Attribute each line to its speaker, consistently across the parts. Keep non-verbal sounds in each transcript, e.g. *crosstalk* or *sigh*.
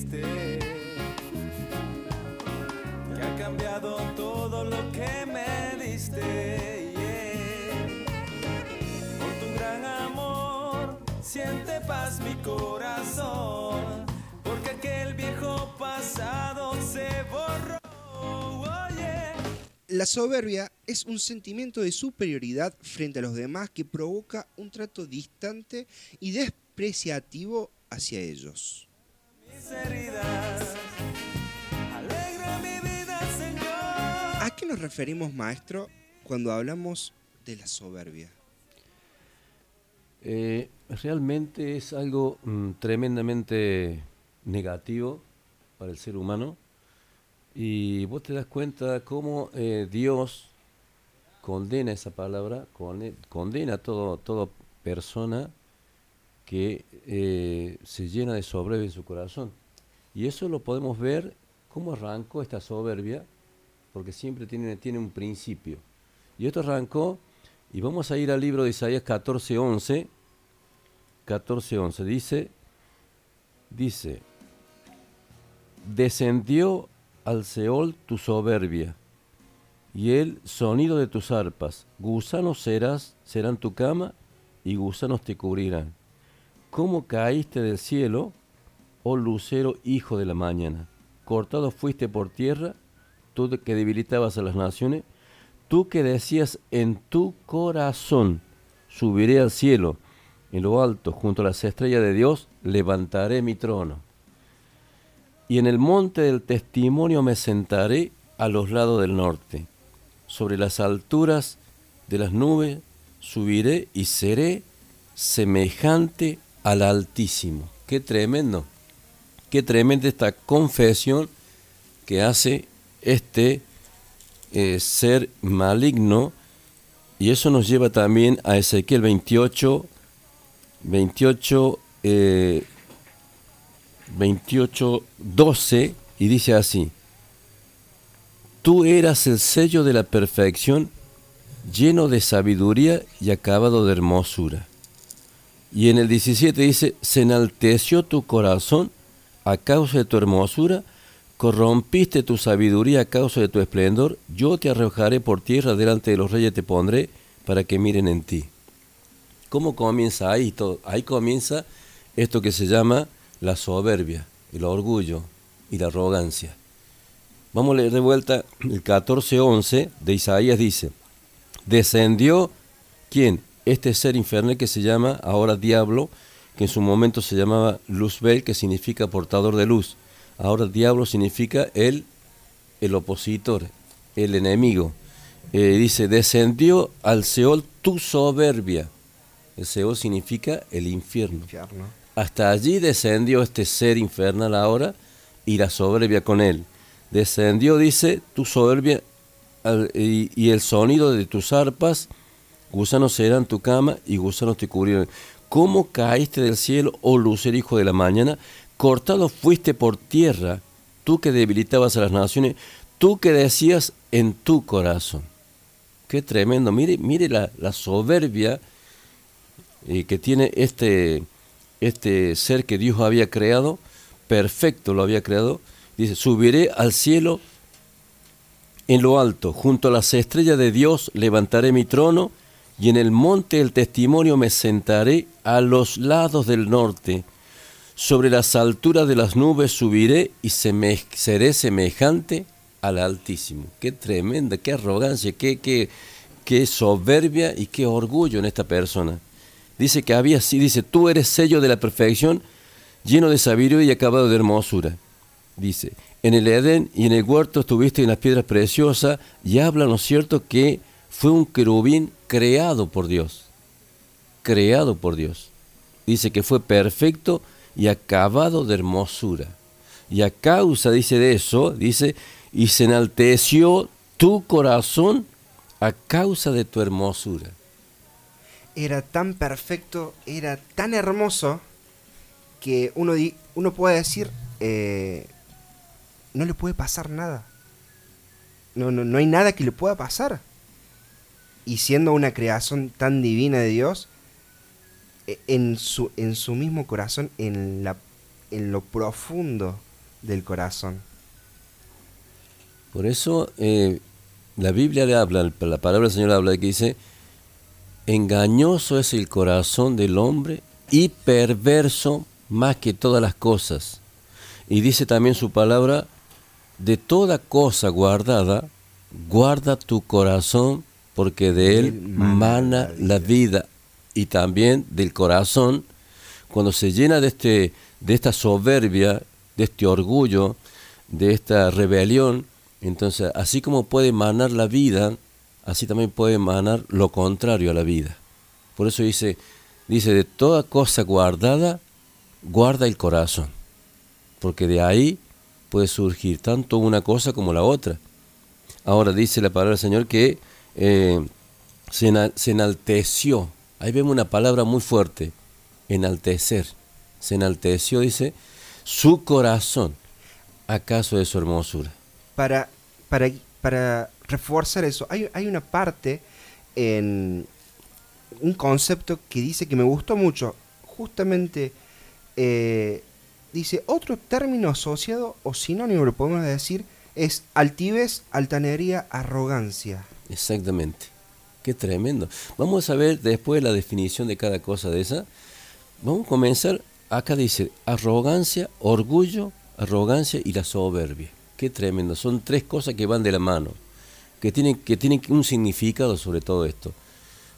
Speaker 1: diste, que ha cambiado todo lo que me diste. yeah. Por tu gran amor, siente paz mi corazón, porque aquel viejo pasado se borró.
Speaker 2: La soberbia es un sentimiento de superioridad frente a los demás que provoca un trato distante y despreciativo hacia ellos. ¿A qué nos referimos, maestro, cuando hablamos de la soberbia?
Speaker 3: Eh, realmente es algo mm, tremendamente negativo para el ser humano. Y vos te das cuenta cómo eh, Dios condena esa palabra, conde- condena a todo, toda persona que eh, se llena de soberbia en su corazón. Y eso lo podemos ver cómo arrancó esta soberbia, porque siempre tiene, tiene un principio. Y esto arrancó, y vamos a ir al libro de Isaías 14:11. 14:11 dice, dice, descendió al Seol tu soberbia, y el sonido de tus arpas, gusanos serás, serán tu cama, y gusanos te cubrirán. ¿Cómo caíste del cielo, oh lucero hijo de la mañana? Cortado fuiste por tierra, tú que debilitabas a las naciones, tú que decías en tu corazón, subiré al cielo, en lo alto, junto a las estrellas de Dios, levantaré mi trono. Y en el monte del testimonio me sentaré a los lados del norte. Sobre las alturas de las nubes subiré y seré semejante al Altísimo. Qué tremendo. Qué tremenda esta confesión que hace este eh, ser maligno. Y eso nos lleva también a Ezequiel 28, 28, eh, 28, 12, y dice así, Tú eras el sello de la perfección, lleno de sabiduría y acabado de hermosura. Y en el 17 dice, se enalteció tu corazón a causa de tu hermosura, corrompiste tu sabiduría a causa de tu esplendor, yo te arrojaré por tierra, delante de los reyes te pondré, para que miren en ti. ¿Cómo comienza ahí? todo? Ahí comienza esto que se llama la soberbia, el orgullo y la arrogancia. Vamos a leer de vuelta el 14.11 de Isaías dice, descendió, ¿quién? Este ser infernal que se llama ahora diablo, que en su momento se llamaba Luzbel, que significa portador de luz. Ahora diablo significa el, el opositor, el enemigo. Eh, dice, descendió al Seol tu soberbia. El Seol significa el infierno.
Speaker 2: Infierno.
Speaker 3: Hasta allí descendió este ser infernal ahora y la soberbia con él. Descendió, dice, tu soberbia al- y, y el sonido de tus arpas, gusanos serán tu cama y gusanos te cubrirán. ¿Cómo caíste del cielo, oh lucero hijo de la mañana? Cortado fuiste por tierra, tú que debilitabas a las naciones, tú que decías en tu corazón. Qué tremendo, mire, mire la, la soberbia eh, que tiene este, este ser que Dios había creado, perfecto lo había creado, dice, subiré al cielo en lo alto, junto a las estrellas de Dios levantaré mi trono, y en el monte del testimonio me sentaré a los lados del norte. Sobre las alturas de las nubes subiré y seré semejante al Altísimo. Qué tremenda, qué arrogancia, qué, qué, qué soberbia y qué orgullo en esta persona. Dice que había así, dice, tú eres sello de la perfección, lleno de sabiduría y acabado de hermosura. Dice, en el Edén y en el huerto estuviste en las piedras preciosas y habla, ¿no es cierto?, que fue un querubín creado por Dios. Creado por Dios. Dice que fue perfecto y acabado de hermosura. Y a causa, dice de eso, dice, y se enalteció tu corazón a causa de tu hermosura.
Speaker 2: Era tan perfecto, era tan hermoso, que uno, di- uno puede decir, eh, no le puede pasar nada. No, no, no hay nada que le pueda pasar. Y siendo una creación tan divina de Dios, e- en su, en su mismo corazón, en, la, en lo profundo del corazón.
Speaker 3: Por eso eh, la Biblia le habla, la palabra del Señor habla que dice, engañoso es el corazón del hombre y perverso más que todas las cosas. Y dice también su palabra, de toda cosa guardada, guarda tu corazón, porque de él mana la vida. Y también del corazón, cuando se llena de, este, de esta soberbia, de este orgullo, de esta rebelión, entonces así como puede manar la vida, así también puede manar lo contrario a la vida. Por eso dice, dice, de toda cosa guardada, guarda el corazón, porque de ahí puede surgir tanto una cosa como la otra. Ahora dice la palabra del Señor que eh, se, enalteció. Ahí vemos una palabra muy fuerte, enaltecer. Se enalteció, dice, su corazón, acaso de su hermosura.
Speaker 2: Para, para, para reforzar eso, hay, hay una parte en un concepto que dice que me gustó mucho. Justamente eh, dice, otro término asociado o sinónimo, lo podemos decir, es altivez, altanería, arrogancia.
Speaker 3: Exactamente. Qué tremendo. Vamos a ver después la definición de cada cosa de esa. Vamos a comenzar. Acá dice arrogancia, orgullo, arrogancia y la soberbia. Qué tremendo. Son tres cosas que van de la mano, que tienen, que tienen un significado sobre todo esto.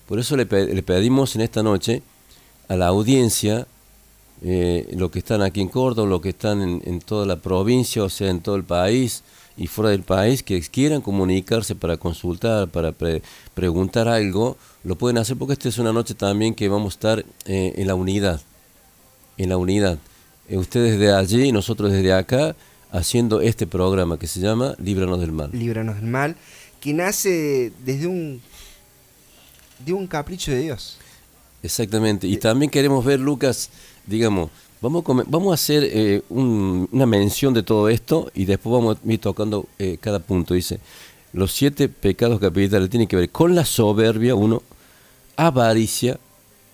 Speaker 3: Por eso le, pedimos en esta noche a la audiencia eh, los que están aquí en Córdoba, los que están en, toda la provincia, o sea, en todo el país y fuera del país, que quieran comunicarse para consultar, para preguntar algo, lo pueden hacer porque esta es una noche también que vamos a estar eh, en la unidad, en la unidad. Eh, ustedes de allí y nosotros desde acá, haciendo este programa que se llama Líbranos del Mal.
Speaker 2: Líbranos del Mal, que nace desde un, de un capricho de Dios.
Speaker 3: Exactamente. Y también queremos ver, Lucas, digamos, vamos a, vamos a hacer eh, una mención de todo esto y después vamos a ir tocando eh, cada punto. Dice, los siete pecados capitales tienen que ver con la soberbia, uno, avaricia,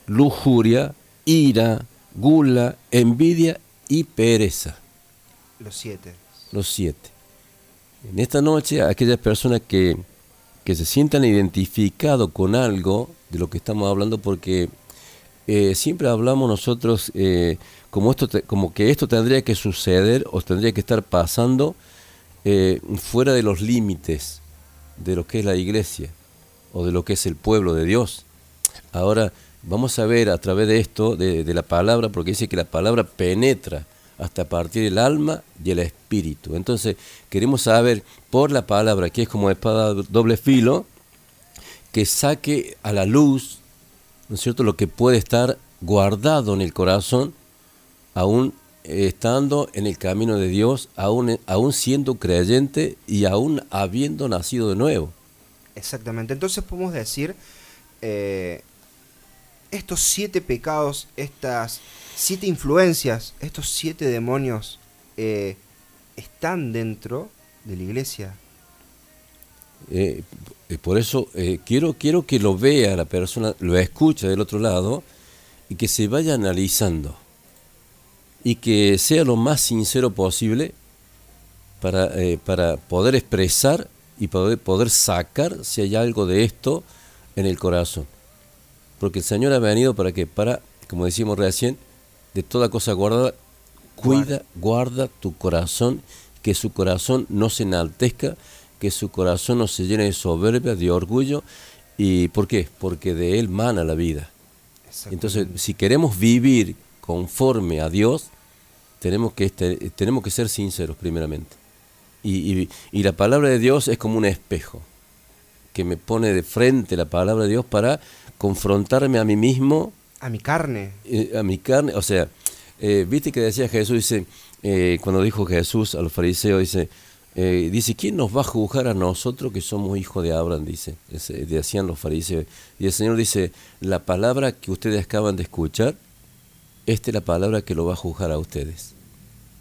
Speaker 3: lujuria, ira, gula, envidia y pereza.
Speaker 2: Los siete.
Speaker 3: Los siete. En esta noche, aquellas personas que, que se sientan identificados con algo de lo que estamos hablando, porque eh, siempre hablamos nosotros eh, como, esto como que esto tendría que suceder o tendría que estar pasando eh, fuera de los límites de lo que es la iglesia o de lo que es el pueblo de Dios. Ahora vamos a ver a través de esto, de, de la palabra, porque dice que la palabra penetra hasta partir el alma y el espíritu. Entonces queremos saber por la palabra, que es como espada doble filo, que saque a la luz ¿no es cierto?, lo que puede estar guardado en el corazón, aún estando en el camino de Dios, aún, aún siendo creyente y aún habiendo nacido de nuevo.
Speaker 2: Exactamente, entonces podemos decir, eh, estos siete pecados, estas siete influencias, estos siete demonios, eh, están dentro de la iglesia.
Speaker 3: Eh, por eso eh, quiero, quiero que lo vea la persona, lo escuche del otro lado y que se vaya analizando y que sea lo más sincero posible para, eh, para poder expresar y poder, poder sacar si hay algo de esto en el corazón. Porque el Señor ha venido para que, para, como decíamos recién, de toda cosa guardada, cuida, guarda tu corazón, que su corazón no se enaltezca, que su corazón no se llene de soberbia, de orgullo. ¿Y por qué? Porque de él mana la vida. Entonces, si queremos vivir conforme a Dios, tenemos que, este, tenemos que ser sinceros primeramente. Y, y, la palabra de Dios es como un espejo que me pone de frente la palabra de Dios para confrontarme a mí mismo.
Speaker 2: A mi carne.
Speaker 3: Eh, a mi carne. O sea, eh, viste que decía Jesús, dice, eh, cuando dijo Jesús a los fariseos, dice, eh, dice, ¿quién nos va a juzgar a nosotros que somos hijos de Abraham? Dice, decían los fariseos. Y el Señor dice, la palabra que ustedes acaban de escuchar, esta es la palabra que lo va a juzgar a ustedes.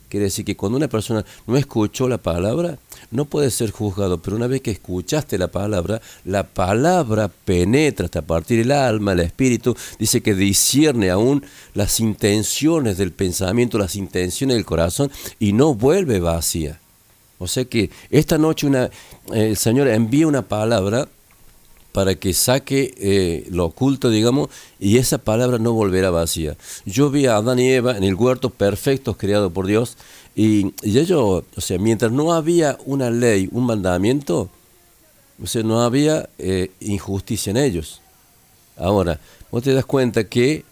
Speaker 3: Quiere decir que cuando una persona no escuchó la palabra, no puede ser juzgado, pero una vez que escuchaste la palabra, la palabra penetra hasta partir el alma, el espíritu, dice que discierne aún las intenciones del pensamiento, las intenciones del corazón y no vuelve vacía. O sea que esta noche una, eh, el Señor envía una palabra para que saque eh, lo oculto, digamos, y esa palabra no volverá vacía. Yo vi a Adán y Eva en el huerto perfectos creados por Dios, y, ellos, o sea, mientras no había una ley, un mandamiento, o sea, no había eh, injusticia en ellos. Ahora, vos te das cuenta que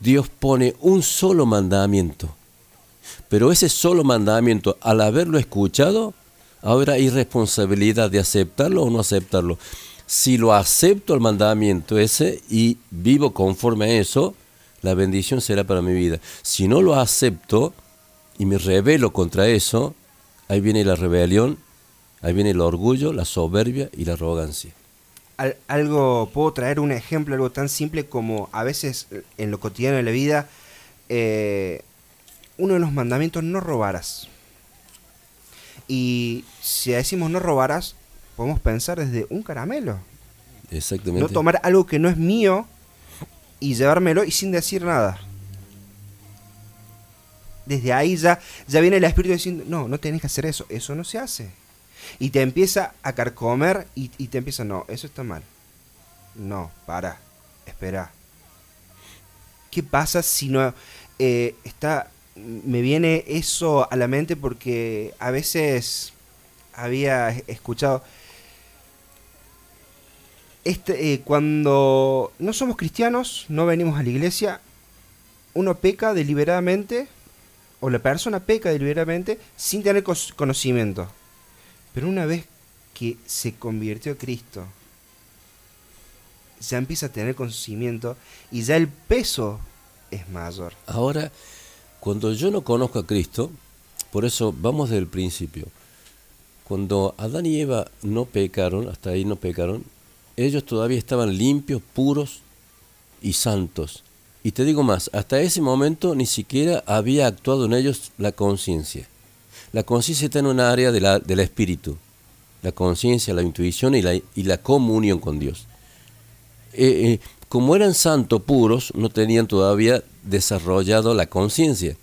Speaker 3: Dios pone un solo mandamiento, pero ese solo mandamiento, al haberlo escuchado, ahora hay responsabilidad de aceptarlo o no aceptarlo si lo acepto el mandamiento ese y vivo conforme a eso, la bendición será para mi vida. Si no lo acepto y me rebelo contra eso, ahí viene la rebelión, ahí viene el orgullo, la soberbia y la arrogancia.
Speaker 2: algo, puedo traer un ejemplo, algo tan simple como a veces en lo cotidiano de la vida, eh, uno de los mandamientos no robarás. Y si decimos no robarás, podemos pensar desde un caramelo.
Speaker 3: Exactamente.
Speaker 2: No tomar algo que no es mío y llevármelo y sin decir nada. Desde ahí ya, ya viene el espíritu diciendo, no, no tenés que hacer eso, eso no se hace. Y te empieza a carcomer y, y te empieza, no, eso está mal. No, para, espera. ¿Qué pasa si no eh, está... Me viene eso a la mente porque a veces había escuchado este, eh, cuando no somos cristianos, no venimos a la iglesia, uno peca deliberadamente, o la persona peca deliberadamente sin tener conocimiento. Pero una vez que se convirtió a Cristo, ya empieza a tener conocimiento y ya el peso es mayor.
Speaker 3: Ahora, cuando yo no conozco a Cristo, por eso vamos del principio. Cuando Adán y Eva no pecaron, hasta ahí no pecaron, ellos todavía estaban limpios, puros y santos. Y te digo más, hasta ese momento ni siquiera había actuado en ellos la conciencia. La conciencia está en un área del espíritu, la conciencia, la intuición y la, y la, comunión con Dios. Eh, eh, como eran santos puros, no tenían todavía desarrollado la conciencia.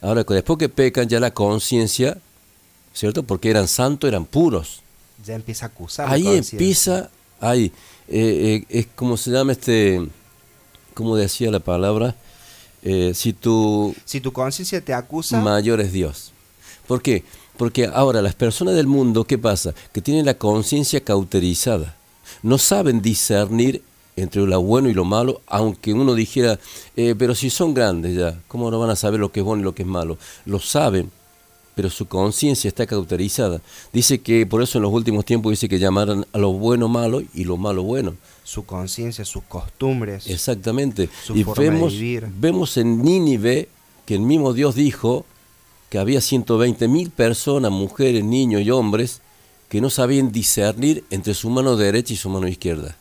Speaker 3: Ahora, después que pecan, ya la conciencia, ¿cierto? Porque eran santos, eran puros.
Speaker 2: Ya empieza a acusar.
Speaker 3: Ahí empieza hay, eh, eh, es como se llama este, como decía la palabra, eh, si tu...
Speaker 2: Si tu conciencia te acusa...
Speaker 3: Mayor es Dios. ¿Por qué? Porque ahora las personas del mundo, ¿qué pasa? Que tienen la conciencia cauterizada. No saben discernir entre lo bueno y lo malo, aunque uno dijera, pero si son grandes ya, ¿cómo no van a saber lo que es bueno y lo que es malo? Lo saben, pero su conciencia está cauterizada. Dice que por eso en los últimos tiempos dice que llamaran a lo bueno malo y lo malo bueno.
Speaker 2: Su conciencia, sus costumbres.
Speaker 3: Exactamente. y vemos, vemos en Nínive que el mismo Dios dijo que había 120 mil personas, mujeres, niños y hombres, que no sabían discernir entre su mano derecha y su mano izquierda,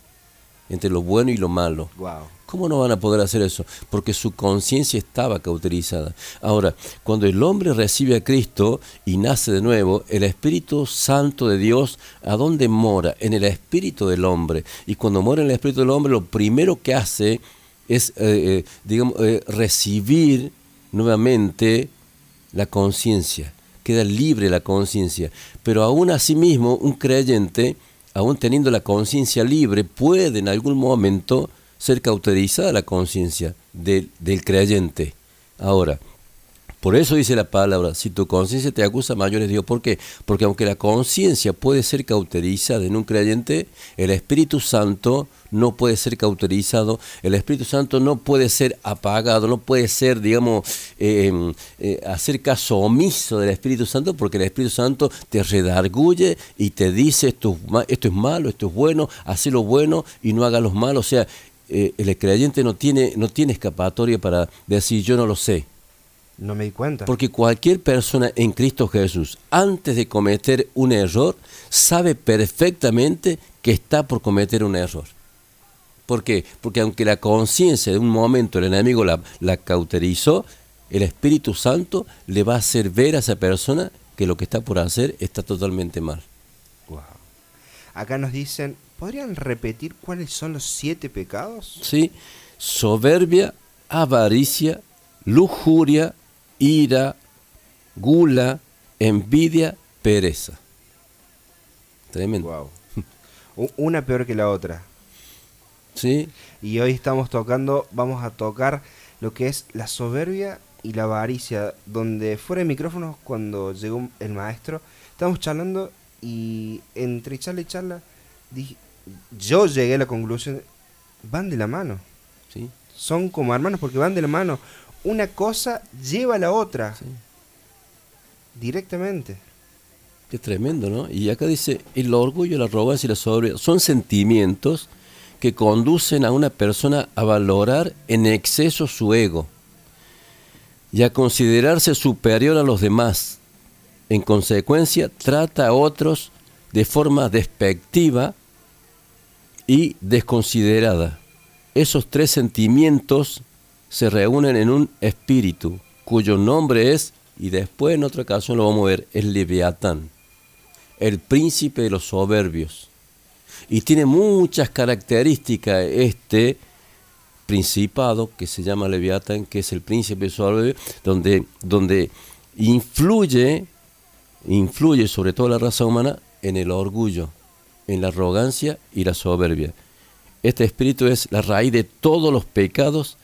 Speaker 3: entre lo bueno y lo malo.
Speaker 2: Wow.
Speaker 3: ¿Cómo no van a poder hacer eso? Porque su conciencia estaba cauterizada. Ahora, cuando el hombre recibe a Cristo y nace de nuevo, el Espíritu Santo de Dios, ¿a dónde mora? En el Espíritu del hombre. Y cuando mora en el Espíritu del hombre, lo primero que hace es, eh, eh, digamos, eh, recibir nuevamente la conciencia. Queda libre la conciencia. Pero aún mismo, un creyente, aún teniendo la conciencia libre, puede en algún momento ser cauterizada la conciencia del, del creyente. Ahora, por eso dice la palabra, si tu conciencia te acusa, mayor es Dios. ¿Por qué? Porque aunque la conciencia puede ser cauterizada en un creyente, el Espíritu Santo no puede ser cauterizado, el Espíritu Santo no puede ser apagado, no puede ser, digamos, eh, em, eh, hacer caso omiso del Espíritu Santo, porque el Espíritu Santo te redarguye y te dice esto, es malo, esto es bueno, haz lo bueno y no hagas lo malo. O sea, eh, el creyente no tiene, no tiene escapatoria para decir yo no lo sé.
Speaker 2: No me di cuenta.
Speaker 3: Porque cualquier persona en Cristo Jesús, antes de cometer un error, sabe perfectamente que está por cometer un error. ¿Por qué? Porque aunque la conciencia de un momento el enemigo la, la cauterizó, el Espíritu Santo le va a hacer ver a esa persona que lo que está por hacer está totalmente mal.
Speaker 2: Wow. Acá nos dicen, ¿podrían repetir cuáles son los siete pecados?
Speaker 3: ¿Sí? Soberbia, avaricia, lujuria, ira, gula, envidia, pereza. Tremendo.
Speaker 2: Wow. Una peor que la otra.
Speaker 3: ¿Sí?
Speaker 2: Y hoy estamos tocando, vamos a tocar lo que es la soberbia y la avaricia, donde fuera de micrófonos, cuando llegó el maestro, estábamos charlando y entre charla y charla, dije, yo llegué a la conclusión, van de la mano,
Speaker 3: ¿Sí?
Speaker 2: son como hermanos porque van de la mano. Una cosa lleva a la otra,
Speaker 3: Sí.
Speaker 2: directamente.
Speaker 3: Qué tremendo, ¿no? Y acá dice, el orgullo, la arrogancia y la soberbia son sentimientos que conducen a una persona a valorar en exceso su ego y a considerarse superior a los demás. En consecuencia, trata a otros de forma despectiva y desconsiderada. Esos tres sentimientos se reúnen en un espíritu, cuyo nombre es, y después en otra ocasión lo vamos a ver, es Leviatán, el príncipe de los soberbios. Y tiene muchas características este principado que se llama Leviatán, que es el príncipe de los soberbios, donde, donde influye, influye sobre toda la raza humana en el orgullo, en la arrogancia y la soberbia. Este espíritu es la raíz de todos los pecados.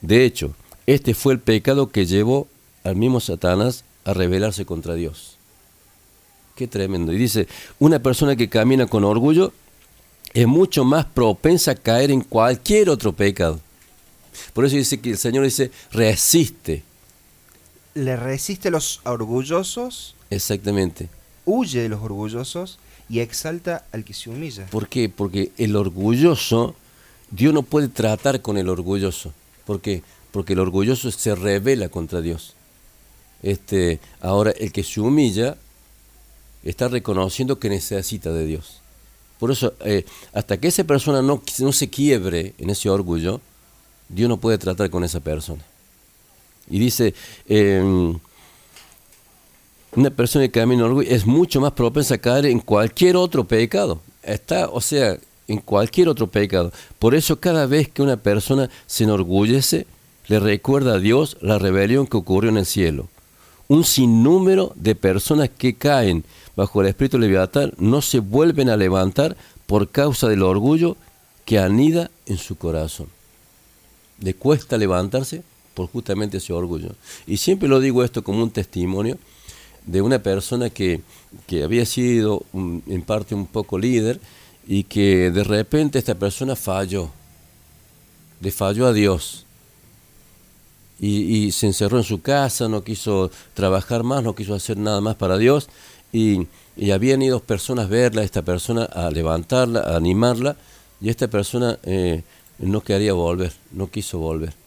Speaker 3: De hecho, este fue el pecado que llevó al mismo Satanás a rebelarse contra Dios. Qué tremendo. Y dice, una persona que camina con orgullo es mucho más propensa a caer en cualquier otro pecado. Por eso dice que el Señor dice, resiste.
Speaker 2: Le resiste a los orgullosos,
Speaker 3: Exactamente.
Speaker 2: huye de los orgullosos y exalta al que se humilla.
Speaker 3: ¿Por qué? Porque el orgulloso, Dios no puede tratar con el orgulloso. ¿Por qué? Porque el orgulloso se revela contra Dios. Este, ahora, el que se humilla está reconociendo que necesita de Dios. Por eso, eh, hasta que esa persona no, no se quiebre en ese orgullo, Dios no puede tratar con esa persona. Y dice, em, una persona que camina en orgullo es mucho más propensa a caer en cualquier otro pecado. Está, o sea, en cualquier otro pecado. Por eso cada vez que una persona se enorgullece, le recuerda a Dios la rebelión que ocurrió en el cielo. Un sinnúmero de personas que caen bajo el espíritu leviatán no se vuelven a levantar por causa del orgullo que anida en su corazón. Le cuesta levantarse por justamente ese orgullo. Y siempre lo digo esto como un testimonio de una persona que, que había sido en parte un poco líder y que de repente esta persona falló, le falló a Dios. Y, y se encerró en su casa, no quiso trabajar más, no quiso hacer nada más para Dios. Y, y habían ido personas a verla, esta persona a levantarla, a animarla, y esta persona eh, no quería volver, no quiso volver.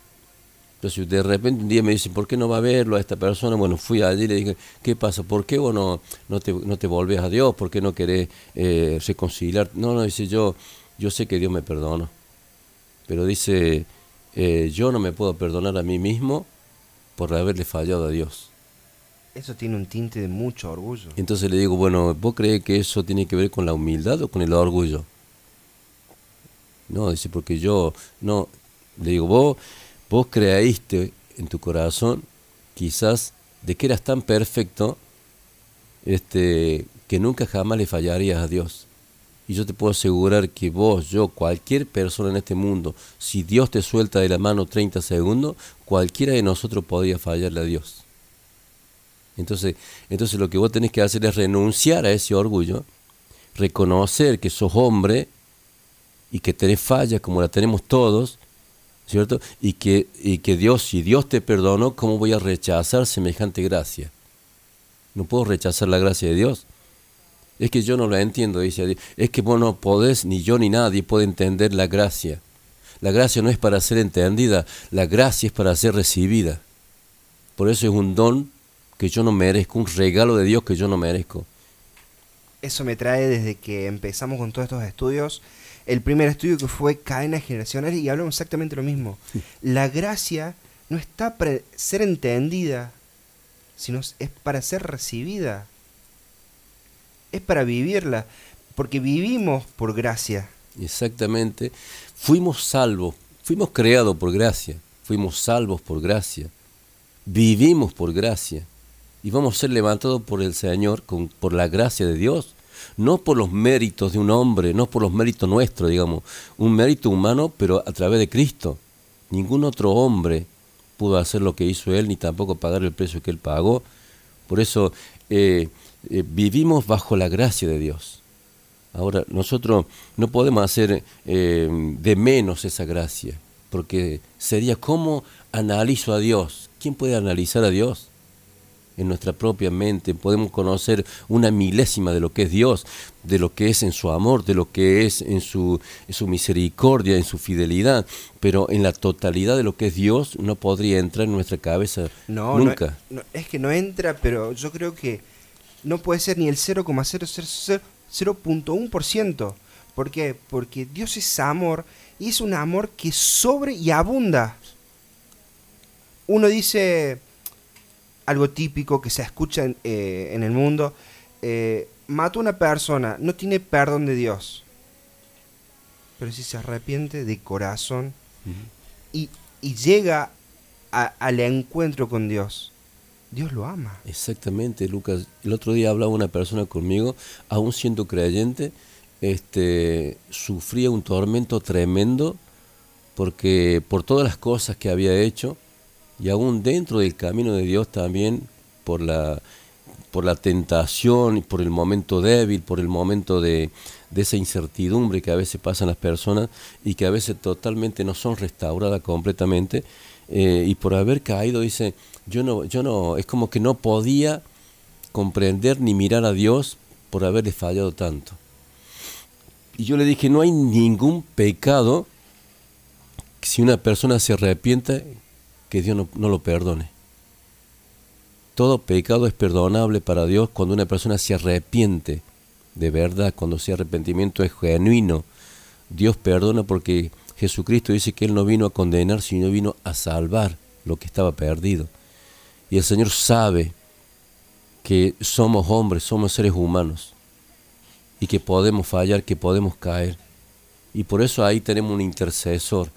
Speaker 3: Entonces de repente un día me dicen, ¿por qué no va a verlo a esta persona? Bueno, fui allí y le dije, ¿qué pasa? ¿Por qué vos no, no, te, no te volvés a Dios? ¿Por qué no querés eh, reconciliar? No, no, dice yo, yo sé que Dios me perdona. Pero dice, eh, yo no me puedo perdonar a mí mismo por haberle fallado a Dios.
Speaker 2: Eso tiene un tinte de mucho orgullo.
Speaker 3: Entonces le digo, bueno, ¿vos crees que eso tiene que ver con la humildad o con el orgullo? No, dice, porque yo, no, le digo, vos, vos creíste en tu corazón quizás de que eras tan perfecto este, que nunca jamás le fallarías a Dios. Y yo te puedo asegurar que vos, yo, cualquier persona en este mundo, si Dios te suelta de la mano 30 segundos, cualquiera de nosotros podría fallarle a Dios. Entonces, entonces lo que vos tenés que hacer es renunciar a ese orgullo, reconocer que sos hombre y que tenés fallas como la tenemos todos, ¿cierto? Y que, y que Dios, si Dios te perdonó, ¿cómo voy a rechazar semejante gracia? No puedo rechazar la gracia de Dios. Es que yo no la entiendo, dice. Es que vos no podés, ni yo ni nadie puede entender la gracia. La gracia no es para ser entendida, la gracia es para ser recibida. Por eso es un don que yo no merezco, un regalo de Dios que yo no merezco.
Speaker 2: Eso me trae desde que empezamos con todos estos estudios. El primer estudio que fue cadena generacional y hablamos exactamente lo mismo. La gracia no está para ser entendida, sino es para ser recibida. Es para vivirla, porque vivimos por gracia.
Speaker 3: Exactamente. Fuimos salvos, fuimos creados por gracia, fuimos salvos por gracia, vivimos por gracia y vamos a ser levantados por el Señor con, por la gracia de Dios, no por los méritos de un hombre, no por los méritos nuestros, digamos, un mérito humano, pero a través de Cristo. Ningún otro hombre pudo hacer lo que hizo Él, ni tampoco pagar el precio que Él pagó. Por eso eh, eh, vivimos bajo la gracia de Dios. Ahora, nosotros no podemos hacer eh, de menos esa gracia, porque sería como analizo a Dios. ¿Quién puede analizar a Dios? En nuestra propia mente podemos conocer una milésima de lo que es Dios, de lo que es en su amor, de lo que es en su, su misericordia, en su fidelidad, pero en la totalidad de lo que es Dios no podría entrar en nuestra cabeza
Speaker 2: No,
Speaker 3: nunca.
Speaker 2: no- no, es que no entra, pero yo creo que no puede ser ni el 0,000.1%. ¿Por qué? Porque Dios es amor y es un amor que sobre y abunda. Uno dice algo típico que se escucha en, eh, en el mundo, eh, mató a una persona, no tiene perdón de Dios. Pero si se arrepiente de corazón y, y llega a- al encuentro con Dios, Dios lo ama.
Speaker 3: Exactamente, Lucas. El otro día hablaba una persona conmigo, aún siendo creyente, este, sufría un tormento tremendo porque por todas las cosas que había hecho y aún dentro del camino de Dios también por la por la tentación, por el momento débil, por el momento de, de esa incertidumbre que a veces pasan las personas y que a veces totalmente no son restauradas completamente, eh, y por haber caído, dice, yo no, yo no, es como que no podía comprender ni mirar a Dios por haberle fallado tanto. Y yo le dije, no hay ningún pecado si una persona se arrepienta que Dios no, no lo perdone. Todo pecado es perdonable para Dios cuando una persona se arrepiente de verdad, cuando ese arrepentimiento es genuino. Dios perdona porque Jesucristo dice que Él no vino a condenar, sino vino a salvar lo que estaba perdido. Y el Señor sabe que somos hombres, somos seres humanos y que podemos fallar, que podemos caer. Y por eso ahí tenemos un intercesor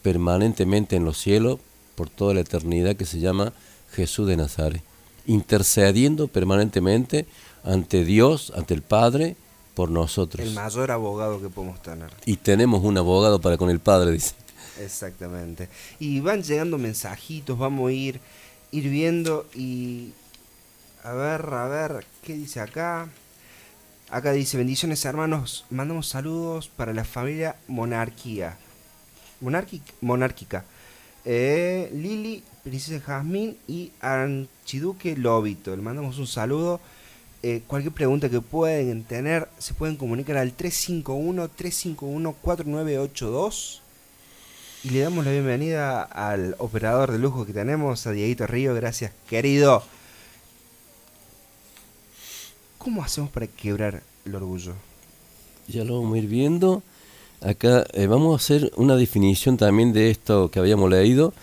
Speaker 3: permanentemente en los cielos por toda la eternidad que se llama Jesús de Nazaret, intercediendo permanentemente ante Dios, ante el Padre, por nosotros.
Speaker 2: El mayor abogado que podemos tener.
Speaker 3: Y tenemos un abogado para con el Padre, dice.
Speaker 2: Exactamente. Y van llegando mensajitos, vamos a ir, ir viendo y... A ver, a ver, ¿qué dice acá? Acá dice, bendiciones hermanos, mandamos saludos para la familia Monarquía. Monarqui- monárquica. Eh, Lili, Princesa Jazmín y Archiduque Lobito. Le mandamos un saludo. Eh, cualquier pregunta que pueden tener, se pueden comunicar al 351-351-4982. Y le damos la bienvenida al operador de lujo que tenemos, a Dieguito Río. Gracias, querido. ¿Cómo hacemos para quebrar el orgullo?
Speaker 3: Ya lo vamos a ir viendo. Acá eh, vamos a hacer una definición también de esto que habíamos leído.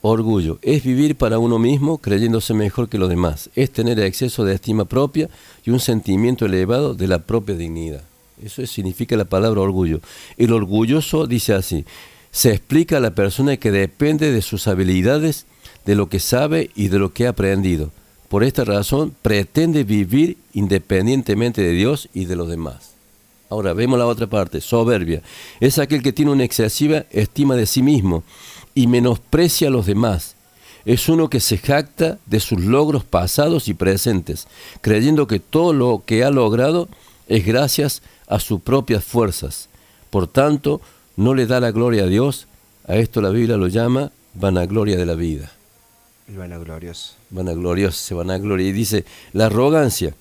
Speaker 3: Orgullo es vivir para uno mismo creyéndose mejor que los demás. Es tener exceso de estima propia y un sentimiento elevado de la propia dignidad. Eso es- significa la palabra orgullo. El orgulloso dice así, se explica a la persona que depende de sus habilidades, de lo que sabe y de lo que ha aprendido. Por esta razón pretende vivir independientemente de Dios y de los demás. Ahora vemos la otra parte, soberbia. Es aquel que tiene una excesiva estima de sí mismo y menosprecia a los demás. Es uno que se jacta de sus logros pasados y presentes, creyendo que todo lo que ha logrado es gracias a sus propias fuerzas. Por tanto, no le da la gloria a Dios. A esto la Biblia lo llama vanagloria de la vida
Speaker 2: El vanaglorioso.
Speaker 3: vanaglorioso, se vanagloria. Y dice, la arrogancia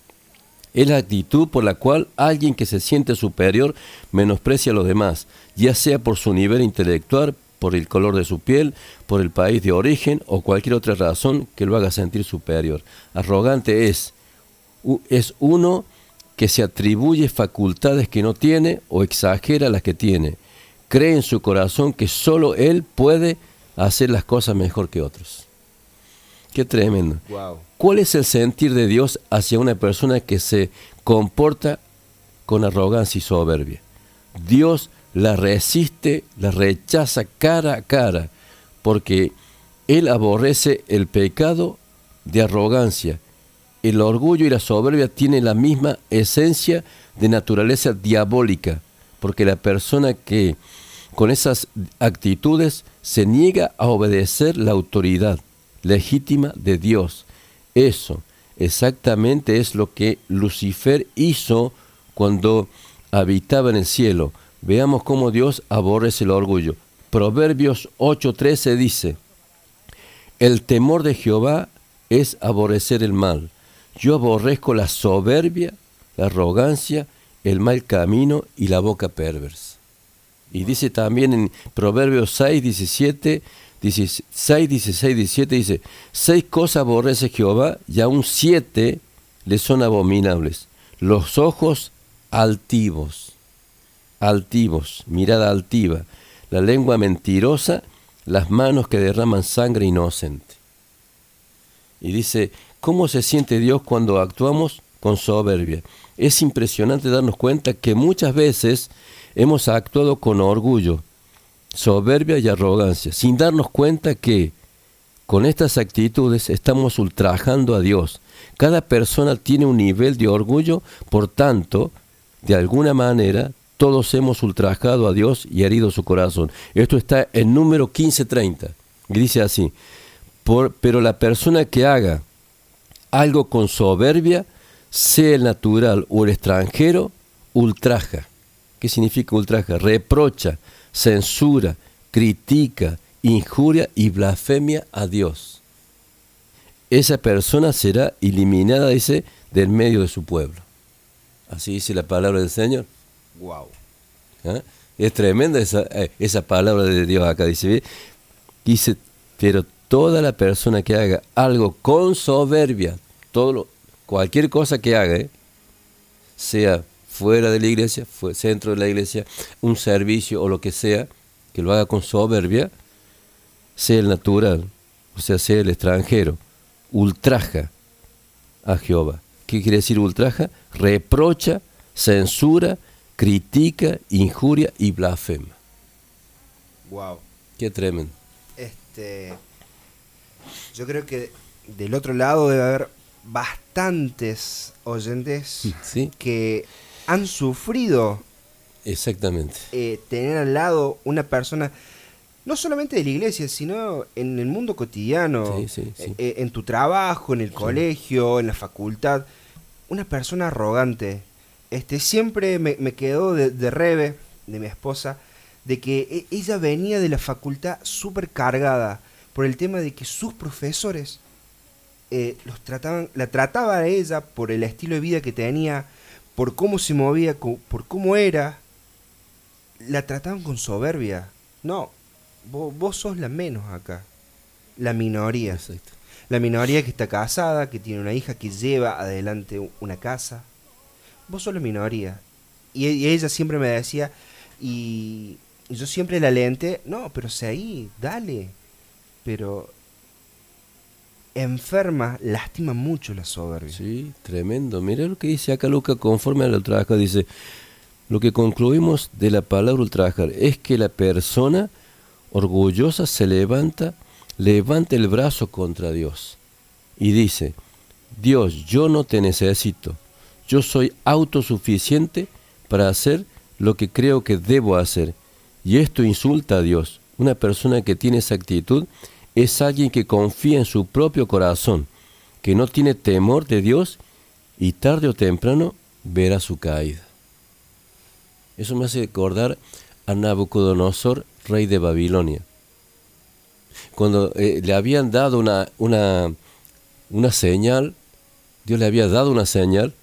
Speaker 3: es la actitud por la cual alguien que se siente superior menosprecia a los demás, ya sea por su nivel intelectual, por el color de su piel, por el país de origen o cualquier otra razón que lo haga sentir superior. Arrogante es, es uno que se atribuye facultades que no tiene o exagera las que tiene. Cree en su corazón que solo él puede hacer las cosas mejor que otros. Qué tremendo.
Speaker 2: Wow.
Speaker 3: ¿Cuál es el sentir de Dios hacia una persona que se comporta con arrogancia y soberbia? Dios la resiste, la rechaza cara a cara, porque Él aborrece el pecado de arrogancia. El orgullo y la soberbia tienen la misma esencia de naturaleza diabólica, porque la persona que con esas actitudes se niega a obedecer la autoridad legítima de Dios. Eso exactamente es lo que Lucifer hizo cuando habitaba en el cielo. Veamos cómo Dios aborrece el orgullo. Proverbios 8:13 dice, El temor de Jehová es aborrecer el mal. Yo aborrezco la soberbia, la arrogancia, el mal camino y la boca perversa. Y dice también en Proverbios 6, 17, 16, 16, 17, dice, seis cosas aborrece Jehová y aún siete le son abominables. Los ojos altivos, altivos, mirada altiva, la lengua mentirosa, las manos que derraman sangre inocente. Y dice, ¿cómo se siente Dios cuando actuamos con soberbia? Es impresionante darnos cuenta que muchas veces hemos actuado con orgullo, soberbia y arrogancia, sin darnos cuenta que con estas actitudes estamos ultrajando a Dios. Cada persona tiene un nivel de orgullo, por tanto, de alguna manera, todos hemos ultrajado a Dios y herido su corazón. Esto está en número 1530. Y dice así, por, pero la persona que haga algo con soberbia, sea el natural o el extranjero, ultraja. ¿Qué significa ultraja? Reprocha, censura, critica, injuria y blasfemia a Dios. Esa persona será eliminada, dice, del medio de su pueblo. Así dice la palabra del Señor.
Speaker 2: Wow.
Speaker 3: ¿Ah? Es tremenda esa, eh, esa, palabra de Dios acá. Dice, dice, pero toda la persona que haga algo con soberbia, todo lo, cualquier cosa que haga, ¿eh? sea fuera de la iglesia, fue centro de la iglesia, un servicio o lo que sea, que lo haga con soberbia, sea el natural, o sea, sea el extranjero, ultraja a Jehová. ¿Qué quiere decir ultraja? Reprocha, censura, critica, injuria y blasfema.
Speaker 2: Wow.
Speaker 3: Qué tremendo.
Speaker 2: Este, yo creo que del otro lado debe haber bastantes oyentes
Speaker 3: ¿Sí?
Speaker 2: que han sufrido
Speaker 3: Exactamente.
Speaker 2: eh, tener al lado una persona, no solamente de la iglesia, sino en el mundo cotidiano,
Speaker 3: Sí, sí, sí.
Speaker 2: eh, en tu trabajo, en el colegio, en la facultad, una persona arrogante. Este, siempre me, me quedó de, de Rebe, de mi esposa, de que e- ella venía de la facultad súper cargada por el tema de que sus profesores eh, los trataban, la trataba a ella por el estilo de vida que tenía, por cómo se movía, por cómo era, la trataban con soberbia. No, vos, vos sos la menos acá, la minoría.
Speaker 3: Exacto.
Speaker 2: La minoría que está casada, que tiene una hija que lleva adelante una casa. Vos sos la minoría. Y, y ella siempre me decía, y, y yo siempre la alenté, no, pero sé ahí, dale. Pero enferma, lastima mucho la soberbia.
Speaker 3: Sí, tremendo. Mira lo que dice acá Lucas conforme al ultrajar. Dice, lo que concluimos de la palabra ultrajar es que la persona orgullosa se levanta, levanta el brazo contra Dios y dice, Dios, yo no te necesito, yo soy autosuficiente para hacer lo que creo que debo hacer. Y esto insulta a Dios. Una persona que tiene esa actitud es alguien que confía en su propio corazón, que no tiene temor de Dios y tarde o temprano verá su caída. Eso me hace recordar a Nabucodonosor, rey de Babilonia. Cuando eh, le habían dado una, una, una señal, Dios le había dado una señal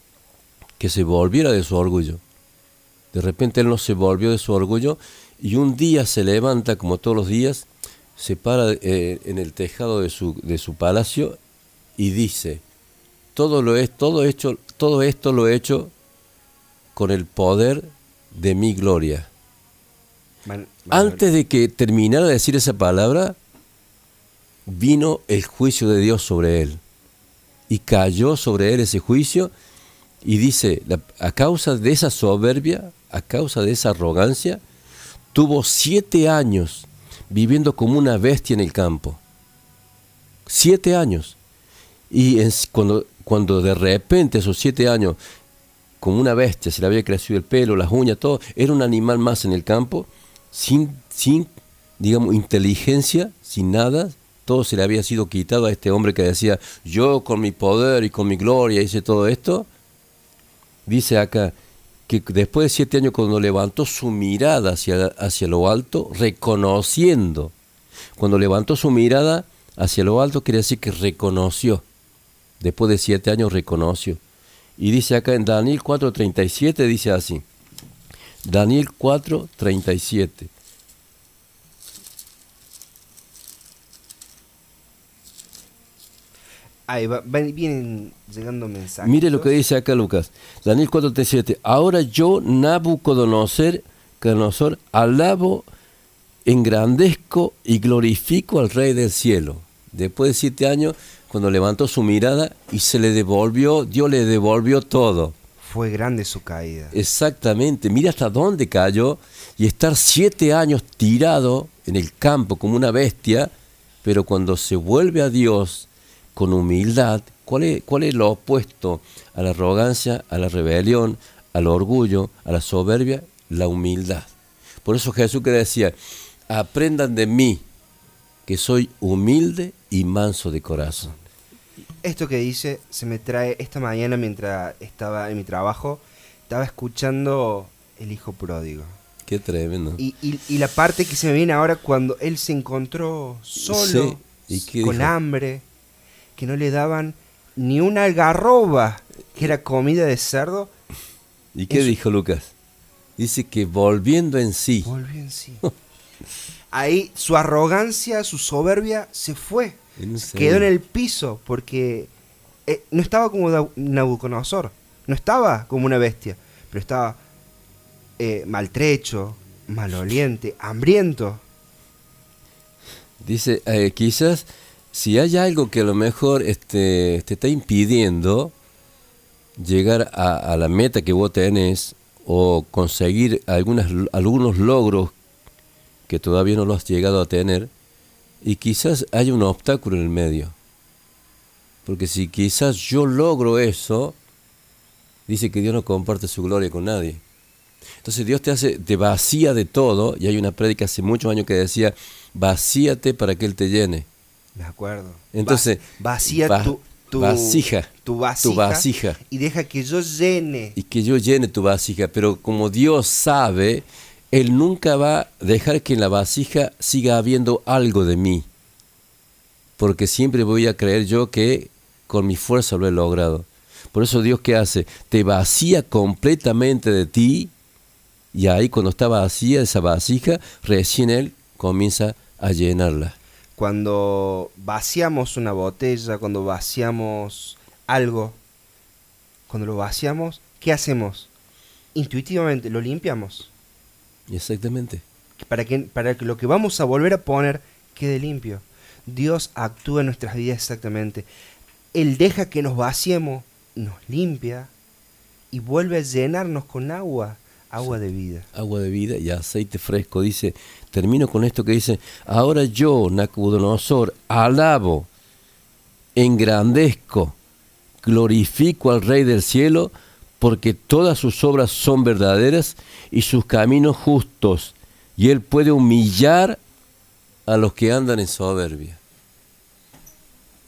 Speaker 3: que se volviera de su orgullo. De repente él no se volvió de su orgullo y un día se levanta, como todos los días, se para eh, en el tejado de su, de su palacio y dice, todo, lo es, todo, hecho, todo esto lo he hecho con el poder de mi gloria.
Speaker 2: Man- man-
Speaker 3: Antes de que terminara de decir esa palabra, vino el juicio de Dios sobre él. Y cayó sobre él ese juicio y dice, la- a causa de esa soberbia, a causa de esa arrogancia, tuvo siete años viviendo como una bestia en el campo. Siete años. Y en- cuando, cuando de repente esos siete años, como una bestia, se le había crecido el pelo, las uñas, todo, era un animal más en el campo, sin, sin digamos, inteligencia, sin nada, todo se le había sido quitado a este hombre que decía, yo con mi poder y con mi gloria hice todo esto. Dice acá que después de siete años cuando levantó su mirada hacia, hacia lo alto, reconociendo, cuando levantó su mirada hacia lo alto, quiere decir que reconoció, después de siete años reconoció. Y dice acá en Daniel 4.37, dice así, Daniel 4.37.
Speaker 2: Ahí va- vienen llegando mensajes.
Speaker 3: Mire lo que dice acá Lucas. Daniel 4:37. Ahora yo, Nabucodonosor, Nabucodonosor, alabo, engrandezco y glorifico al Rey del cielo. Después de siete años, cuando levantó su mirada y se le devolvió, Dios le devolvió todo.
Speaker 2: Fue grande su caída.
Speaker 3: Exactamente, mira hasta dónde cayó y estar siete años tirado en el campo como una bestia, pero cuando se vuelve a Dios con humildad, ¿cuál es, cuál es lo opuesto a la arrogancia, a la rebelión, al orgullo, a la soberbia? La humildad. Por eso Jesús que decía, aprendan de mí, que soy humilde y manso de corazón.
Speaker 2: Esto que dice se me trae esta mañana mientras estaba en mi trabajo, estaba escuchando El Hijo Pródigo.
Speaker 3: Qué tremendo.
Speaker 2: Y, y- y la parte que se me viene ahora cuando él se encontró solo,
Speaker 3: Sí, ¿y
Speaker 2: con
Speaker 3: dijo?
Speaker 2: hambre, que no le daban ni una algarroba, que era comida de cerdo,
Speaker 3: ¿Y qué
Speaker 2: Eso-
Speaker 3: dijo Lucas? Dice que volviendo en sí,
Speaker 2: volvió en sí. Ahí su arrogancia, su soberbia se fue. Quedó en el piso porque eh, no estaba como Nabucodonosor, no estaba como una bestia, pero estaba eh, maltrecho, maloliente, hambriento.
Speaker 3: Dice, eh, quizás si hay algo que a lo mejor este, te está impidiendo llegar a, la meta que vos tenés o conseguir algunos logros que todavía no lo has llegado a tener, y quizás haya un obstáculo en el medio. Porque si quizás yo logro eso, dice que Dios no comparte su gloria con nadie. Entonces Dios te hace, te vacía de todo, y hay una prédica hace muchos años que decía, vacíate para que Él te llene.
Speaker 2: Me acuerdo.
Speaker 3: Entonces,
Speaker 2: Va- vacía
Speaker 3: va-
Speaker 2: tu, tu
Speaker 3: vasija,
Speaker 2: tu vasija,
Speaker 3: tu vasija.
Speaker 2: y deja que yo llene.
Speaker 3: Y que yo llene tu vasija, pero como Dios sabe, Él nunca va a dejar que en la vasija siga habiendo algo de mí. Porque siempre voy a creer yo que con mi fuerza lo he logrado. Por eso Dios qué hace? Te vacía completamente de ti y ahí cuando está vacía esa vasija, recién Él comienza a llenarla.
Speaker 2: Cuando vaciamos una botella, cuando vaciamos algo, cuando lo vaciamos, ¿qué hacemos? Intuitivamente lo limpiamos.
Speaker 3: Exactamente.
Speaker 2: Para que, para que lo que vamos a volver a poner quede limpio. Dios actúa en nuestras vidas exactamente. Él deja que nos vaciemos, nos limpia y vuelve a llenarnos con agua, agua de vida.
Speaker 3: agua de vida y aceite fresco. Dice, termino con esto que dice, ahora yo, Nabucodonosor, alabo, engrandezco, glorifico al Rey del cielo, porque todas sus obras son verdaderas y sus caminos justos, y él puede humillar a los que andan en soberbia.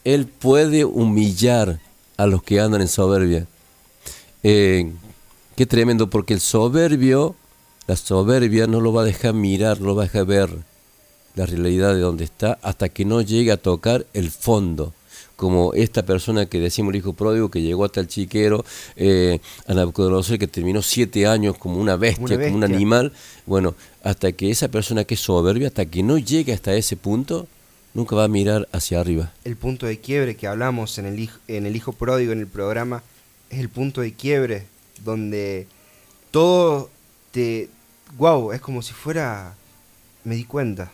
Speaker 3: Él puede humillar a los que andan en soberbia. Eh, qué tremendo, porque el soberbio, la soberbia no lo va a dejar mirar, no lo va a dejar ver la realidad de donde está hasta que no llegue a tocar el fondo. Como esta persona que decimos el hijo pródigo, que llegó hasta el chiquero, eh, a Nabucodonosor, que terminó siete años como una bestia, como un animal. Bueno, hasta que esa persona que es soberbia, hasta que no llegue hasta ese punto, nunca va a mirar hacia arriba.
Speaker 2: El punto de quiebre que hablamos en el, hijo, en el Hijo Pródigo, en el programa, es el punto de quiebre donde todo te... Wow, es como si fuera... Me di cuenta.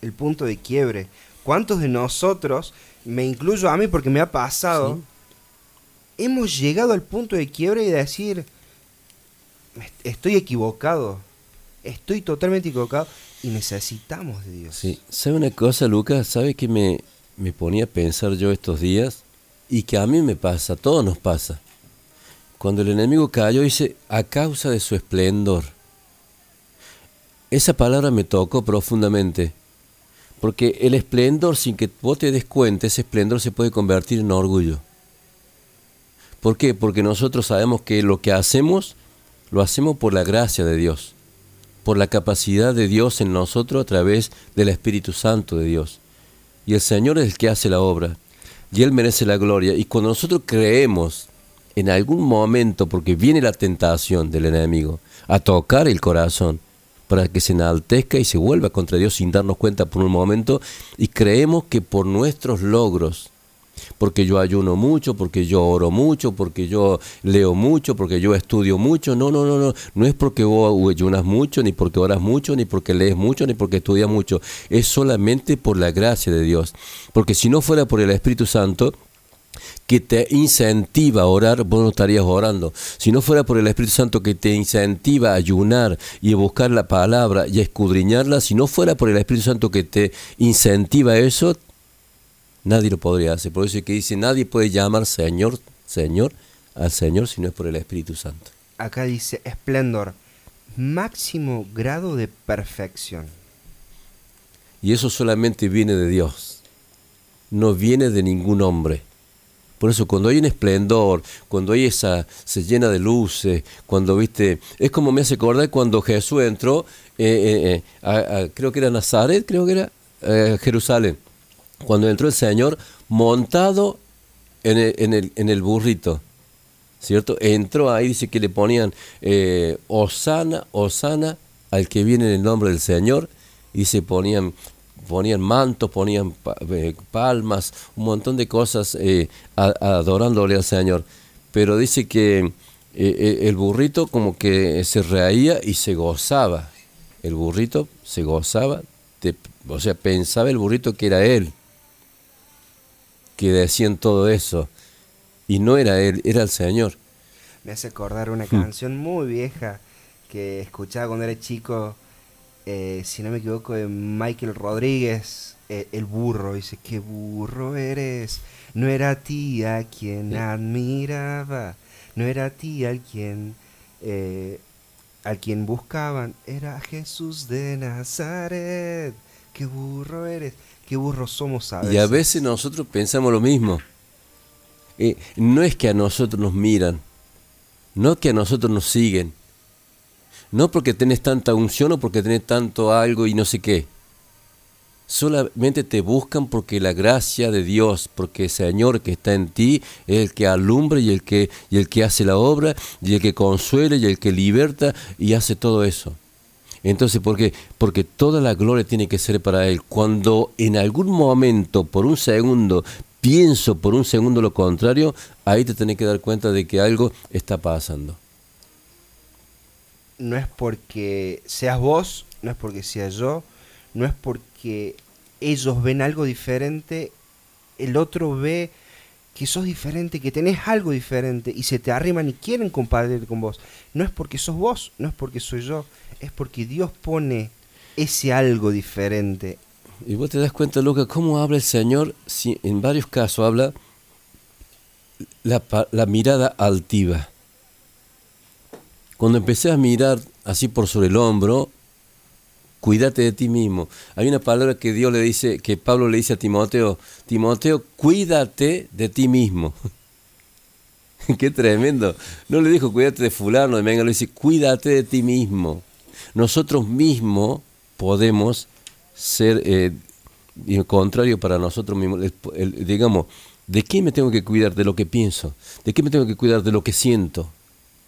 Speaker 2: El punto de quiebre. ¿Cuántos de nosotros, me incluyo a mí porque me ha pasado, hemos llegado al punto de quiebre y de decir, "Est- estoy equivocado, estoy totalmente equivocado y necesitamos de Dios?
Speaker 3: Sí, ¿sabe una cosa, Lucas? ¿Sabe que me, me ponía a pensar yo estos días? Y que a mí me pasa, a todos nos pasa. Cuando el enemigo cayó, dice, a causa de su esplendor. Esa palabra me tocó profundamente. Porque el esplendor, sin que vos te des cuenta, ese esplendor se puede convertir en orgullo. ¿Por qué? Porque nosotros sabemos que lo que hacemos, lo hacemos por la gracia de Dios por la capacidad de Dios en nosotros a través del Espíritu Santo de Dios. Y el Señor es el que hace la obra. Y Él merece la gloria. Y cuando nosotros creemos en algún momento, porque viene la tentación del enemigo, a tocar el corazón, para que se enaltezca y se vuelva contra Dios sin darnos cuenta por un momento, y creemos que por nuestros logros, porque yo ayuno mucho, porque yo oro mucho, porque yo leo mucho, porque yo estudio mucho. No, no, no, no. No es porque vos ayunas mucho, ni porque oras mucho, ni porque lees mucho, ni porque estudias mucho. Es solamente por la gracia de Dios. Porque si no fuera por el Espíritu Santo, que te incentiva a orar, vos no estarías orando. Si no fuera por el Espíritu Santo que te incentiva a ayunar y a buscar la palabra y a escudriñarla, si no fuera por el Espíritu Santo que te incentiva a eso, Nadie lo podría hacer. Por eso es que dice, nadie puede llamar Señor, Señor, al Señor si no es por el Espíritu Santo.
Speaker 2: Acá dice esplendor, máximo grado de perfección.
Speaker 3: Y eso solamente viene de Dios. No viene de ningún hombre. Por eso cuando hay un esplendor, cuando hay esa, se llena de luces, cuando viste, es como me hace acordar cuando Jesús entró, eh, eh, eh, creo que era Nazaret, creo que era Jerusalén, cuando entró el Señor montado en el, en el, burrito, ¿cierto? Entró ahí, dice que le ponían Osana, Osana al que viene en el nombre del Señor, y se ponían, ponían mantos, ponían eh, palmas, un montón de cosas eh, adorándole al Señor. Pero dice que eh, eh, el burrito como que se reía y se gozaba. El burrito se gozaba, de- o sea, pensaba el burrito que era él, que decían todo eso. Y no era él, era el Señor.
Speaker 2: Me hace acordar una canción muy vieja que escuchaba cuando era chico, eh, si no me equivoco, de Michael Rodríguez, eh, El burro. Dice, qué burro eres. No era a ti a quien
Speaker 3: Sí.
Speaker 2: admiraba, no era a ti al quien, eh, al quien buscaban, era Jesús de Nazaret. Qué burro eres, qué burro somos a veces.
Speaker 3: Y a veces nosotros pensamos lo mismo. No es que a nosotros nos miran, no que a nosotros nos siguen, no porque tenés tanta unción o porque tenés tanto algo y no sé qué. Solamente te buscan porque la gracia de Dios, porque el Señor que está en ti es el que alumbra y el que, y el que hace la obra, y el que consuela y el que liberta y hace todo eso. Entonces, ¿por qué? Porque toda la gloria tiene que ser para Él. Cuando en algún momento, por un segundo, pienso por un segundo lo contrario, ahí te tenés que dar cuenta de que algo está pasando.
Speaker 2: No es porque seas vos, no es porque sea yo, no es porque ellos ven algo diferente, el otro ve que sos diferente, que tenés algo diferente y se te arriman y quieren compartir con vos. No es porque sos vos, no es porque soy yo, es porque Dios pone ese algo diferente.
Speaker 3: Y vos te das cuenta, Lucas, cómo habla el Señor, si en varios casos habla la, la mirada altiva. Cuando empecé a mirar así por sobre el hombro, cuídate de ti mismo. Hay una palabra que Dios le dice, que Pablo le dice a Timoteo, Timoteo, cuídate de ti mismo. *laughs* Qué tremendo. No le dijo cuídate de fulano, de venga, le dice cuídate de ti mismo. Nosotros mismos podemos ser eh, contrario para nosotros mismos. Digamos, ¿de qué me tengo que cuidar? De lo que pienso. ¿De qué me tengo que cuidar? De lo que siento.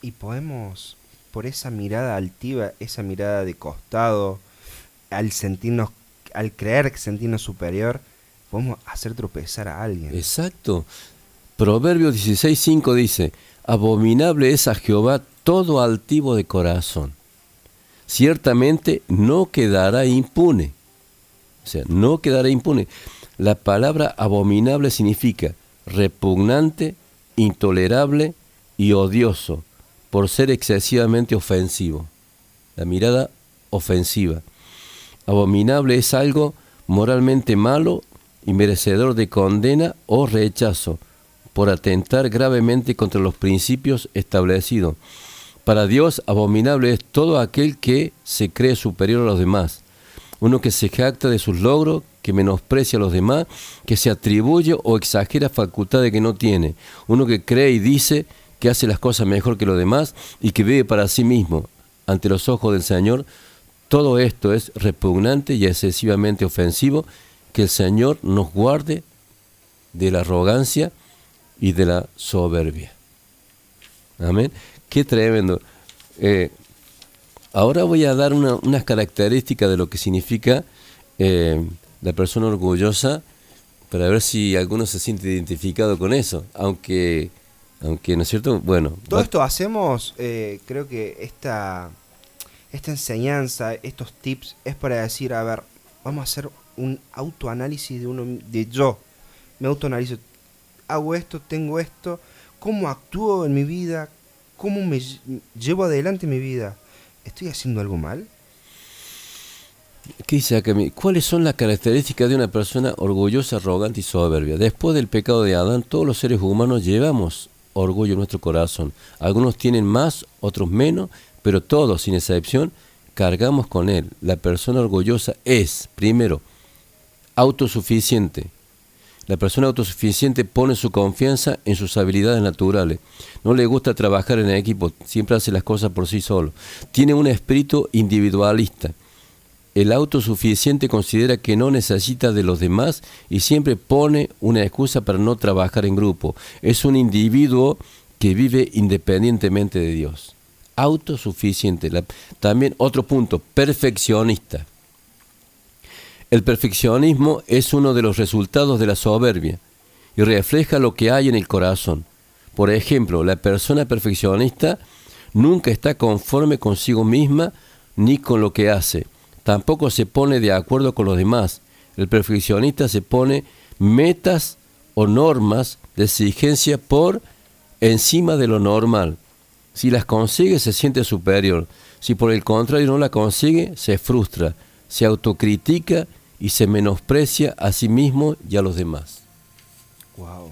Speaker 2: Y podemos, por esa mirada altiva, esa mirada de costado, al sentirnos, al creer sentirnos superior, podemos hacer tropezar a alguien.
Speaker 3: Exacto. Proverbios 16.5 dice, abominable es a Jehová todo altivo de corazón. Ciertamente no quedará impune. O sea, no quedará impune. La palabra abominable significa repugnante, intolerable y odioso, por ser excesivamente ofensivo. La mirada ofensiva. Abominable es algo moralmente malo y merecedor de condena o rechazo, por atentar gravemente contra los principios establecidos. Para Dios, abominable es todo aquel que se cree superior a los demás, uno que se jacta de sus logros, que menosprecia a los demás, que se atribuye o exagera facultades que no tiene, uno que cree y dice que hace las cosas mejor que los demás y que vive para sí mismo ante los ojos del Señor, todo esto es repugnante y excesivamente ofensivo, que el Señor nos guarde de la arrogancia y de la soberbia. Amén. Qué tremendo. Eh, ahora voy a dar unas características de lo que significa eh, la persona orgullosa para ver si alguno se siente identificado con eso. Aunque, aunque ¿no es cierto? Bueno.
Speaker 2: Todo esto hacemos, eh, creo que esta, esta enseñanza, estos tips, es para decir, a ver, vamos a hacer un autoanálisis de uno, de yo. Me autoanalizo, hago esto, tengo esto, cómo actúo en mi vida, cómo me llevo adelante mi vida. ¿Estoy haciendo algo mal?
Speaker 3: ¿Qué dice acá? ¿Cuáles son las características de una persona orgullosa, arrogante y soberbia? Después del pecado de Adán, todos los seres humanos llevamos orgullo en nuestro corazón. Algunos tienen más, otros menos, pero todos, sin excepción, cargamos con él. La persona orgullosa es, primero, autosuficiente, la persona autosuficiente pone su confianza en sus habilidades naturales. No le gusta trabajar en equipo, siempre hace las cosas por sí solo. Tiene un espíritu individualista. El autosuficiente considera que no necesita de los demás y siempre pone una excusa para no trabajar en grupo. Es un individuo que vive independientemente de Dios. Autosuficiente. también otro punto, perfeccionista. El perfeccionismo es uno de los resultados de la soberbia y refleja lo que hay en el corazón. Por ejemplo, la persona perfeccionista nunca está conforme consigo misma ni con lo que hace. Tampoco se pone de acuerdo con los demás. El perfeccionista se pone metas o normas de exigencia por encima de lo normal. Si las consigue se siente superior. Si por el contrario no la consigue, se frustra, se autocritica y se menosprecia a sí mismo y a los demás.
Speaker 2: Wow.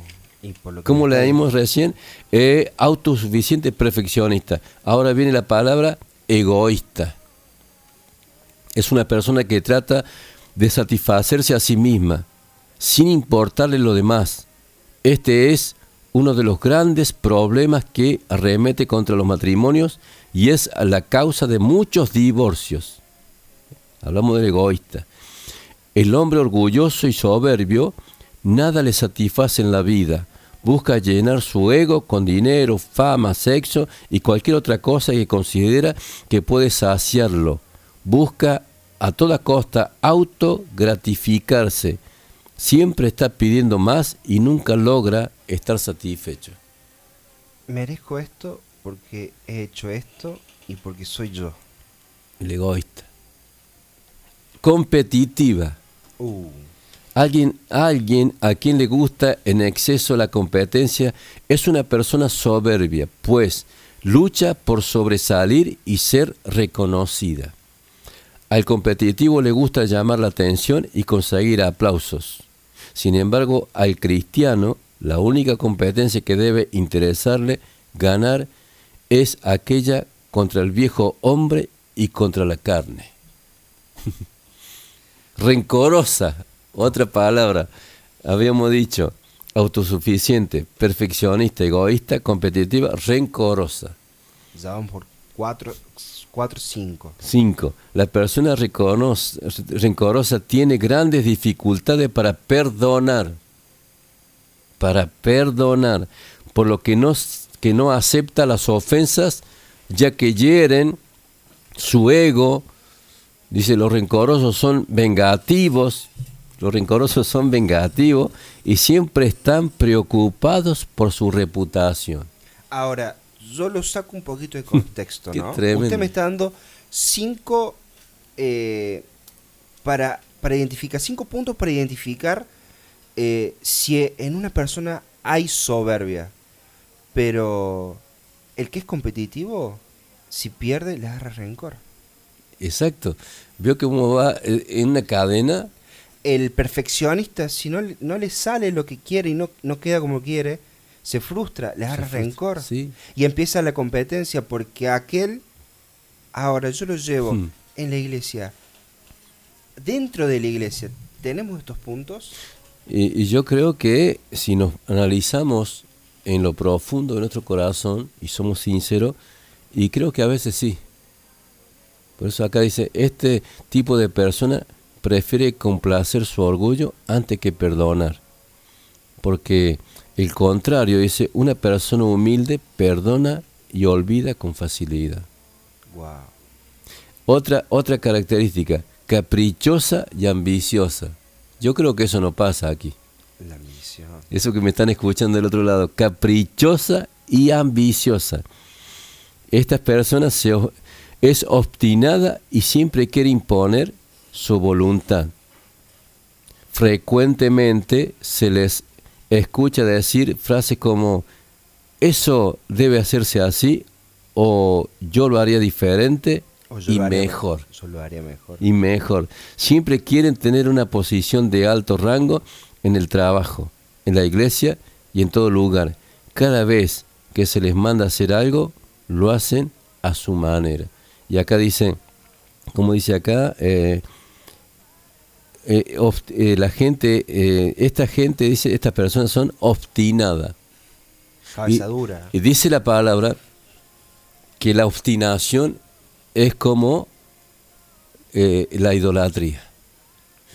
Speaker 3: Como leímos recién, eh, autosuficiente perfeccionista. Ahora viene la palabra egoísta. Es una persona que trata de satisfacerse a sí misma, sin importarle lo demás. Este es uno de los grandes problemas que arremete contra los matrimonios y es la causa de muchos divorcios. Hablamos del egoísta. El hombre orgulloso y soberbio nada le satisface en la vida. Busca llenar su ego con dinero, fama, sexo y cualquier otra cosa que considera que puede saciarlo. Busca a toda costa autogratificarse. Siempre está pidiendo más y nunca logra estar satisfecho.
Speaker 2: Merezco esto porque he hecho esto y porque soy yo.
Speaker 3: El egoísta. Competitiva
Speaker 2: Uh.
Speaker 3: Alguien, alguien a quien le gusta en exceso la competencia es una persona soberbia, pues lucha por sobresalir y ser reconocida. Al competitivo le gusta llamar la atención y conseguir aplausos. Sin embargo, al cristiano, la única competencia que debe interesarle ganar es aquella contra el viejo hombre y contra la carne. *laughs* rencorosa, otra palabra, habíamos dicho, autosuficiente, perfeccionista, egoísta, competitiva, rencorosa.
Speaker 2: Ya vamos por 4, 4, 5.
Speaker 3: 5. La persona rencorosa tiene grandes dificultades para perdonar, para perdonar, por lo que no, que no acepta las ofensas, ya que hieren su ego, Dice, los rencorosos son vengativos, los rencorosos son vengativos y siempre están preocupados por su reputación.
Speaker 2: Ahora, yo lo saco un poquito de contexto, *laughs* ¿no? Usted me está dando cinco eh, para, para identificar, cinco puntos para identificar eh, si en una persona hay soberbia, pero el que es competitivo, si pierde, le agarra rencor.
Speaker 3: Exacto. Veo que uno va eh, en una cadena.
Speaker 2: El perfeccionista, si no, le- no le sale lo que quiere y no, no queda como quiere, se frustra, le
Speaker 3: frustra,
Speaker 2: rencor.
Speaker 3: sí.
Speaker 2: Y empieza la competencia porque aquel, ahora yo lo llevo
Speaker 3: Hmm.
Speaker 2: en la iglesia. Dentro de la iglesia, ¿tenemos estos puntos?
Speaker 3: Y, y yo creo que si nos analizamos en lo profundo de nuestro corazón y somos sinceros, y creo que a veces sí. Por eso acá dice, este tipo de persona prefiere complacer su orgullo antes que perdonar. Porque el contrario dice, una persona humilde perdona y olvida con facilidad.
Speaker 2: Wow.
Speaker 3: Otra, otra característica, caprichosa y ambiciosa. Yo creo que eso no pasa aquí.
Speaker 2: La misión.
Speaker 3: Eso que me están escuchando del otro lado, caprichosa y ambiciosa. Estas personas se, es obstinada y siempre quiere imponer su voluntad. Frecuentemente se les escucha decir frases como eso debe hacerse así o yo lo haría diferente y
Speaker 2: haría
Speaker 3: mejor
Speaker 2: Yo lo haría mejor.
Speaker 3: y mejor. Siempre quieren tener una posición de alto rango en el trabajo, en la iglesia y en todo lugar. Cada vez que se les manda hacer algo, lo hacen a su manera. Y acá dice, como dice acá, eh, eh, eh, la gente, eh, esta gente dice, estas personas son obstinadas.
Speaker 2: Cabeza dura.
Speaker 3: Y dice la palabra que la obstinación es como la idolatría.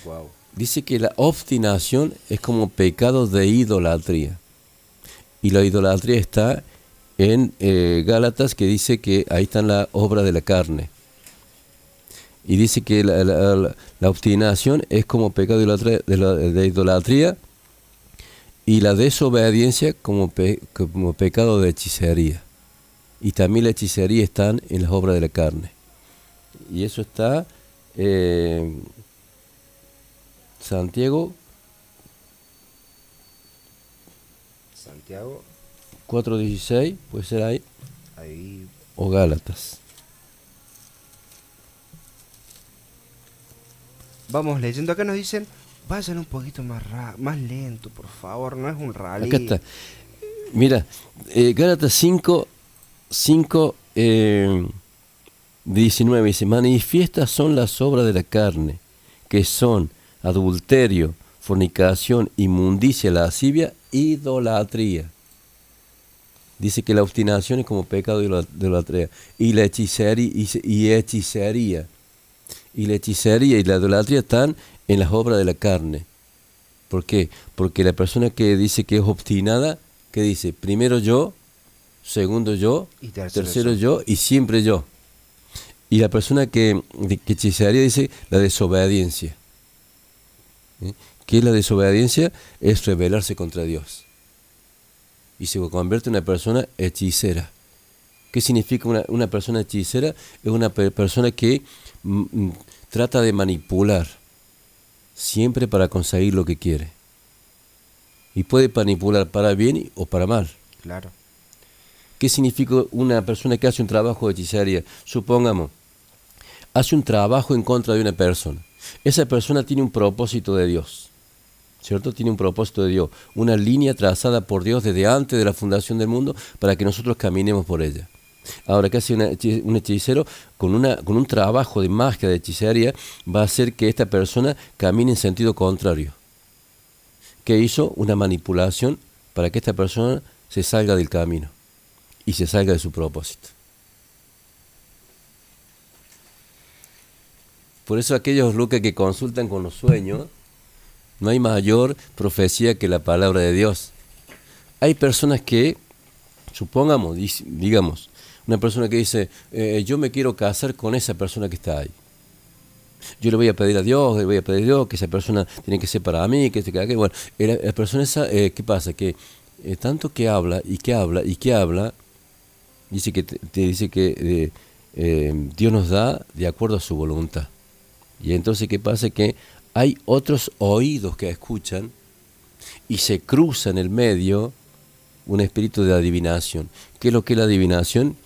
Speaker 2: Wow.
Speaker 3: Dice que la obstinación es como pecado de idolatría. Y la idolatría está en Gálatas que dice que ahí están la obra de la carne. Y dice que la, la- la- la obstinación es como pecado de idolatría y la desobediencia como, pe- como pecado de hechicería. Y también la hechicería están en las obras de la carne. Y eso está eh, Santiago
Speaker 2: Santiago,
Speaker 3: 4.16, puede ser ahí,
Speaker 2: ahí.
Speaker 3: o Gálatas.
Speaker 2: Vamos leyendo. Acá nos dicen, vayan un poquito más más lento, por favor. No es un rally.
Speaker 3: Acá está. Mira, Gálatas 5, 5 eh, 19 dice, manifiestas son las obras de la carne, que son adulterio, fornicación, inmundicia, lascivia, idolatría. Dice que la obstinación es como pecado de idola- de idolatría. Y la hechicería, y hechicería. Y la hechicería y la idolatría están en las obras de la carne. ¿Por qué? Porque la persona que dice que es obstinada, que dice primero yo, segundo yo,
Speaker 2: Y tercero
Speaker 3: tercero
Speaker 2: yo.
Speaker 3: y siempre yo. Y la persona que, que hechizaría dice la desobediencia. ¿Eh? ¿Qué es la desobediencia? Es rebelarse contra Dios. Y se convierte en una persona hechicera. ¿Qué significa una, una persona hechicera? Es una pe- persona que trata de manipular siempre para conseguir lo que quiere. Y puede manipular para bien o para mal.
Speaker 2: Claro.
Speaker 3: ¿Qué significa una persona que hace un trabajo de hechicería? Supongamos, hace un trabajo en contra de una persona. Esa persona tiene un propósito de Dios, ¿cierto? Tiene un propósito de Dios, una línea trazada por Dios desde antes de la fundación del mundo para que nosotros caminemos por ella. Ahora, ¿qué hace un hechicero? Con, una, con un trabajo de magia, de hechicería, va a hacer que esta persona camine en sentido contrario. ¿Qué hizo? Una manipulación para que esta persona se salga del camino y se salga de su propósito. Por eso aquellos, Lucas, que consultan con los sueños, no hay mayor profecía que la palabra de Dios. Hay personas que, supongamos, digamos, una persona que dice, eh, yo me quiero casar con esa persona que está ahí. Yo le voy a pedir a Dios, le voy a pedir a Dios que esa persona tiene que ser para mí, que este, que aquel. Bueno, la, persona esa, eh, ¿qué pasa? Que eh, tanto que habla y que habla y que habla, dice que te, dice que Dios nos da de acuerdo a su voluntad. Y entonces, ¿qué pasa? Que hay otros oídos que escuchan y se cruza en el medio un espíritu de adivinación. ¿Qué es lo que es la adivinación?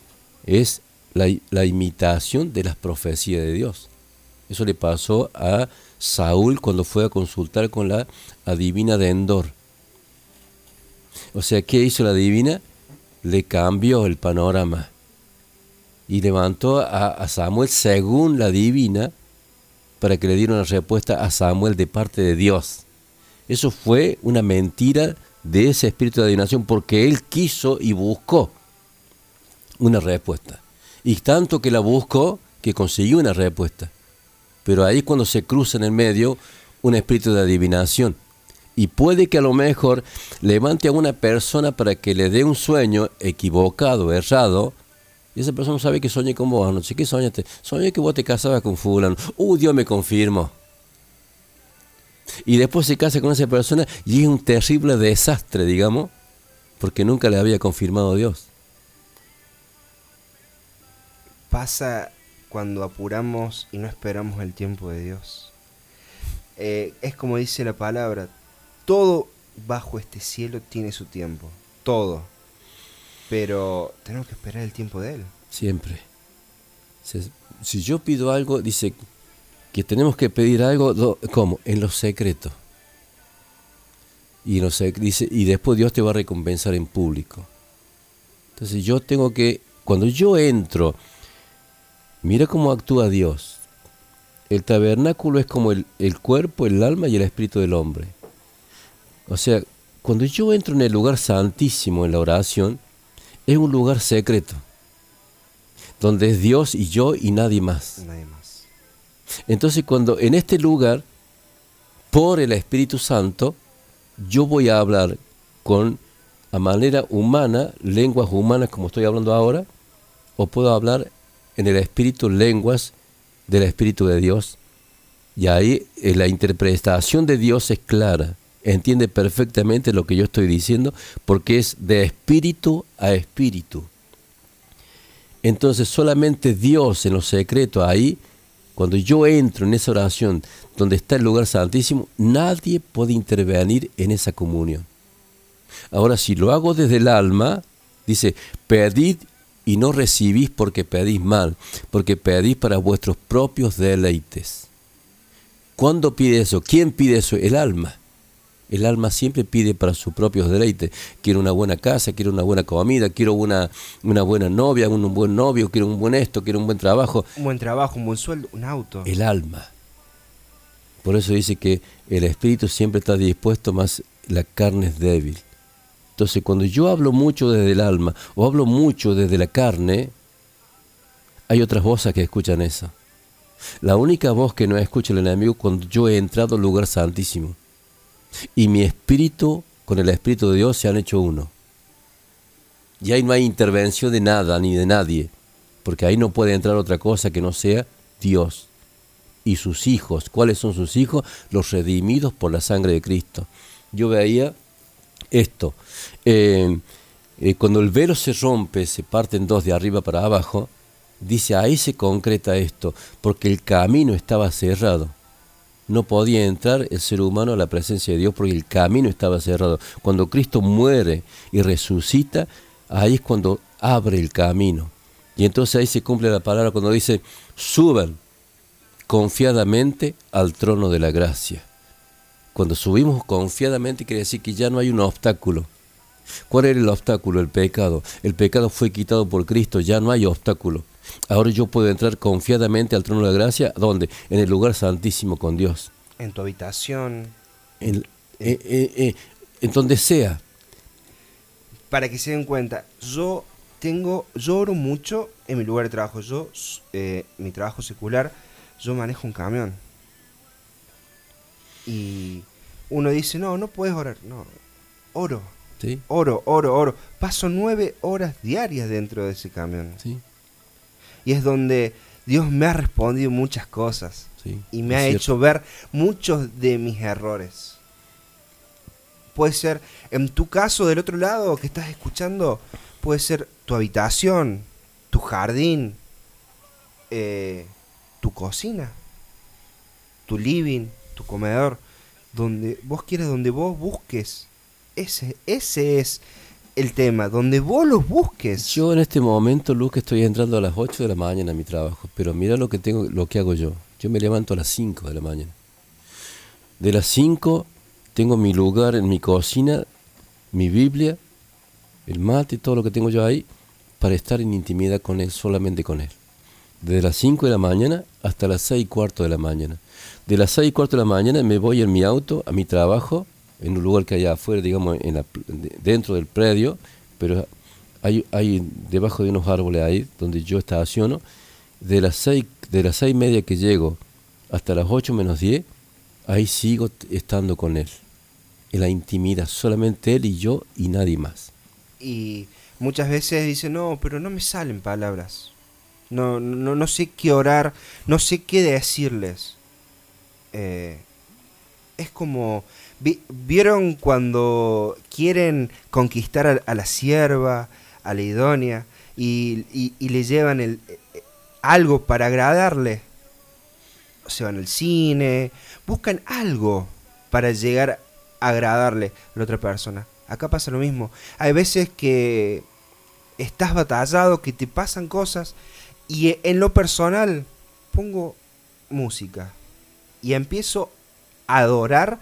Speaker 3: Es la, la imitación de las profecías de Dios. Eso le pasó a Saúl cuando fue a consultar con la adivina de Endor. O sea, ¿qué hizo la adivina? Le cambió el panorama y levantó a, a Samuel según la divina para que le diera una respuesta a Samuel de parte de Dios. Eso fue una mentira de ese espíritu de adivinación porque él quiso y buscó una respuesta. Y tanto que la buscó que consiguió una respuesta. Pero ahí es cuando se cruza en el medio un espíritu de adivinación. Y puede que a lo mejor levante a una persona para que le dé un sueño equivocado, errado, y esa persona sabe que soñé con vos anoche. ¿Qué soñaste? Soñé que vos te casabas con fulano. Uh, Dios me confirmó. Y después se casa con esa persona y es un terrible desastre, digamos, porque nunca le había confirmado Dios.
Speaker 2: Pasa cuando apuramos y no esperamos el tiempo de Dios. Eh, es como dice la palabra, todo bajo este cielo tiene su tiempo, todo. Pero tenemos que esperar el tiempo de Él.
Speaker 3: Siempre. Si, yo pido algo, dice que tenemos que pedir algo, ¿cómo? En lo secreto. Y, lo sec- dice, y después Dios te va a recompensar en público. Entonces yo tengo que, cuando yo entro, mira cómo actúa Dios. El tabernáculo es como el, el cuerpo, el alma y el espíritu del hombre. O sea, cuando yo entro en el lugar santísimo en la oración, es un lugar secreto, donde es Dios y yo y nadie más.
Speaker 2: Nadie más.
Speaker 3: Entonces cuando en este lugar, por el Espíritu Santo, yo voy a hablar con, a manera humana, lenguas humanas como estoy hablando ahora, o puedo hablar en el Espíritu lenguas del Espíritu de Dios. Y ahí eh, la interpretación de Dios es clara, entiende perfectamente lo que yo estoy diciendo, porque es de espíritu a espíritu. Entonces solamente Dios en lo secreto ahí, cuando yo entro en esa oración donde está el lugar santísimo, nadie puede intervenir en esa comunión. Ahora, si lo hago desde el alma, dice, pedid y no recibís porque pedís mal, porque pedís para vuestros propios deleites. ¿Cuándo pide eso? ¿Quién pide eso? El alma. El alma siempre pide para sus propios deleites. Quiero una buena casa, quiero una buena comida, quiero una, una buena novia, un, un buen novio, quiero un buen esto, quiero un buen trabajo.
Speaker 2: Un buen trabajo, un buen sueldo, un auto.
Speaker 3: El alma. Por eso dice que el espíritu siempre está dispuesto, más la carne es débil. Entonces, cuando yo hablo mucho desde el alma o hablo mucho desde la carne, hay otras voces que escuchan eso. La única voz que no escucha el enemigo cuando yo he entrado al lugar santísimo y mi espíritu con el espíritu de Dios se han hecho uno. Y ahí no hay intervención de nada ni de nadie, porque ahí no puede entrar otra cosa que no sea Dios y sus hijos. ¿Cuáles son sus hijos? Los redimidos por la sangre de Cristo. Yo veía esto. Eh, eh, cuando el velo se rompe, se parte en dos de arriba para abajo, dice, ahí se concreta esto, porque el camino estaba cerrado. No podía entrar el ser humano a la presencia de Dios porque el camino estaba cerrado. Cuando Cristo muere y resucita, ahí es cuando abre el camino. Y entonces ahí se cumple la palabra cuando dice, suban confiadamente al trono de la gracia. Cuando subimos confiadamente quiere decir que ya no hay un obstáculo. ¿Cuál era el obstáculo? El pecado. El pecado fue quitado por Cristo, ya no hay obstáculo. Ahora yo puedo entrar confiadamente al trono de la gracia, ¿dónde? En el lugar santísimo con Dios.
Speaker 2: En tu habitación.
Speaker 3: En, eh, eh, eh, en donde sea.
Speaker 2: Para que se den cuenta, yo tengo, yo oro mucho en mi lugar de trabajo. Yo, mi trabajo secular, yo manejo un camión. Y uno dice, no, no puedes orar. No, oro,
Speaker 3: ¿Sí?
Speaker 2: oro, oro, oro. Paso nueve horas diarias dentro de ese camión.
Speaker 3: ¿Sí?
Speaker 2: Y es donde Dios me ha respondido muchas cosas.
Speaker 3: Sí,
Speaker 2: y me ha
Speaker 3: cierto.
Speaker 2: hecho ver muchos de mis errores. Puede ser, en tu caso, del otro lado que estás escuchando, puede ser tu habitación, tu jardín, eh, tu cocina, tu living, tu comedor, donde vos quieres, donde vos busques Ese, ese es el tema, donde vos los busques.
Speaker 3: Yo en este momento, Luke, estoy entrando a las 8 de la mañana a mi trabajo, pero mira lo que tengo, lo que hago yo. Yo me levanto a las 5 de la mañana. De las 5 tengo mi lugar en mi cocina, mi Biblia, el mate, todo lo que tengo yo ahí, para estar en intimidad con Él, solamente con Él. Desde las 5 de la mañana hasta las 6 y cuarto de la mañana. De las 6 y cuarto de la mañana me voy en mi auto a mi trabajo, en un lugar que hay afuera, digamos, en la dentro del predio, pero hay, hay debajo de unos árboles ahí donde yo estaciono. De las 6 de las seis y media que llego hasta las 8 menos 10, ahí sigo estando con Él. En la intimidad, solamente Él y yo y nadie más.
Speaker 2: Y muchas veces dicen, no, pero no me salen palabras. No, no, no sé qué orar, no sé qué decirles. Eh, es como, vi- ¿vieron cuando quieren conquistar a, la sierva, a la idónea, y, y- le llevan el, eh, algo para agradarle? Se van al cine, buscan algo para llegar a agradarle a la otra persona. Acá pasa lo mismo. Hay veces que estás batallado, que te pasan cosas y e- en lo personal pongo música y empiezo a adorar,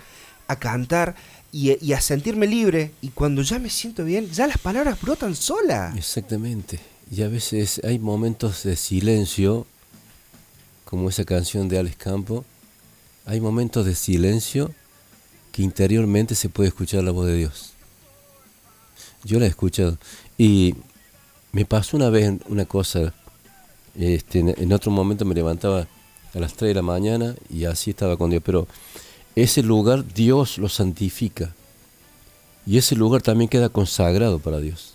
Speaker 2: a cantar y, a sentirme libre y cuando ya me siento bien, ya las palabras brotan solas.
Speaker 3: Exactamente. Y a veces hay momentos de silencio, como esa canción de Alex Campo. Hay momentos de silencio que interiormente se puede escuchar la voz de Dios. Yo la he escuchado. Y me pasó una vez una cosa, este, en, en otro momento me levantaba a las 3 de la mañana y así estaba con Dios, pero ese lugar Dios lo santifica. Y ese lugar también queda consagrado para Dios.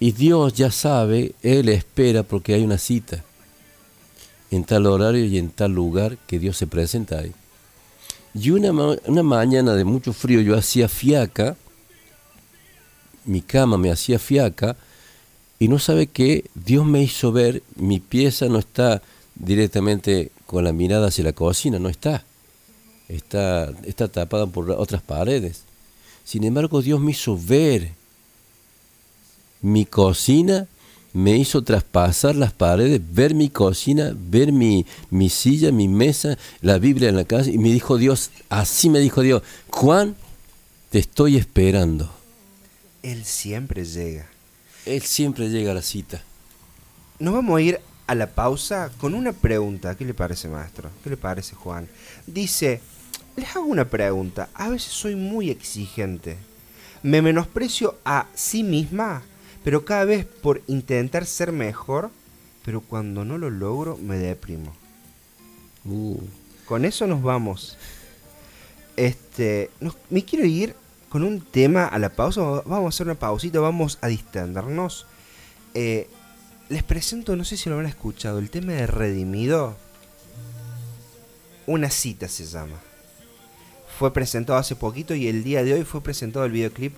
Speaker 3: Y Dios ya sabe, Él espera porque hay una cita en tal horario y en tal lugar que Dios se presenta ahí. Y una, ma- una mañana de mucho frío yo hacía fiaca, mi cama me hacía fiaca, y no sabe qué, Dios me hizo ver, mi pieza no está directamente con la mirada hacia la cocina, no está. Está, está tapada por otras paredes. Sin embargo, Dios me hizo ver mi cocina, me hizo traspasar las paredes, ver mi cocina, ver mi, mi silla, mi mesa, la Biblia en la casa, y me dijo Dios, así me dijo Dios, Juan, te estoy esperando.
Speaker 2: Él siempre llega.
Speaker 3: Él siempre llega a la cita.
Speaker 2: Nos vamos a ir a la pausa con una pregunta. ¿Qué le parece, maestro? ¿Qué le parece, Juan? Dice, les hago una pregunta. A veces soy muy exigente. Me menosprecio a sí misma, pero cada vez por intentar ser mejor, pero cuando no lo logro me deprimo.
Speaker 3: Uh,
Speaker 2: Con eso nos vamos. Este, nos- me quiero ir con un tema a la pausa. Vamos a hacer una pausita, vamos a distendernos. Eh, les presento, no sé si lo habrán escuchado, el tema de Redimido. Una cita se llama. Fue presentado hace poquito y el día de hoy fue presentado el videoclip.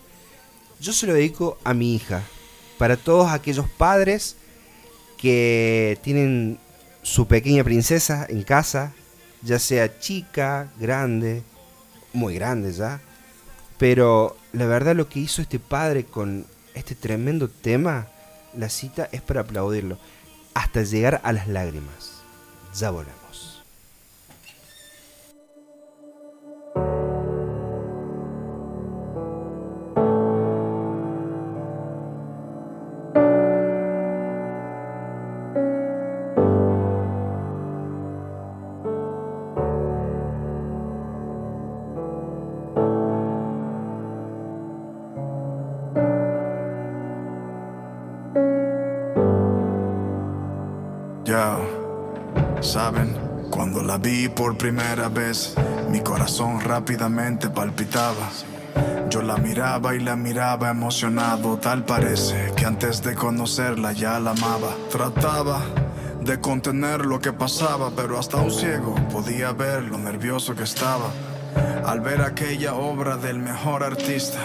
Speaker 2: Yo se lo dedico a mi hija. Para todos aquellos padres que tienen su pequeña princesa en casa, ya sea chica, grande, muy grande ya. Pero la verdad lo que hizo este padre con este tremendo tema, la cita es para aplaudirlo, hasta llegar a las lágrimas. Ya volvemos.
Speaker 4: Por primera vez, mi corazón rápidamente palpitaba. Yo la miraba y la miraba emocionado, tal parece que antes de conocerla ya la amaba. Trataba de contener lo que pasaba, pero hasta un ciego podía ver lo nervioso que estaba al ver aquella obra del mejor artista.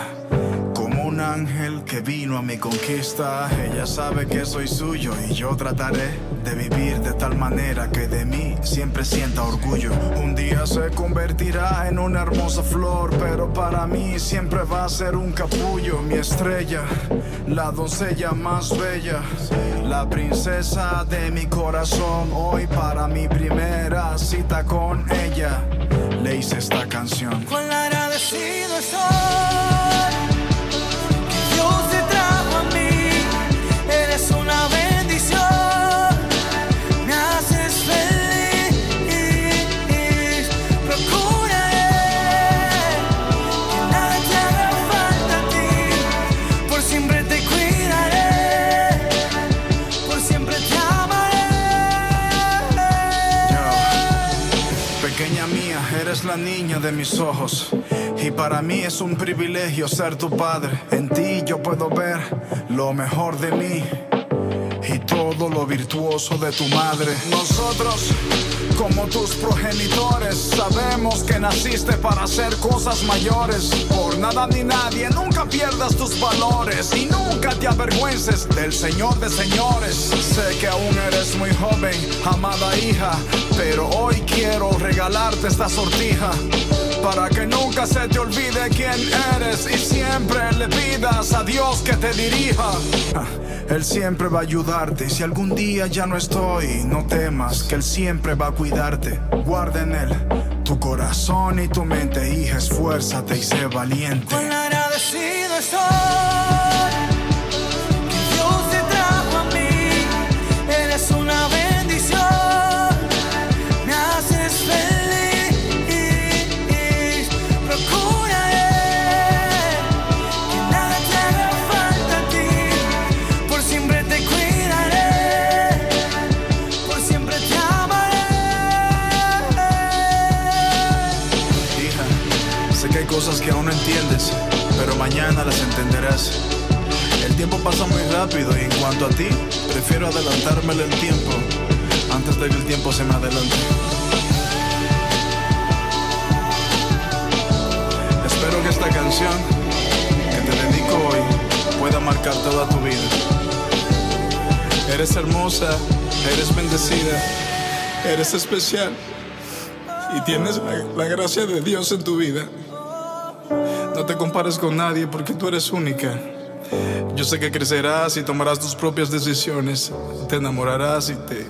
Speaker 4: Como un ángel que vino a mi conquista. Ella sabe que soy suyo y yo trataré de vivir de tal manera que de mí siempre sienta orgullo. Un día se convertirá en una hermosa flor, pero para mí siempre va a ser un capullo. Mi estrella, la doncella más bella, la princesa de mi corazón. Hoy para mi primera cita con ella, le hice esta canción.
Speaker 1: Agradecido estoy
Speaker 4: niña de mis ojos. Y para mí es un privilegio ser tu padre. En ti yo puedo ver lo mejor de mí y todo lo virtuoso de tu madre. Nosotros, como tus progenitores, sabemos que naciste para hacer cosas mayores. Por nada ni nadie, nunca pierdas tus valores y nunca te avergüences del Señor de señores. Sé que aún eres muy joven, amada hija, pero hoy quiero regalarte esta sortija. Para que nunca se te olvide quién eres y siempre le pidas a Dios que te dirija. Él siempre va a ayudarte. Si algún día ya no estoy, no temas que Él siempre va a cuidarte. Guarda en Él tu corazón y tu mente, hija, esfuérzate y sé valiente.
Speaker 1: Cuán agradecido estoy que
Speaker 4: aún no entiendes, pero mañana las entenderás. El tiempo pasa muy rápido y en cuanto a ti, prefiero adelantármele el tiempo antes de que el tiempo se me adelante. Espero que esta canción que te dedico hoy pueda marcar toda tu vida. Eres hermosa, eres bendecida, eres especial y tienes la, la gracia de Dios en tu vida. No te compares con nadie porque tú eres única. Yo sé que crecerás y tomarás tus propias decisiones, te enamorarás y te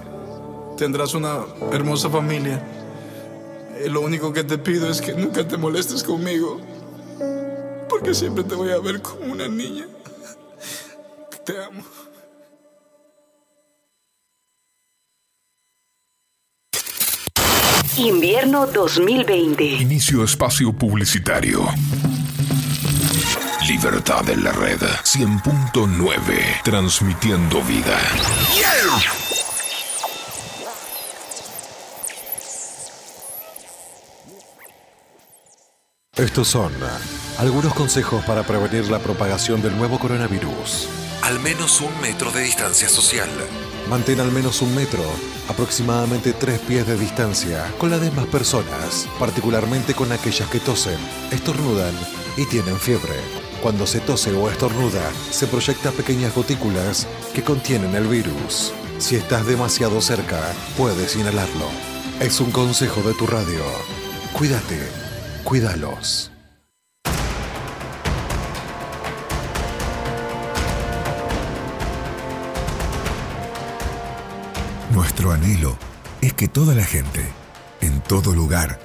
Speaker 4: tendrás una hermosa familia. Y lo único que te pido es que nunca te molestes conmigo, porque siempre te voy a ver como una niña. Te amo.
Speaker 5: Invierno 2020.
Speaker 6: Inicio espacio publicitario. Libertad en la red 100.9. Transmitiendo vida.
Speaker 7: Estos son algunos consejos para prevenir la propagación del nuevo coronavirus.
Speaker 8: Al menos un metro de distancia social.
Speaker 7: Mantén al menos un metro, aproximadamente tres pies de distancia, con las demás personas, particularmente con aquellas que tosen, estornudan y tienen fiebre. Cuando se tose o estornuda, se proyectan pequeñas gotículas que contienen el virus. Si estás demasiado cerca, puedes inhalarlo. Es un consejo de tu radio. Cuídate, cuídalos.
Speaker 6: Nuestro anhelo es que toda la gente, en todo lugar,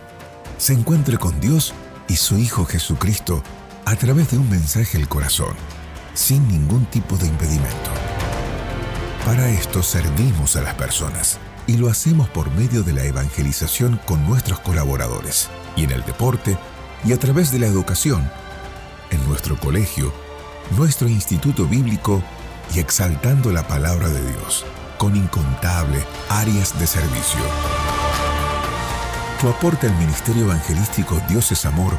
Speaker 6: se encuentre con Dios y su Hijo Jesucristo a través de un mensaje al corazón, sin ningún tipo de impedimento. Para esto servimos a las personas y lo hacemos por medio de la evangelización con nuestros colaboradores y en el deporte y a través de la educación, en nuestro colegio, nuestro instituto bíblico y exaltando la palabra de Dios con incontables áreas de servicio. Tu aporte al Ministerio Evangelístico Dios es Amor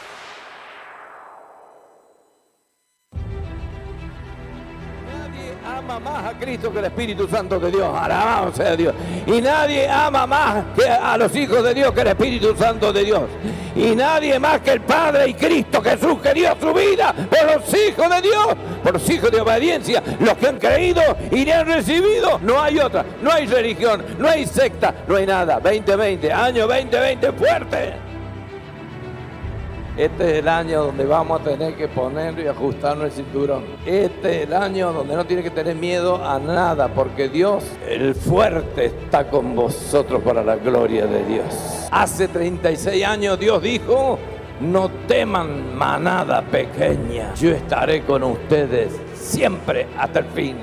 Speaker 9: Más a Cristo que el Espíritu Santo de Dios. Alabado sea Dios. Y nadie ama más que a los hijos de Dios que el Espíritu Santo de Dios. Y nadie más que el Padre y Cristo Jesús que dio su vida por los hijos de Dios, por los hijos de obediencia, los que han creído y le han recibido. No hay otra, no hay religión, no hay secta, no hay nada. 2020, año 2020 fuerte. Este es el año donde vamos a tener que poner y ajustarnos el cinturón. Este es el año donde no tiene que tener miedo a nada, porque Dios, el fuerte, está con vosotros para la gloria de Dios. Hace 36 años Dios dijo, no teman manada pequeña, yo estaré con ustedes siempre hasta el fin.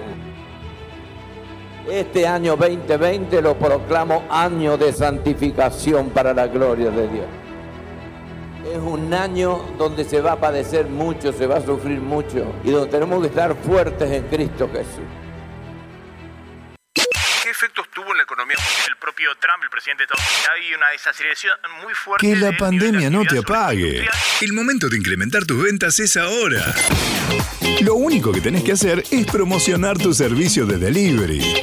Speaker 9: Este año 2020 lo proclamo año de santificación para la gloria de Dios. Es un año donde se va a padecer mucho, se va a sufrir mucho y donde tenemos que estar fuertes en Cristo Jesús.
Speaker 10: ¿Qué efectos tuvo en la economía? El propio Trump, el presidente de Estados Unidos, hay una desaceleración muy fuerte.
Speaker 11: Que la
Speaker 10: de-
Speaker 11: pandemia no te apague. El momento de incrementar tus ventas es ahora. Lo único que tenés que hacer es promocionar tu servicio de delivery.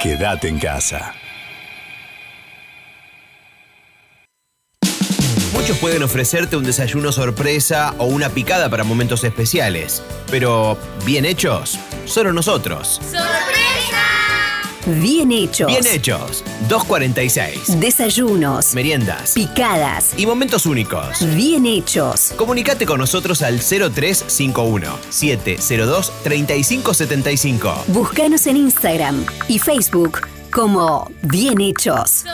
Speaker 11: Quédate en casa.
Speaker 12: Muchos pueden ofrecerte un desayuno sorpresa o una picada para momentos especiales, pero bien hechos, solo nosotros.
Speaker 13: Bien hechos.
Speaker 12: Bien hechos, 246.
Speaker 13: Desayunos.
Speaker 12: Meriendas.
Speaker 13: Picadas.
Speaker 12: Y momentos únicos.
Speaker 13: Bien hechos.
Speaker 12: Comunicate con nosotros al 0351 702 3575.
Speaker 13: Búscanos en Instagram y Facebook como Bien hechos.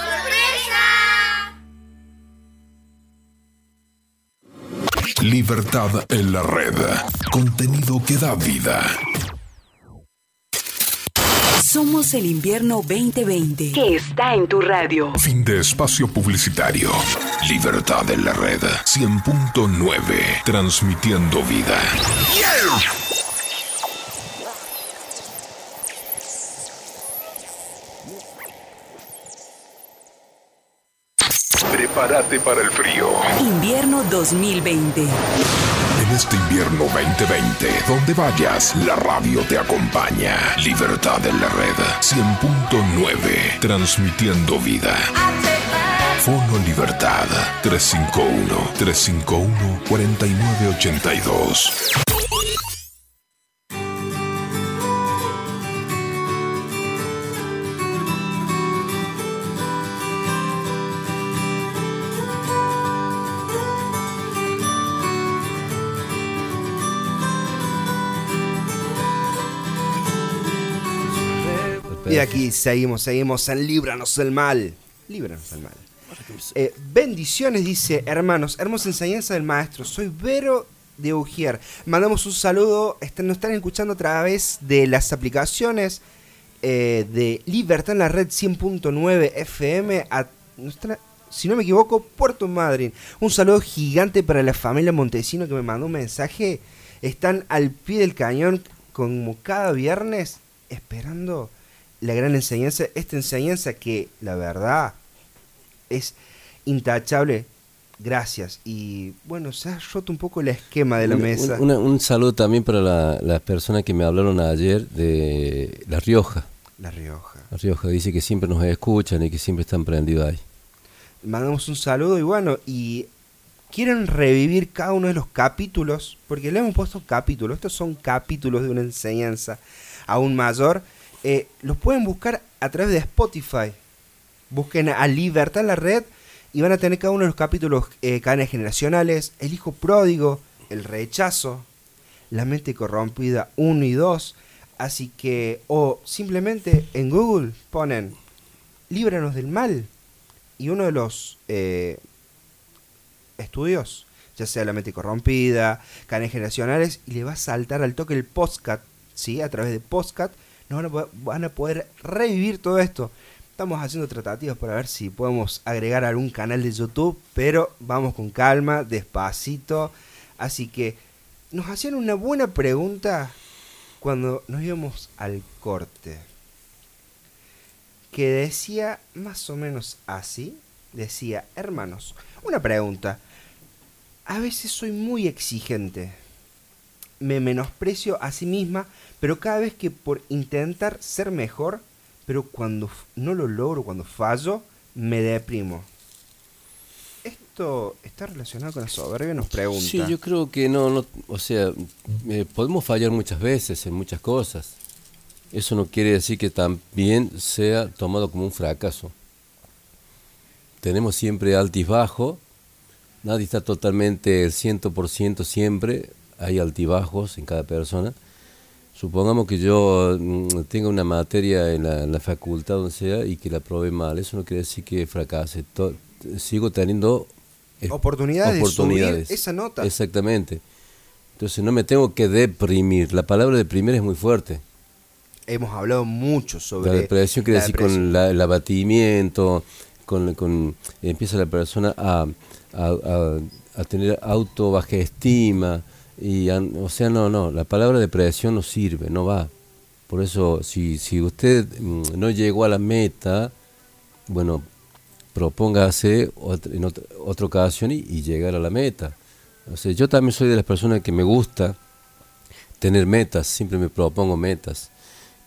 Speaker 6: Libertad en la red. Contenido que da vida.
Speaker 5: Somos el invierno 2020. Que está en tu radio.
Speaker 6: Fin de espacio publicitario. Libertad en la red. 100.9. Transmitiendo vida. Prepárate para el frío.
Speaker 5: Invierno 2020.
Speaker 6: Este invierno 2020, donde vayas, la radio te acompaña. Libertad en la red 100.9, transmitiendo vida. Fono Libertad 351-351-4982.
Speaker 2: Y aquí seguimos, seguimos en Líbranos del Mal. Líbranos del Mal. Eh, bendiciones, dice hermanos. Hermosa enseñanza del maestro. Soy Vero de Ujier. Mandamos un saludo. Están, nos están escuchando a través de las aplicaciones eh, de Libertad en la Red 100.9 FM. A nuestra- si no me equivoco, Puerto Madryn. Un saludo gigante para la familia Montesino que me mandó un mensaje. Están al pie del cañón como cada viernes esperando la gran enseñanza. Esta enseñanza que la verdad es intachable. Gracias. Y bueno, se ha roto un poco el esquema de la
Speaker 3: Un-
Speaker 2: mesa.
Speaker 3: un- una- un saludo también para la- las personas que me hablaron ayer de La Rioja.
Speaker 2: La Rioja.
Speaker 3: La Rioja dice que siempre nos escuchan y que siempre están prendidos ahí.
Speaker 2: Mandamos un saludo y bueno, y quieren revivir cada uno de los capítulos, porque le hemos puesto capítulos, estos son capítulos de una enseñanza aún mayor, eh, los pueden buscar a través de Spotify. Busquen a Libertad en la red y van a tener cada uno de los capítulos, eh, cadenas generacionales, El hijo pródigo, El rechazo, La mente corrompida 1 y 2. Así que, o simplemente en Google ponen Líbranos del mal. Y uno de los eh, estudios, ya sea la mente corrompida, cadenas generacionales, y le va a saltar al toque el postcat, ¿sí? A través de postcat, nos van a, poder, van a poder revivir todo esto. Estamos haciendo tratativas para ver si podemos agregar algún canal de YouTube, pero vamos con calma, despacito. Así que nos hacían una buena pregunta cuando nos íbamos al corte. Que decía más o menos así. Decía, hermanos, una pregunta. A veces soy muy exigente. Me menosprecio a sí misma, pero cada vez que por intentar ser mejor, pero cuando no lo logro, cuando fallo, me deprimo. ¿Esto está relacionado con la soberbia? Nos pregunta.
Speaker 3: Sí, yo creo que no, no o sea, eh, podemos fallar muchas veces en muchas cosas. Eso no quiere decir que también sea tomado como un fracaso. Tenemos siempre altibajo, nadie está totalmente el 100% siempre, hay altibajos en cada persona. Supongamos que yo mm, tenga una materia en la, en la facultad, donde sea, y que la pruebe mal, eso no quiere decir que fracase. To- sigo teniendo
Speaker 2: Oportunidades de subir esa nota.
Speaker 3: Exactamente. Entonces no me tengo que deprimir. La palabra deprimir es muy fuerte.
Speaker 2: Hemos hablado mucho sobre
Speaker 3: La depresión quiere
Speaker 2: la
Speaker 3: decir
Speaker 2: depresión.
Speaker 3: con la- el abatimiento, con, con empieza la persona a, a, a- a tener auto baja estima y o sea no no la palabra depresión no sirve no va por eso si si usted mm, no llegó a la meta bueno propóngase otra- en otra, otra ocasión y, y llegar a la meta o sea yo también soy de las personas que me gusta tener metas siempre me propongo metas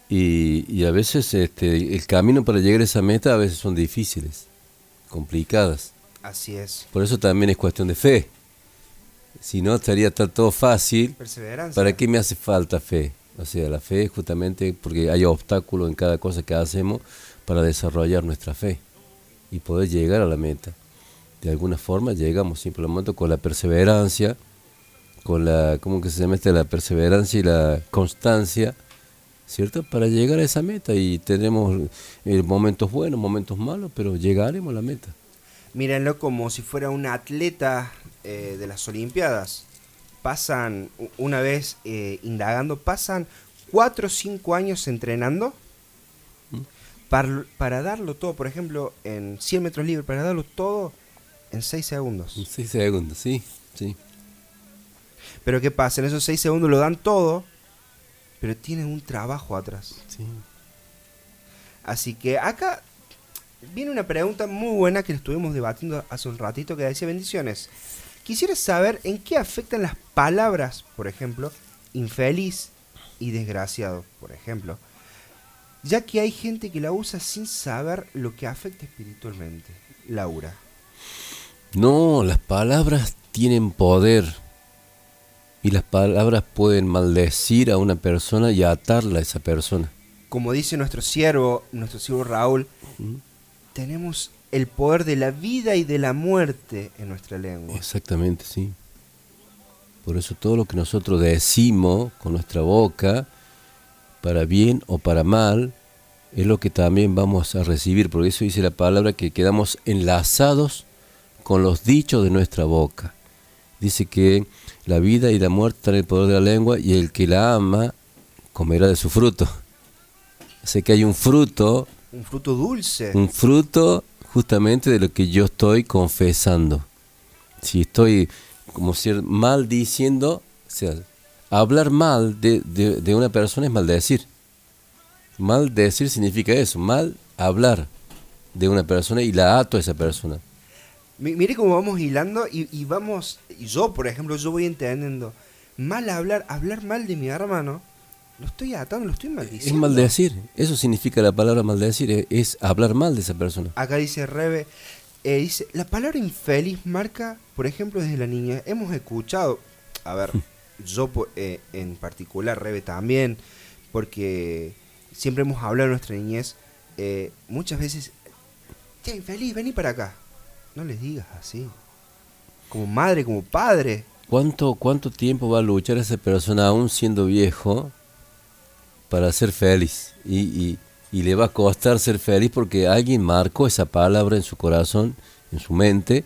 Speaker 3: y, y a veces este, el camino para llegar a esa meta a veces son difíciles, complicadas.
Speaker 2: Así es.
Speaker 3: Por eso también es cuestión de fe. Si no, estaría ta- todo fácil.
Speaker 2: Perseverancia.
Speaker 3: ¿Para qué me hace falta fe? O sea, la fe es justamente porque hay obstáculos en cada cosa que hacemos para desarrollar nuestra fe y poder llegar a la meta. De alguna forma llegamos simplemente con la perseverancia, con la, ¿cómo que se llama este? La perseverancia y la constancia, ¿cierto? Para llegar a esa meta y tenemos eh, momentos buenos, momentos malos, pero llegaremos a la meta.
Speaker 2: Mírenlo como si fuera un atleta eh, de las Olimpiadas. Pasan, una vez eh, indagando, pasan 4 o 5 años entrenando para, para darlo todo. Por ejemplo, en 100 metros libres, para darlo todo en 6 segundos.
Speaker 3: 6 segundos, sí, sí.
Speaker 2: Pero ¿qué pasa? En esos 6 segundos lo dan todo, pero tienen un trabajo atrás.
Speaker 3: Sí.
Speaker 2: Así que acá viene una pregunta muy buena que estuvimos debatiendo hace un ratito que decía bendiciones. Quisiera saber en qué afectan las palabras, por ejemplo, infeliz y desgraciado, por ejemplo, ya que hay gente que la usa sin saber lo que afecta espiritualmente. Laura.
Speaker 3: No, las palabras tienen poder. Y las palabras pueden maldecir a una persona y atarla a esa persona.
Speaker 2: Como dice nuestro siervo, nuestro siervo Raúl, tenemos el poder de la vida y de la muerte en nuestra lengua.
Speaker 3: Exactamente, sí. Por eso todo lo que nosotros decimos con nuestra boca, para bien o para mal, es lo que también vamos a recibir. Por eso dice la palabra que quedamos enlazados con los dichos de nuestra boca. Dice que la vida y la muerte están en el poder de la lengua y el que la ama comerá de su fruto. Sé que hay un fruto,
Speaker 2: Un fruto dulce.
Speaker 3: un fruto justamente de lo que yo estoy confesando. Si estoy como ser maldiciendo, o sea, hablar mal de, de- una persona es maldecir. Maldecir significa eso, mal hablar de una persona y la ato a esa persona.
Speaker 2: Mi- Mire cómo vamos hilando y, vamos, yo por ejemplo, yo voy entendiendo, mal hablar, hablar mal de mi hermano, Lo estoy atando, lo estoy
Speaker 3: Es
Speaker 2: maldiciendo.
Speaker 3: maldecir. Eso significa la palabra maldecir. Es, es hablar mal de esa persona.
Speaker 2: Acá dice Rebe, eh, dice, la palabra infeliz marca, por ejemplo, desde la niña, hemos escuchado, a ver, yo po- eh, en particular, Rebe también, porque siempre hemos hablado en nuestra niñez, eh, muchas veces, che, infeliz, vení para acá. No les digas así. Como madre, como padre.
Speaker 3: ¿Cuánto, ¿Cuánto tiempo va a luchar esa persona aún siendo viejo para ser feliz? Y, y- y le va a costar ser feliz porque alguien marcó esa palabra en su corazón, en su mente,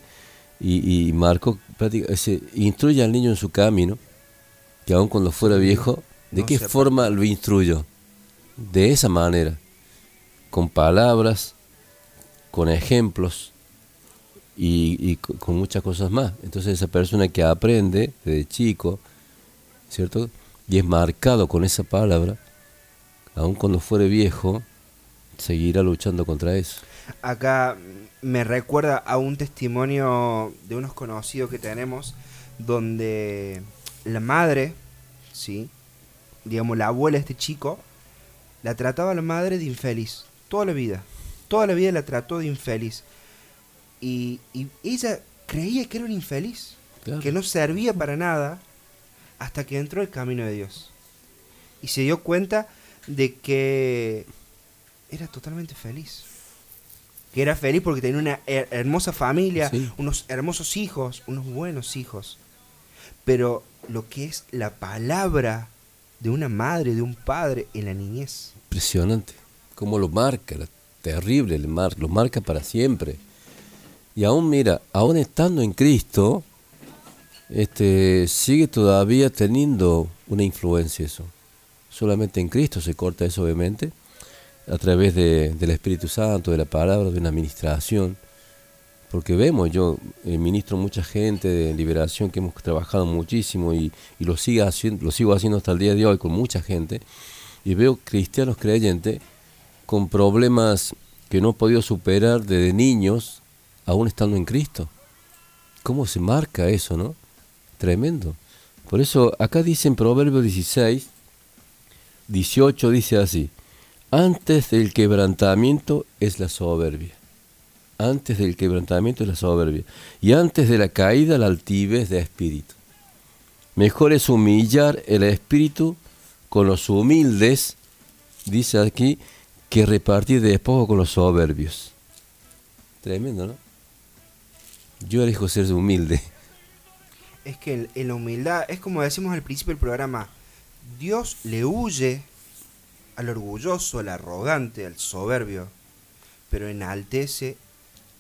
Speaker 3: y, y marcó, ese, instruye al niño en su camino, que aún cuando fuera viejo, ¿de
Speaker 2: No
Speaker 3: qué
Speaker 2: se
Speaker 3: forma lo instruyo? De esa manera, con palabras, con ejemplos y, y co- con muchas cosas más. Entonces esa persona que aprende desde chico, ¿cierto? Y es marcado con esa palabra, aun cuando fuere viejo, seguirá luchando contra eso.
Speaker 2: Acá me recuerda a un testimonio de unos conocidos que tenemos donde la madre, ¿sí? digamos la abuela de este chico, la trataba a la madre de infeliz, toda la vida. Toda la vida la trató de infeliz. Y, y ella creía que era un infeliz,
Speaker 3: Claro.
Speaker 2: que no servía para nada hasta que entró el camino de Dios. Y se dio cuenta de que era totalmente feliz. Que era feliz porque tenía una her- hermosa familia,
Speaker 3: Sí.
Speaker 2: unos hermosos hijos, unos buenos hijos. Pero lo que es la palabra de una madre, de un padre en la niñez.
Speaker 3: Impresionante. Cómo lo marca, terrible, mar- lo marca para siempre. Y aún, mira, aún estando en Cristo, este, sigue todavía teniendo una influencia eso. Solamente en Cristo se corta eso, obviamente, a través de- del Espíritu Santo, de la palabra, de una administración. Porque vemos, yo eh, ministro mucha gente de liberación que hemos trabajado muchísimo y, lo, siga haciendo, lo sigo haciendo hasta el día de hoy con mucha gente. Y veo cristianos creyentes con problemas que no he podido superar desde niños, aún estando en Cristo. ¿Cómo se marca eso, no? Tremendo. Por eso acá dice en Proverbio 16, 18 dice así, antes del quebrantamiento es la soberbia. Antes del quebrantamiento es la soberbia. Y antes de la caída la altivez de espíritu. Mejor es humillar el espíritu con los humildes, dice aquí, que repartir despojo con los soberbios. Tremendo, ¿no? Yo elijo ser humilde.
Speaker 2: Es que en la humildad, es como decimos al principio del programa, Dios le huye al orgulloso, al arrogante, al soberbio, pero enaltece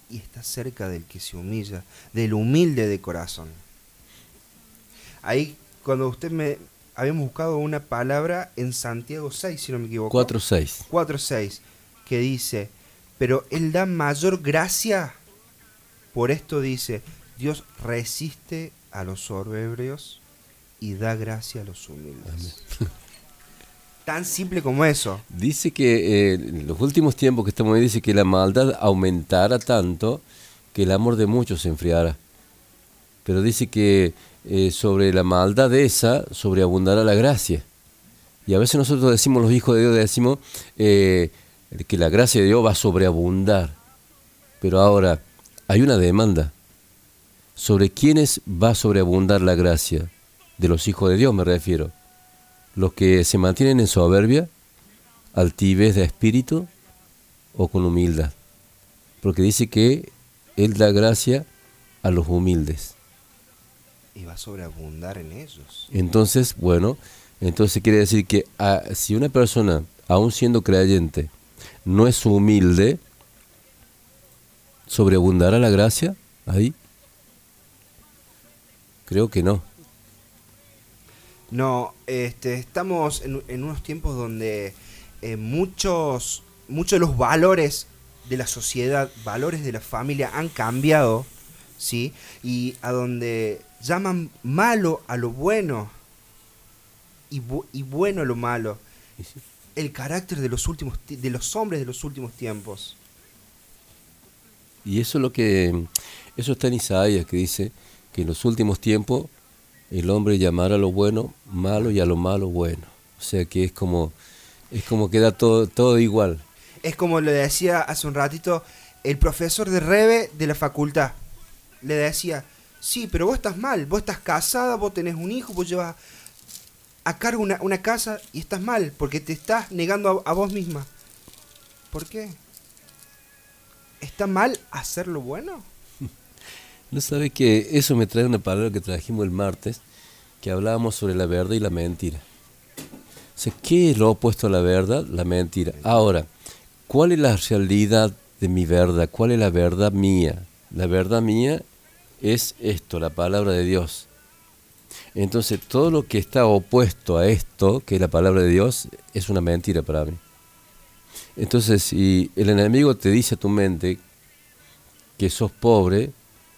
Speaker 2: y está cerca del que se humilla, del humilde de corazón. Ahí, cuando usted me... Habíamos buscado una palabra en Santiago 6, si no me equivoco.
Speaker 3: 4.6.
Speaker 2: 4.6, que dice, pero Él da mayor gracia. Por esto dice, Dios resiste a los soberbios y da gracia a los humildes. *laughs* Tan simple como eso.
Speaker 3: Dice que eh, en los últimos tiempos que estamos ahí, dice que la maldad aumentará tanto que el amor de muchos se enfriará. Pero dice que eh, sobre la maldad esa sobreabundará la gracia. Y a veces nosotros decimos, los hijos de Dios, decimos eh, que la gracia de Dios va a sobreabundar. Pero ahora hay una demanda. ¿Sobre quiénes va a sobreabundar la gracia? De los hijos de Dios me refiero. Los que se mantienen en soberbia, altivez de espíritu o con humildad. Porque dice que Él da gracia a los humildes.
Speaker 2: Y va a sobreabundar en ellos.
Speaker 3: Entonces, bueno, entonces quiere decir que ah, si una persona, aún siendo creyente, no es humilde, ¿sobreabundará la gracia ahí? Creo que no.
Speaker 2: No, este, estamos en, en unos tiempos donde eh, muchos, muchos de los valores de la sociedad, valores de la familia han cambiado, ¿sí? Y a donde llaman malo a lo bueno y, bu- y bueno a lo malo. El carácter de los últimos ti- de los hombres de los últimos tiempos.
Speaker 3: Y eso es lo que eso está en Isaías que dice que en los últimos tiempos el hombre llamará a lo bueno malo y a lo malo bueno. O sea que es como, es como queda todo, todo igual.
Speaker 2: Es como le decía hace un ratito el profesor de Rebe de la facultad. Le decía, sí, pero vos estás mal, vos estás casada, vos tenés un hijo, vos llevas a cargo una, una casa y estás mal, porque te estás negando a, a vos misma. ¿Por qué? ¿Está mal hacer lo bueno?
Speaker 3: No sabe que eso me trae una palabra que trajimos el martes, que hablábamos sobre la verdad y la mentira. O sea, ¿qué es lo opuesto a la verdad? La mentira. Ahora, ¿cuál es la realidad de mi verdad? ¿Cuál es la verdad mía? La verdad mía es esto, la palabra de Dios. Entonces, todo lo que está opuesto a esto, que es la palabra de Dios, es una mentira para mí. Entonces, si el enemigo te dice a tu mente que sos pobre,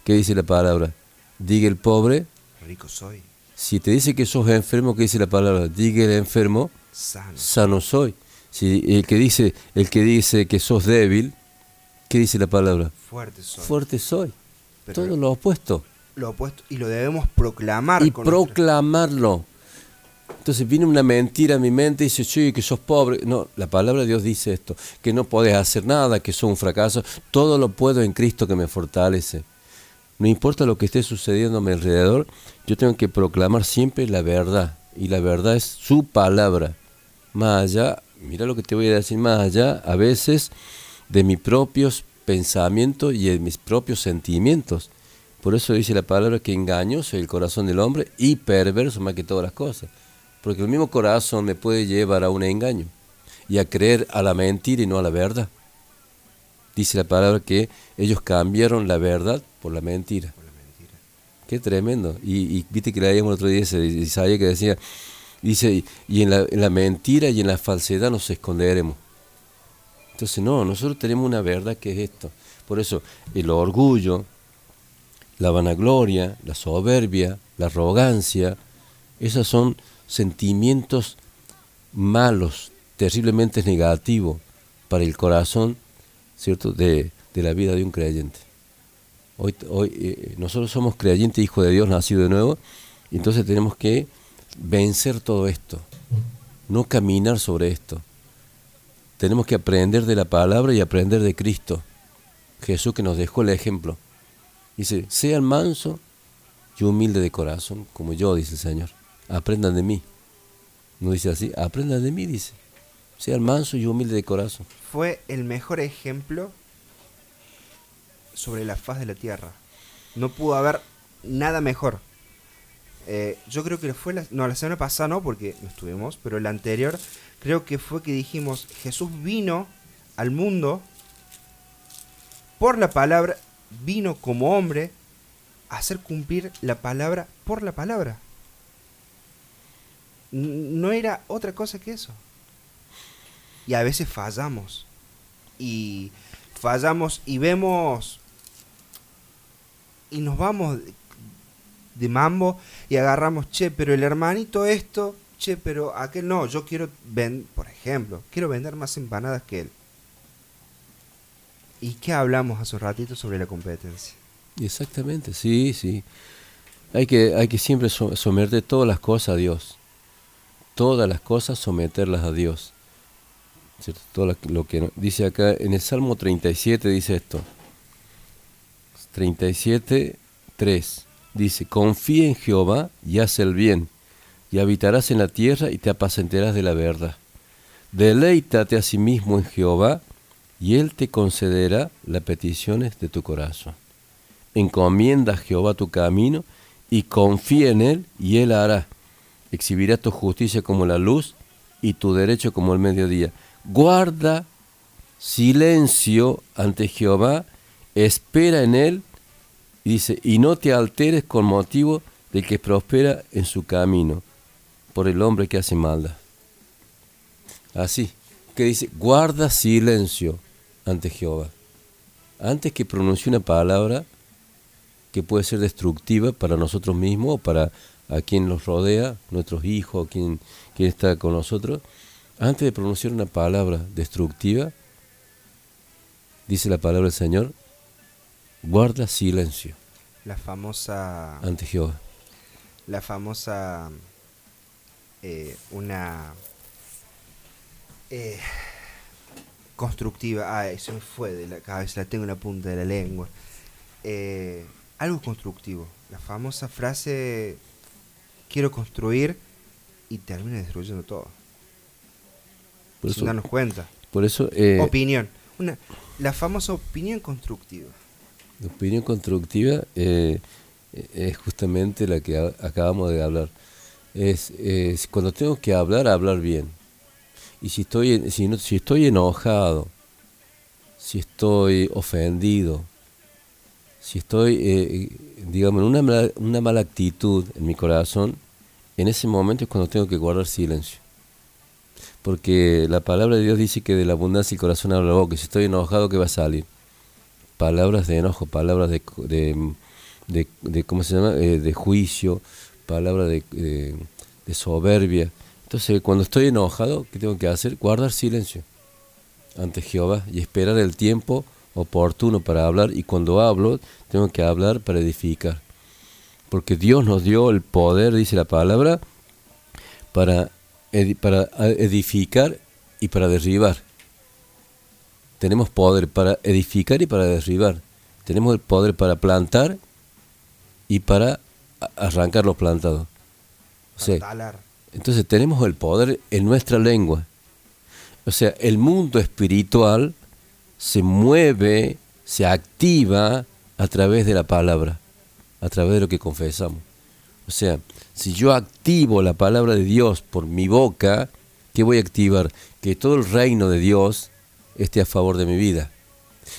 Speaker 3: ¿qué dice la palabra? Diga el pobre.
Speaker 2: Rico soy.
Speaker 3: Si te dice que sos enfermo, ¿qué dice la palabra? Diga el enfermo.
Speaker 2: Sano.
Speaker 3: Sano soy. Si el que dice, el que dice que sos débil, ¿qué dice la palabra?
Speaker 2: Fuerte soy.
Speaker 3: Fuerte soy.
Speaker 2: Pero-
Speaker 3: Todo lo opuesto.
Speaker 2: Lo opuesto. Y lo debemos proclamar.
Speaker 3: y
Speaker 2: con
Speaker 3: proclamarlo. Entonces viene una mentira a mi mente y dice, sí, que sos pobre. No, la palabra de Dios dice esto, que no podés hacer nada, que sos un fracaso. Todo lo puedo en Cristo que me fortalece. No importa lo que esté sucediendo a mi alrededor, yo tengo que proclamar siempre la verdad. Y la verdad es su palabra. Más allá, mira lo que te voy a decir, más allá a veces de mis propios pensamientos y de mis propios sentimientos. Por eso dice la palabra que engañoso es el corazón del hombre y perverso más que todas las cosas. Porque el mismo corazón me puede llevar a un engaño y a creer a la mentira y no a la verdad. Dice la palabra que ellos cambiaron la verdad por la mentira. Qué tremendo. Y, y viste que leíamos el otro día ese Isaías que decía, dice, y, la, en la mentira y en la falsedad nos esconderemos. Entonces no, nosotros tenemos una verdad que es esto. Por eso el orgullo, la vanagloria, la soberbia, la arrogancia, esos son sentimientos malos, terriblemente negativos para el corazón, ¿cierto?, de, de la vida de un creyente. Hoy, eh, nosotros somos creyentes, hijos de Dios, nacidos de nuevo, y entonces tenemos que vencer todo esto, no caminar sobre esto. Tenemos que aprender de la palabra y aprender de Cristo, Jesús que nos dejó el ejemplo. Dice, sean manso y humilde de corazón, como yo, dice el Señor. Aprendan de mí. No dice así, aprendan de mí, dice. Sean manso y humilde de corazón.
Speaker 2: Fue el mejor ejemplo sobre la faz de la tierra. No pudo haber nada mejor. Eh, yo creo que fue la, no, la semana pasada no, porque no estuvimos, pero la anterior creo que fue que dijimos, Jesús vino al mundo por la palabra, vino como hombre a hacer cumplir la palabra por la palabra. No era otra cosa que eso. Y a veces fallamos. Y fallamos y vemos y nos vamos de, mambo y agarramos, che, pero el hermanito esto, che, pero aquel no, yo quiero vender, por ejemplo, quiero vender más empanadas que él. ¿Y qué hablamos hace un ratito sobre la competencia?
Speaker 3: Exactamente, sí, sí. Hay que, hay que siempre so- someter todas las cosas a Dios. Todas las cosas someterlas a Dios. ¿Cierto? Todo lo que- dice acá en el Salmo 37 dice esto. 37, 3. Dice, confía en Jehová y haz el bien, y habitarás en la tierra y te apacentarás de la verdad. Deleítate a sí mismo en Jehová, y Él te concederá las peticiones de tu corazón. Encomienda a Jehová tu camino, y confía en Él, y Él hará. Exhibirá tu justicia como la luz, y tu derecho como el mediodía. Guarda silencio ante Jehová, espera en Él, y dice, y no te alteres con motivo del que prospera en su camino, por el hombre que hace maldad. Así, que dice, guarda silencio ante Jehová. Antes que pronuncie una palabra que puede ser destructiva para nosotros mismos o para a quien nos rodea, nuestros hijos, quien, quien está con nosotros, antes de pronunciar una palabra destructiva, dice la palabra del Señor, guarda silencio
Speaker 2: La famosa...
Speaker 3: ante Jehová.
Speaker 2: La famosa eh, una eh, constructiva. Ah, eso me fue de la cabeza, la tengo en la punta de la lengua. Eh, algo constructivo. La famosa frase quiero construir y termina destruyendo todo.
Speaker 3: Por
Speaker 2: sin
Speaker 3: eso-
Speaker 2: darnos cuenta.
Speaker 3: Por eso, eh,
Speaker 2: opinión. Una, la famosa opinión constructiva.
Speaker 3: La opinión constructiva eh, eh, es justamente la que acabamos de hablar. Es, cuando tengo que hablar, hablar bien. Y si estoy, si, no- si estoy enojado, si estoy ofendido, si estoy, eh, digamos, en una mala, una mala actitud en mi corazón, en ese momento es cuando tengo que guardar silencio. Porque la palabra de Dios dice que de la abundancia del corazón habla la boca. y Si estoy enojado, ¿qué va a salir? Palabras de enojo, palabras de, de, de- ¿cómo se llama? Eh, de juicio, palabras de, soberbia. Entonces, cuando estoy enojado, ¿qué tengo que hacer? Guardar silencio ante Jehová y esperar el tiempo oportuno para hablar. Y cuando hablo, tengo que hablar para edificar. Porque Dios nos dio el poder, dice la palabra, para edificar y para derribar. Tenemos poder para edificar y para derribar. Tenemos el poder para plantar y para arrancar los plantados. O sea, entonces tenemos el poder en nuestra lengua. O sea, el mundo espiritual se mueve, se activa a través de la palabra, a través de lo que confesamos. O sea, si yo activo la palabra de Dios por mi boca, ¿qué voy a activar? Que todo el reino de Dios esté a favor de mi vida.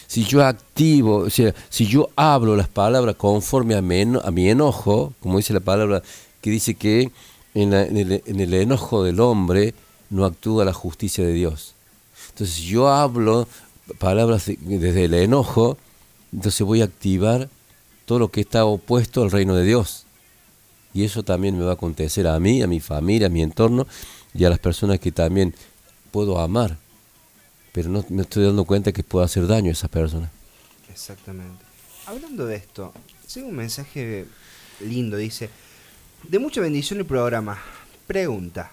Speaker 3: Si yo activo, o sea, si yo hablo las palabras conforme a mi, enojo, como dice la palabra que dice que en, el, en el enojo del hombre no actúa la justicia de Dios. Entonces, si yo hablo palabras de- desde el enojo, entonces voy a activar todo lo que está opuesto al reino de Dios. Y eso también me va a acontecer a mí, a mi familia, a mi entorno y a las personas que también puedo amar. Pero no me estoy dando cuenta que puedo hacer daño a esas personas.
Speaker 2: Exactamente. Hablando de esto, tengo un mensaje lindo, dice, de mucha bendición el programa. Pregunta,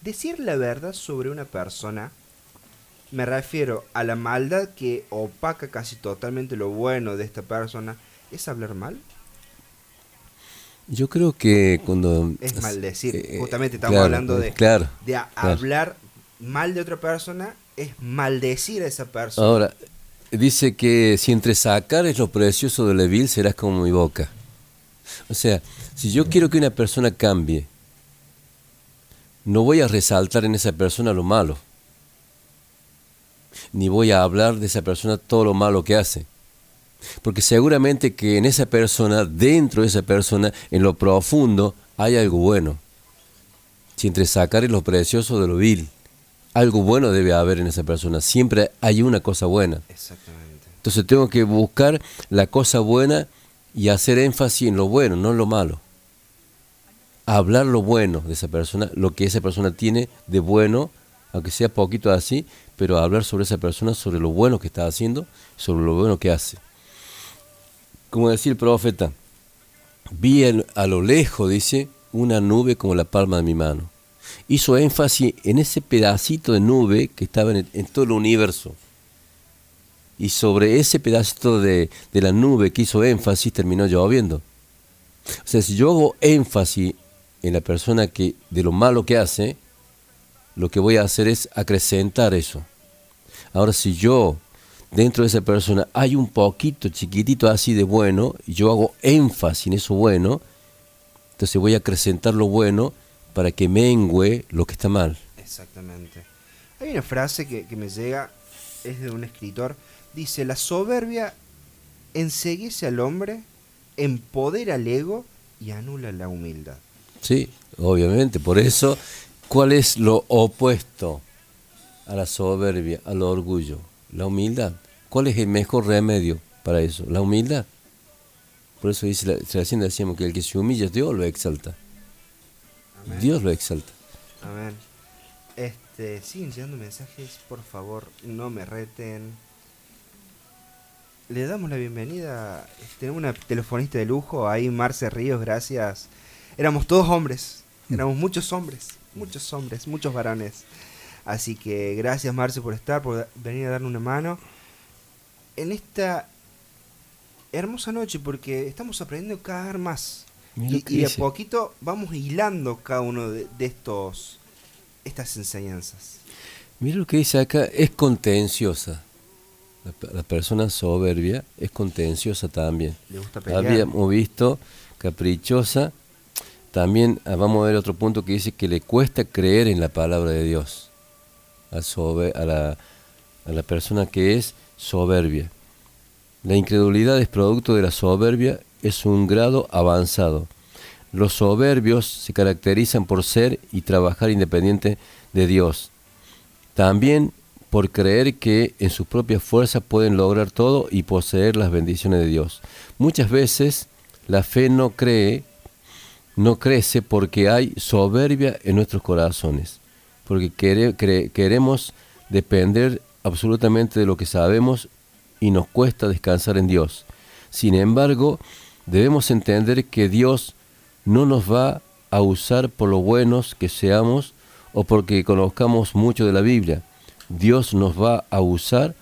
Speaker 2: ¿decir la verdad sobre una persona? Me refiero a la maldad que opaca casi totalmente lo bueno de esta persona. ¿Es hablar mal?
Speaker 3: Yo creo que cuando...
Speaker 2: Es maldecir.
Speaker 3: eh,
Speaker 2: Justamente estamos
Speaker 3: claro,
Speaker 2: hablando de,
Speaker 3: claro,
Speaker 2: de a-
Speaker 3: claro.
Speaker 2: hablar mal de otra persona, es maldecir a esa persona.
Speaker 3: Ahora, dice que si entre sacares lo precioso de la vil serás como mi boca. O sea, si yo quiero que una persona cambie, no voy a resaltar en esa persona lo malo. Ni voy a hablar de esa persona todo lo malo que hace. Porque seguramente que en esa persona, dentro de esa persona, en lo profundo, hay algo bueno. Si entre sacares lo precioso de lo vil, algo bueno debe haber en esa persona. Siempre hay una cosa buena.
Speaker 2: Exactamente.
Speaker 3: Entonces tengo que buscar la cosa buena y hacer énfasis en lo bueno, no en lo malo. Hablar lo bueno de esa persona, lo que esa persona tiene de bueno, aunque sea poquito así, pero hablar sobre esa persona, sobre lo bueno que está haciendo, sobre lo bueno que hace. Como decía el profeta, vi a lo lejos, dice, una nube como la palma de mi mano. Hizo énfasis en ese pedacito de nube que estaba en, todo el universo. Y sobre ese pedacito de, de la nube que hizo énfasis terminó lloviendo. O sea, si yo hago énfasis en la persona que de lo malo que hace, lo que voy a hacer es acrecentar eso. Ahora, si yo dentro de esa persona hay un poquito chiquitito así de bueno, y yo hago énfasis en eso bueno, entonces voy a acrecentar lo bueno para que mengüe lo que está mal.
Speaker 2: Exactamente. Hay una frase que, que me llega, es de un escritor, dice, la soberbia enseguece al hombre, empodera al ego y anula la humildad.
Speaker 3: Sí, obviamente. Por eso, ¿cuál es lo opuesto a la soberbia, al orgullo? La humildad. ¿Cuál es el mejor remedio para eso? La humildad. Por eso dice, la- recién decíamos que el que se humilla, Dios lo exalta. Dios lo exalta.
Speaker 2: Amén. Este, siguen llegando mensajes, por favor, no me reten. Le damos la bienvenida. Tenemos una telefonista de lujo ahí, Marce Ríos, gracias. Éramos todos hombres, éramos muchos hombres. muchos hombres, muchos varones. Así que gracias Marce por estar, por venir a darle una mano en esta hermosa noche porque estamos aprendiendo cada vez más. Y, y de poquito vamos hilando cada uno de, de estos estas enseñanzas.
Speaker 3: Mira lo que dice acá, es contenciosa. La, pe- la persona soberbia es contenciosa también.
Speaker 2: Le gusta pelear.
Speaker 3: Habíamos visto caprichosa. También ah, vamos a ver otro punto que dice que le cuesta creer en la palabra de Dios. Sobe- a, la, a la persona que es soberbia. La incredulidad es producto de la soberbia, es un grado avanzado. Los soberbios se caracterizan por ser y trabajar independiente de Dios. También por creer que en sus propias fuerzas pueden lograr todo y poseer las bendiciones de Dios. Muchas veces la fe no cree, no crece porque hay soberbia en nuestros corazones, porque queremos depender absolutamente de lo que sabemos y nos cuesta descansar en Dios. Sin embargo, debemos entender que Dios no nos va a usar por lo buenos que seamos o porque conozcamos mucho de la Biblia. Dios nos va a usar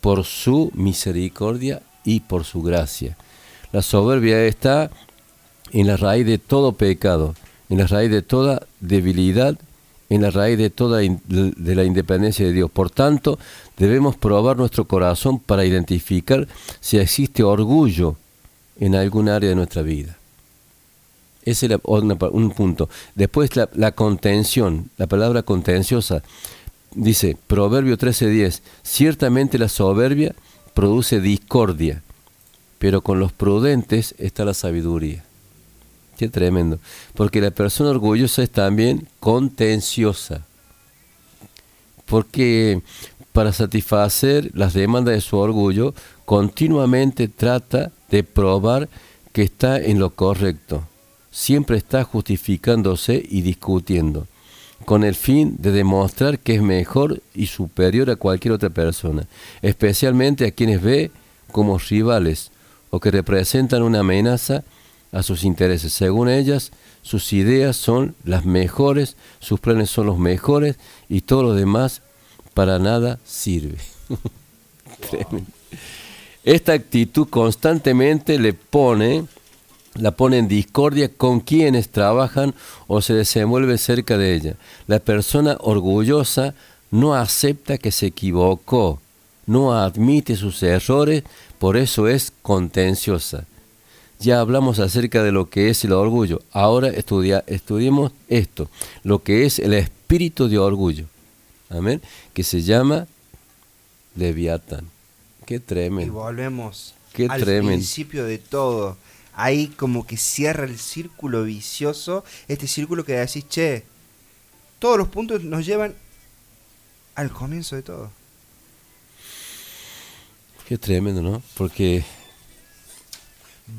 Speaker 3: por su misericordia y por su gracia. La soberbia está en la raíz de todo pecado, en la raíz de toda debilidad, en la raíz de toda de la independencia de Dios. Por tanto, debemos probar nuestro corazón para identificar si existe orgullo en algún área de nuestra vida. Ese es un punto. Después la, la contención, la palabra contenciosa. Dice, Proverbio 13:10, ciertamente la soberbia produce discordia, pero con los prudentes está la sabiduría. Qué tremendo. Porque la persona orgullosa es también contenciosa. Porque para satisfacer las demandas de su orgullo, continuamente trata de probar que está en lo correcto. Siempre está justificándose y discutiendo, con el fin de demostrar que es mejor y superior a cualquier otra persona, especialmente a quienes ve como rivales o que representan una amenaza a sus intereses. Según ellas, sus ideas son las mejores, sus planes son los mejores y todo lo demás para nada sirve. *laughs* Esta actitud constantemente le pone, la pone en discordia con quienes trabajan o se desenvuelven cerca de ella. La persona orgullosa no acepta que se equivocó, no admite sus errores, por eso es contenciosa. Ya hablamos acerca de lo que es el orgullo. Ahora estudiemos esto, lo que es el espíritu de orgullo. Amén. Que se llama Leviatán. Qué
Speaker 2: Y
Speaker 3: tremendo.
Speaker 2: volvemos
Speaker 3: Qué
Speaker 2: al
Speaker 3: tremendo.
Speaker 2: principio de todo. Ahí como que cierra el círculo vicioso, este círculo que decís, che, todos los puntos nos llevan al comienzo de todo.
Speaker 3: Qué tremendo, ¿no? Porque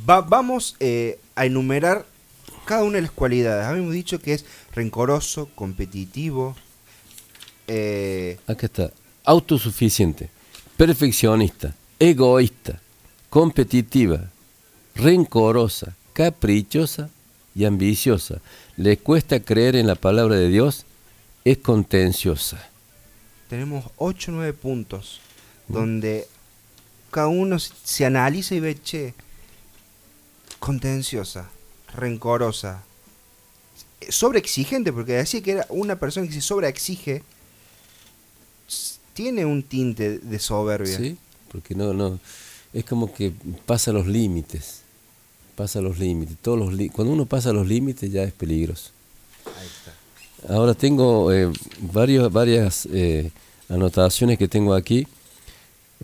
Speaker 2: Va- vamos eh, a enumerar cada una de las cualidades. Habíamos dicho que es rencoroso, competitivo, eh,
Speaker 3: acá está. Autosuficiente, perfeccionista, egoísta, competitiva, rencorosa, caprichosa y ambiciosa. Le cuesta creer en la palabra de Dios, es contenciosa.
Speaker 2: tenemos 8 o 9 puntos donde cada uno se- analiza y ve, che, contenciosa, rencorosa, sobreexigente, porque decía que era una persona que se sobreexige, tiene un tinte de soberbia.
Speaker 3: Sí, porque no, no, es como que pasa los límites, pasa los límites, todos los li- cuando uno pasa los límites ya es peligroso. Ahora tengo eh, varios, varias eh, anotaciones que tengo aquí,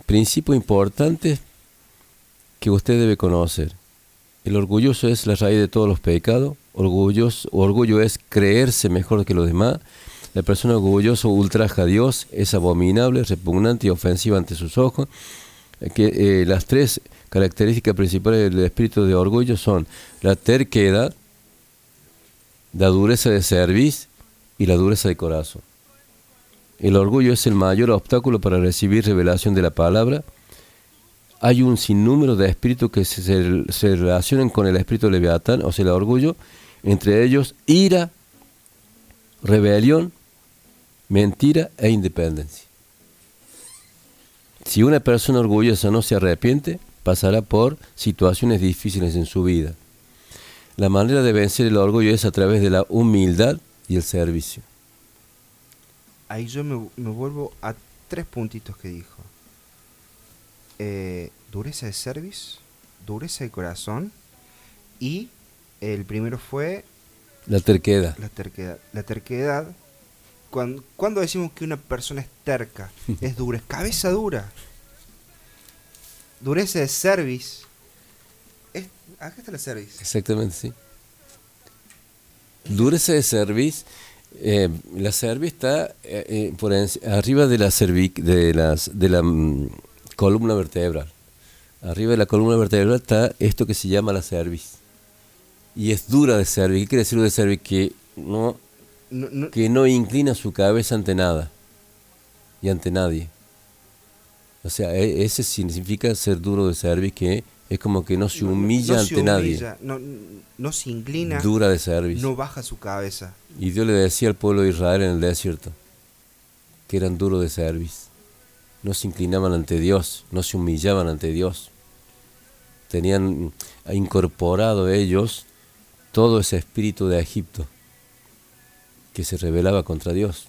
Speaker 3: principios importantes que usted debe conocer. El orgulloso es la raíz de todos los pecados, orgulloso, orgullo es creerse mejor que los demás, la persona orgullosa ultraja a Dios, es abominable, repugnante y ofensiva ante sus ojos. Que, eh, las tres características principales del espíritu de orgullo son la terquedad, la dureza de cerviz y la dureza de corazón. El orgullo es el mayor obstáculo para recibir revelación de la palabra. Hay un sinnúmero de espíritus que se, se- se relacionan con el espíritu de Leviatán, o sea, el orgullo, entre ellos ira, rebelión, mentira e independencia. Si una persona orgullosa no se arrepiente, pasará por situaciones difíciles en su vida. La manera de vencer el orgullo es a través de la humildad y el servicio.
Speaker 2: Ahí yo me, me vuelvo a tres puntitos que dijo. Eh, dureza de service, dureza de corazón y el primero fue
Speaker 3: La terquedad.
Speaker 2: la terquedad. La terquedad, cuando, cuando decimos que una persona es terca, *laughs* es dura, es cabeza dura. Dureza de service. Es, acá está la service.
Speaker 3: Exactamente, sí. Dureza de cerviz. eh, la cerviz está eh, eh, por arriba de la cervic, de las de la mm, columna vertebral. Arriba de la columna vertebral está esto que se llama la cerviz. Y es dura de cerviz. ¿Qué quiere decir de cerviz? Que no,
Speaker 2: No- no-
Speaker 3: que no inclina su cabeza ante nada y ante nadie. O sea, e- ese significa ser duro de cerviz, que es como que no se humilla
Speaker 2: no
Speaker 3: ante
Speaker 2: se
Speaker 3: nadie.
Speaker 2: humilla, No, no se inclina.
Speaker 3: Dura de cerviz.
Speaker 2: No baja su cabeza.
Speaker 3: Y Dios le decía al pueblo de Israel en el desierto que eran duros de cerviz. No se inclinaban ante Dios, no se humillaban ante Dios. Tenían incorporado ellos todo ese espíritu de Egipto que se rebelaba contra Dios.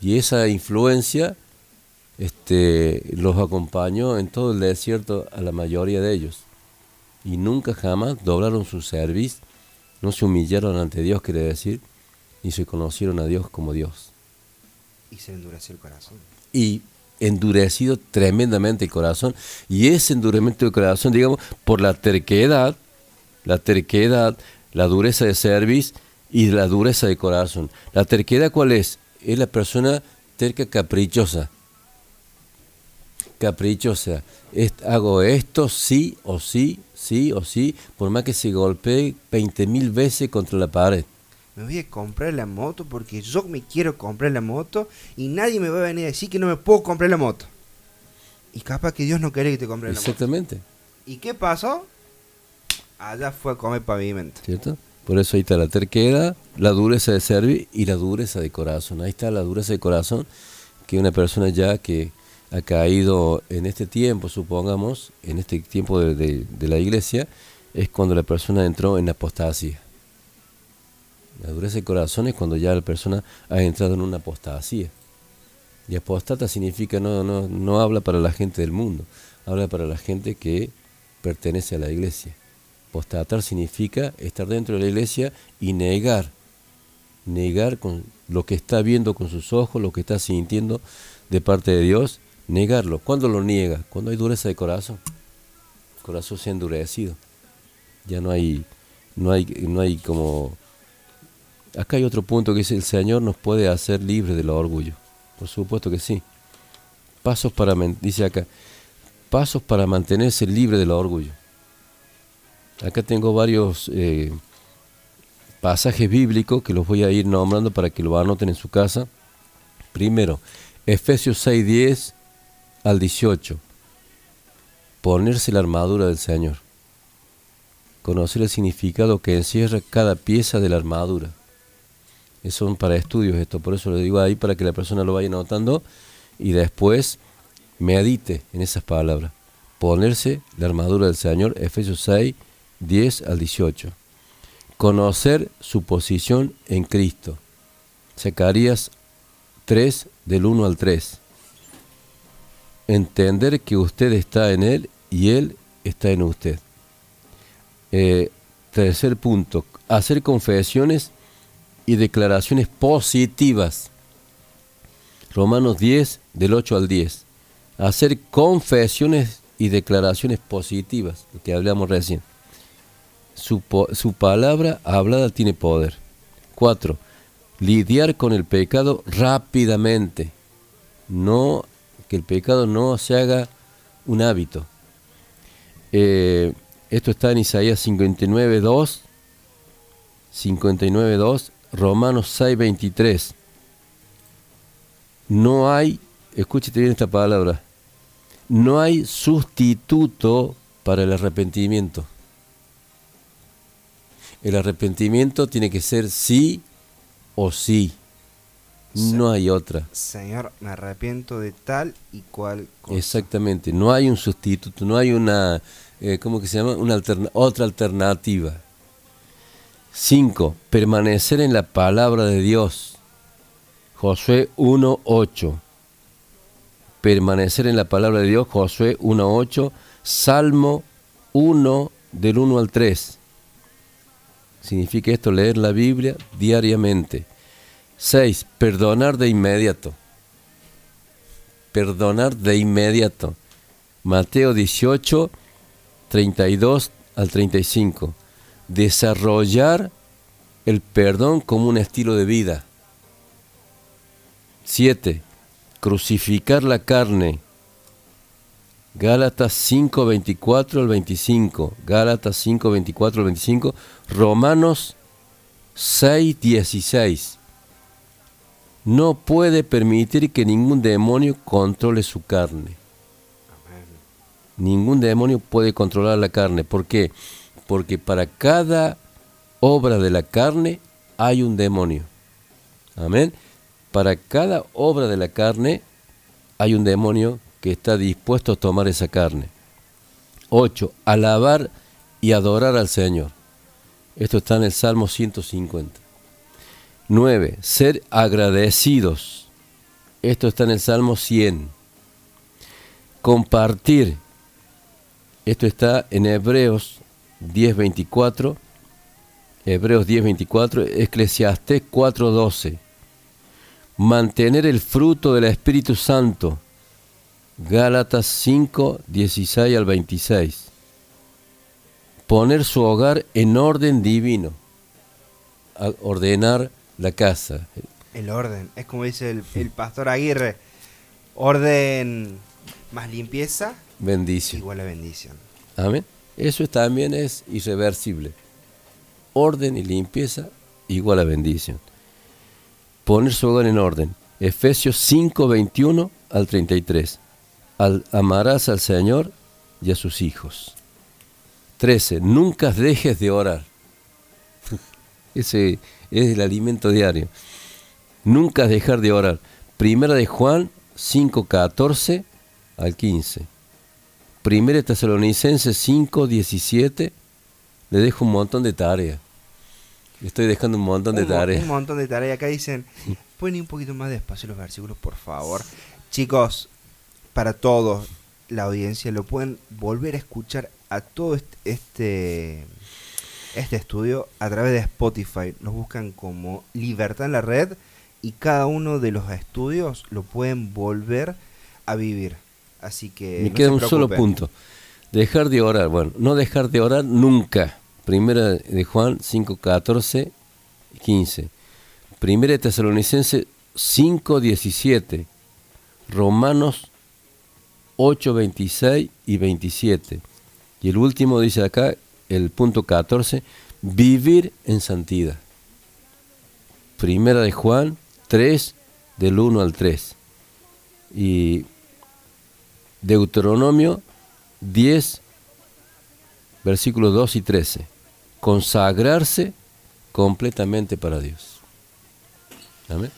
Speaker 3: Y esa influencia este, los acompañó en todo el desierto a la mayoría de ellos. Y nunca jamás doblaron su cerviz, no se humillaron ante Dios, quiere decir, y se conocieron a Dios como Dios.
Speaker 2: Y se endureció el corazón.
Speaker 3: Y endurecido tremendamente el corazón, y ese endurecimiento del corazón, digamos, por la terquedad, la terquedad, la dureza de cerviz y la dureza de corazón. ¿La terquedad cuál es? Es la persona terca caprichosa. Caprichosa. Es- hago esto sí o sí, sí o sí, por más que se golpee 20 mil veces contra la pared.
Speaker 2: Me voy a comprar la moto porque yo me quiero comprar la moto y nadie me va a venir a decir que no me puedo comprar la moto. Y capaz que Dios no quiere que te compre la moto.
Speaker 3: Exactamente.
Speaker 2: ¿Y qué pasó? Allá fue a comer pavimento.
Speaker 3: ¿cierto? Por eso ahí está la terquedad, la dureza de cerviz y la dureza de corazón. Ahí está la dureza de corazón, que una persona ya que ha caído en este tiempo, supongamos, en este tiempo de, de- de la iglesia, es cuando la persona entró en apostasía. La dureza de corazón es cuando ya la persona ha entrado en una apostasía. Y apostata significa no, no, no habla para la gente del mundo, habla para la gente que pertenece a la iglesia. Apostatar significa estar dentro de la iglesia y negar, negar con lo que está viendo con sus ojos, lo que está sintiendo de parte de Dios, negarlo. ¿Cuándo lo niega? Cuando hay dureza de corazón. El corazón se ha endurecido. Ya no hay, no hay, no hay como... Acá hay otro punto que es el Señor nos puede hacer libres del orgullo. Por supuesto que sí. Pasos para, dice acá, pasos para mantenerse libre del orgullo. Acá tengo varios eh, pasajes bíblicos que los voy a ir nombrando para que lo anoten en su casa. Primero, Efesios 6:10 al 18. Ponerse la armadura del Señor. Conocer el significado que encierra cada pieza de la armadura. Es son para estudios esto, por eso lo digo ahí para que la persona lo vaya anotando y después medite en esas palabras. Ponerse la armadura del Señor, Efesios 6, 10 al 18. Conocer su posición en Cristo. Zacarías 3, del 1 al 3. Entender que usted está en Él y Él está en usted. Eh, tercer punto, hacer confesiones y declaraciones positivas. Romanos 10, del 8 al 10. Hacer confesiones y declaraciones positivas, lo que hablamos recién. Su, su palabra hablada tiene poder. 4. Lidiar con el pecado rápidamente. No, que el pecado no se haga un hábito. Eh, esto está en Isaías 59, 2, 59, 2, Romanos 6, 23. No hay, escúchate bien esta palabra, no hay sustituto para el arrepentimiento. El arrepentimiento tiene que ser sí o sí. No hay otra.
Speaker 2: Señor, me arrepiento de tal y cual cosa.
Speaker 3: Exactamente, no hay un sustituto, no hay una, eh, ¿cómo que se llama? Una alterna- otra alternativa. 5. Permanecer en la palabra de Dios. Josué 1.8. Permanecer en la palabra de Dios, Josué 1.8. Salmo 1 del 1 al 3. Significa esto leer la Biblia diariamente. 6. Perdonar de inmediato. Perdonar de inmediato. Mateo 18, 32 al 35. Desarrollar el perdón como un estilo de vida. 7. Crucificar la carne. Gálatas 5, 24 al 25. Gálatas 5, 24 al 25. Romanos 6, 16. No puede permitir que ningún demonio controle su carne. Ningún demonio puede controlar la carne. ¿Por qué? Porque para cada obra de la carne hay un demonio. Amén. Para cada obra de la carne hay un demonio que está dispuesto a tomar esa carne. 8. Alabar y adorar al Señor. Esto está en el Salmo 150. 9. Ser agradecidos. Esto está en el Salmo 100. Compartir. Esto está en Hebreos 10.24. Hebreos 10.24. Eclesiastés 4.12. Mantener el fruto del Espíritu Santo. Gálatas 5, 16 al 26. Poner su hogar en orden divino. A- ordenar la casa.
Speaker 2: El orden, es como dice el, el pastor Aguirre. Orden más limpieza
Speaker 3: Bendición.
Speaker 2: igual a bendición.
Speaker 3: Amén. Eso también es irreversible. Orden y limpieza igual a bendición. Poner su hogar en orden. Efesios 5, 21 al 33. Al, amarás al Señor y a sus hijos. 13. Nunca dejes de orar. *laughs* Ese es el alimento diario. Nunca dejar de orar. Primera de Juan 5, 14 al 15. Primera de Tesalonicenses 5, 17. Le dejo un montón de tareas. Estoy dejando un montón de
Speaker 2: un,
Speaker 3: tareas.
Speaker 2: un montón de tareas. Acá dicen, *laughs* pueden ir un poquito más despacio los versículos, por favor. Chicos, para todos, la audiencia, lo pueden volver a escuchar a todo est- este, este estudio a través de Spotify. Nos buscan como Libertad en la Red y cada uno de los estudios lo pueden volver a vivir. Así que...
Speaker 3: Me
Speaker 2: no
Speaker 3: queda
Speaker 2: se
Speaker 3: un solo punto. Dejar de orar. Bueno, no dejar de orar nunca. Primera de Juan 5, 14, 15. Primera de Tesalonicenses 5, 17. Romanos 8, 26 y 27. Y el último dice acá, el punto 14, vivir en santidad. Primera de Juan 3, del 1 al 3. Y Deuteronomio 10, versículos 2 y 13. Consagrarse completamente para Dios. Amén.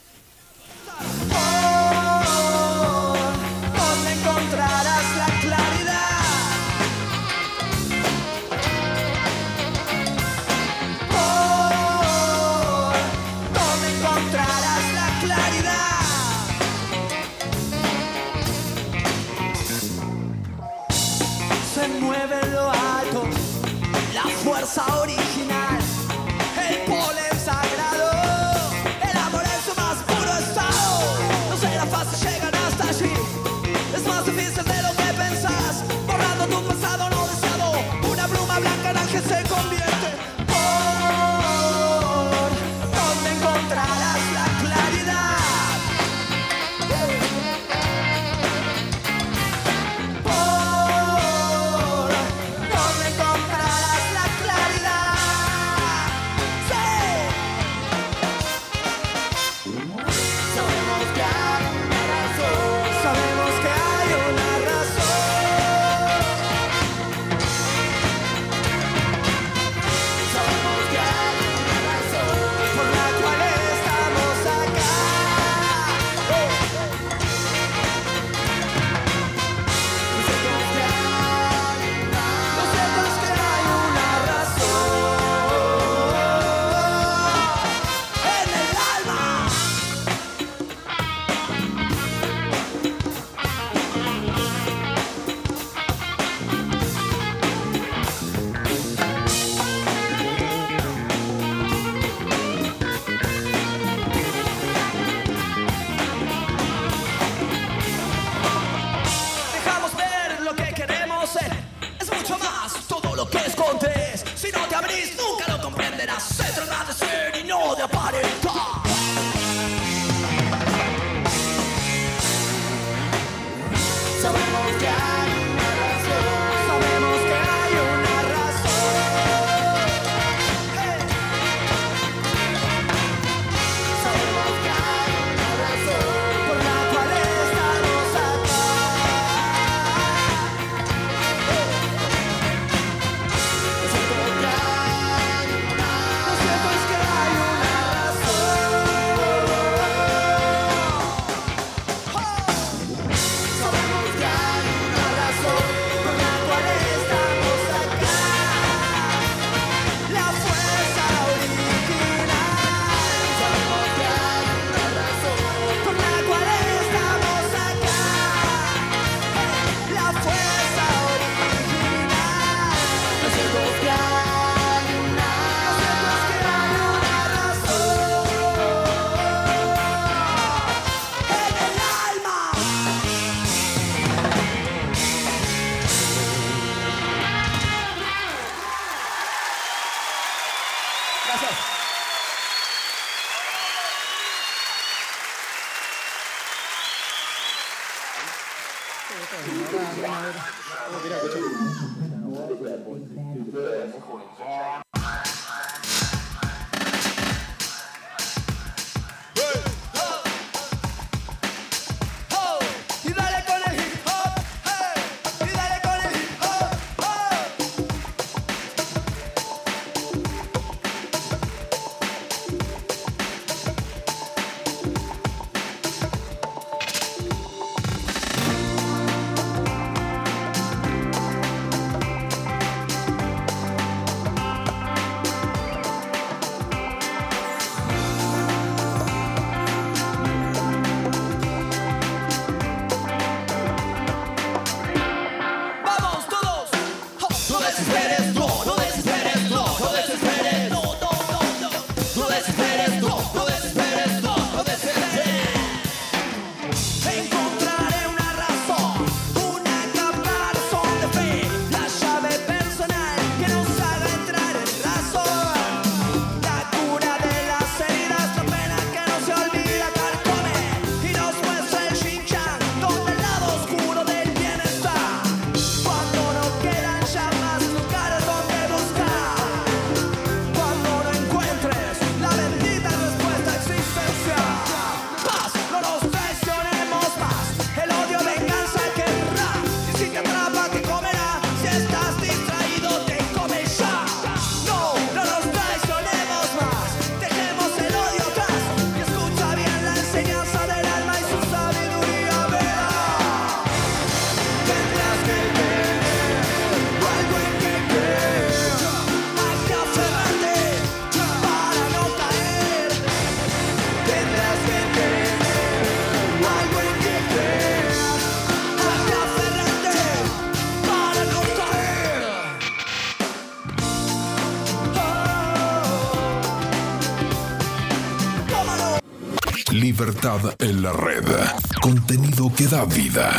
Speaker 6: Contenido que da vida.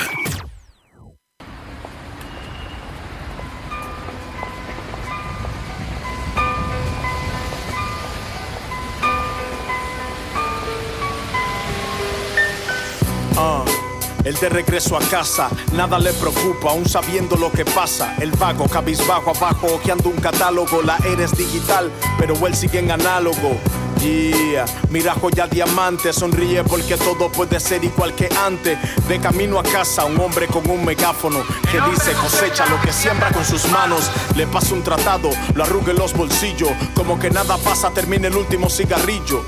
Speaker 14: Ah, Él de regreso a casa, nada le preocupa, aún sabiendo lo que pasa. El vago, cabizbajo abajo, ojeando un catálogo. La eres digital, pero él sigue en análogo. Yeah, mira joya diamante, sonríe porque todo puede ser igual que antes. De camino a casa, un hombre con un megáfono que dice cosecha lo que siembra con sus manos. Le pasa un tratado, lo arruga en los bolsillos. Como que nada pasa, termina el último cigarrillo.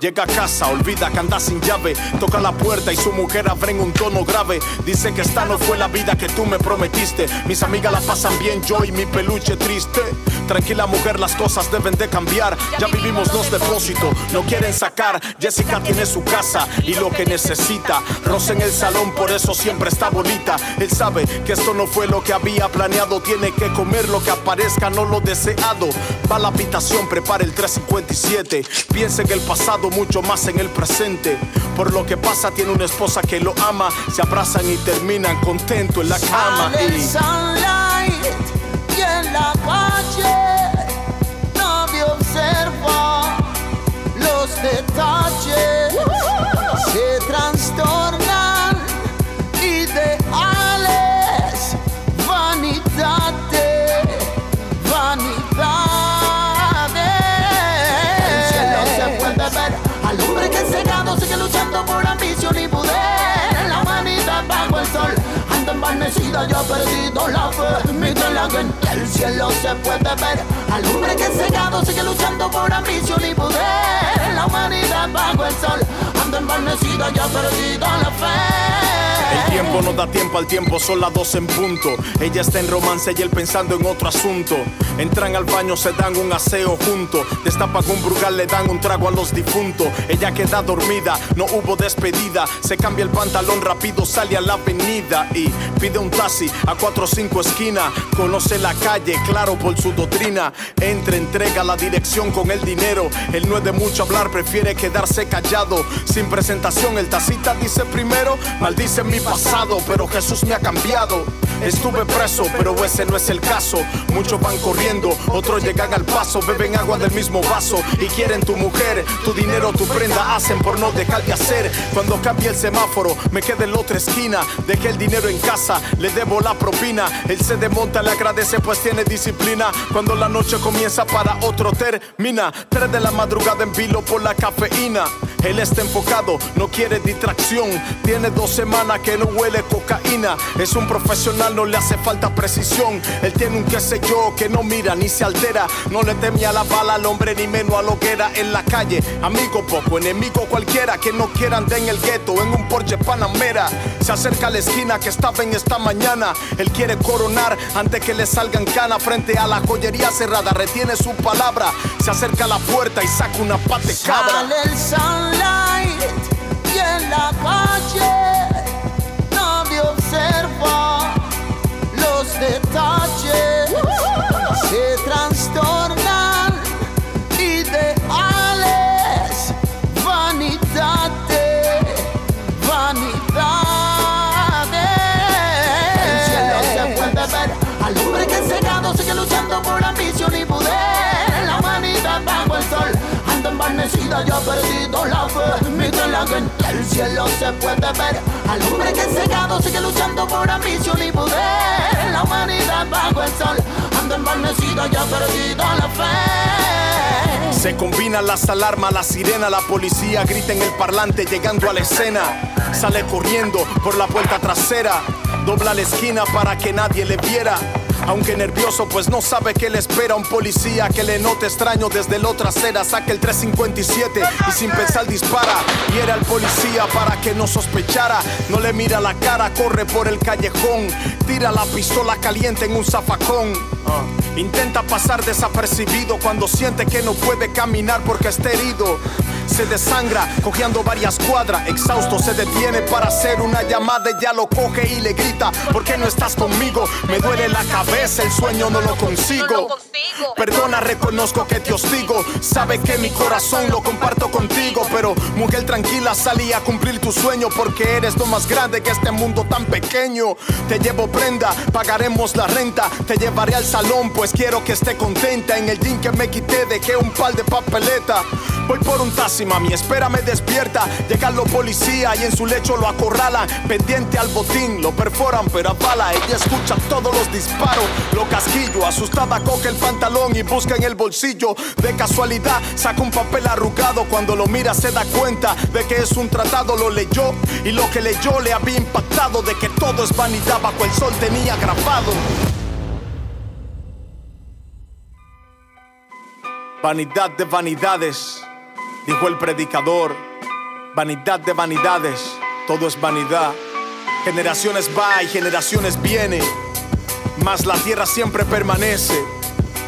Speaker 14: Llega a casa, olvida que anda sin llave. Toca la puerta y su mujer abre en un tono grave. Dice que esta no fue la vida que tú me prometiste. Mis amigas la pasan bien, yo y mi peluche triste. Tranquila mujer, las cosas deben de cambiar. Ya vivimos los depósitos, no quieren sacar. Jessica tiene su casa y lo que necesita. Rosa en el salón, por eso siempre está bonita. Él sabe que esto no fue lo que había planeado. Tiene que comer lo que aparezca, no lo deseado. Va a la habitación, prepara el 357. Piensa en el pasado, mucho más en el presente. Por lo que pasa, tiene una esposa que lo ama. Se abrazan y terminan contento en la cama.
Speaker 1: Sale
Speaker 14: y...
Speaker 1: sunlight y en la calle nadie observa los detalles. Se trastorna.
Speaker 15: Envanecida, ya ha perdido la fe. Mírenla que en el cielo se puede ver al hombre que cegado sigue luchando por ambición y poder. La humanidad bajo el sol anda envanecida, ya ha perdido la fe.
Speaker 14: El tiempo no da tiempo al tiempo, son las dos en punto. Ella está en romance y él pensando en otro asunto. Entran al baño, se dan un aseo junto. Destapan un brugal, le dan un trago a los difuntos. Ella queda dormida, no hubo despedida. Se cambia el pantalón rápido, sale a la avenida y pide un taxi a cuatro o cinco esquinas. Conoce la calle, claro por su doctrina. Entra, entrega la dirección con el dinero. Él no es de mucho hablar, prefiere quedarse callado. Sin presentación, el tacita dice primero, maldice mi pasado, pero Jesús me ha cambiado. Estuve preso, pero ese no es el caso. Muchos van corriendo, otros llegan al paso, beben agua del mismo vaso y quieren tu mujer, tu dinero, tu prenda, hacen por no dejar de hacer. Cuando cambia el semáforo, me quedé en la otra esquina, dejé el dinero en casa, le debo la propina. Él se desmonta, le agradece pues tiene disciplina. Cuando la noche comienza para otro termina, tres de la madrugada en vilo por la cafeína. Él está enfocado, no quiere distracción. Tiene dos semanas que no huele cocaína. Es un profesional, no le hace falta precisión. Él tiene un qué sé yo que no mira ni se altera. No le teme a la bala al hombre ni menos a lo que era en la calle. Amigo poco, enemigo cualquiera que no quiera andar en el gueto, en un Porsche Panamera. Se acerca a la esquina que estaba en esta mañana. Él quiere coronar antes que le salgan cana frente a la joyería cerrada. Retiene su palabra. Se acerca a la puerta y saca una pata de cabra.
Speaker 15: Sale el sunlight y en la calle nadie observa los detalles. Se anda envanecida, ya ha perdido la fe. Mírenla que el cielo se puede ver al hombre que cegado sigue luchando por ambición y poder. La humanidad bajo el sol anda envanecida, ya ha perdido la fe.
Speaker 14: Se combinan las alarmas, la sirena, la policía grita en el parlante llegando a la escena. Sale corriendo por la puerta trasera, dobla la esquina para que nadie le viera. Aunque nervioso, pues no sabe qué le espera un policía que le note extraño desde la otra acera. Saca el 357 y sin pensar dispara. Y el policía para que no sospechara. No le mira la cara, corre por el callejón. Tira la pistola caliente en un zafacón. Ah. Intenta pasar desapercibido cuando siente que no puede caminar porque está herido. Se desangra, cojeando varias cuadras. Exhausto se detiene para hacer una llamada. Ella lo coge y le grita: ¿Por qué no estás conmigo? Me duele la cabeza, el sueño no lo consigo. Perdona, reconozco que te hostigo. Sabe que mi corazón lo comparto contigo. Pero, mujer tranquila, salí a cumplir tu sueño. Porque eres lo más grande que este mundo tan pequeño. Te llevo prenda, pagaremos la renta. Te llevaré al pues quiero que esté contenta. En el jean que me quité, dejé un par de papeleta. Voy por un taxi, mami, espérame despierta. Llegan los policías y en su lecho lo acorralan. Pendiente al botín, lo perforan, pero a bala. Ella escucha todos los disparos, lo casquillo. Asustada coge el pantalón y busca en el bolsillo. De casualidad, saca un papel arrugado. Cuando lo mira, se da cuenta de que es un tratado. Lo leyó y lo que leyó le había impactado. De que todo es vanidad bajo el sol tenía grabado. Vanidad de vanidades, dijo el predicador. Vanidad de vanidades, todo es vanidad. Generaciones va y generaciones viene, mas la tierra siempre permanece.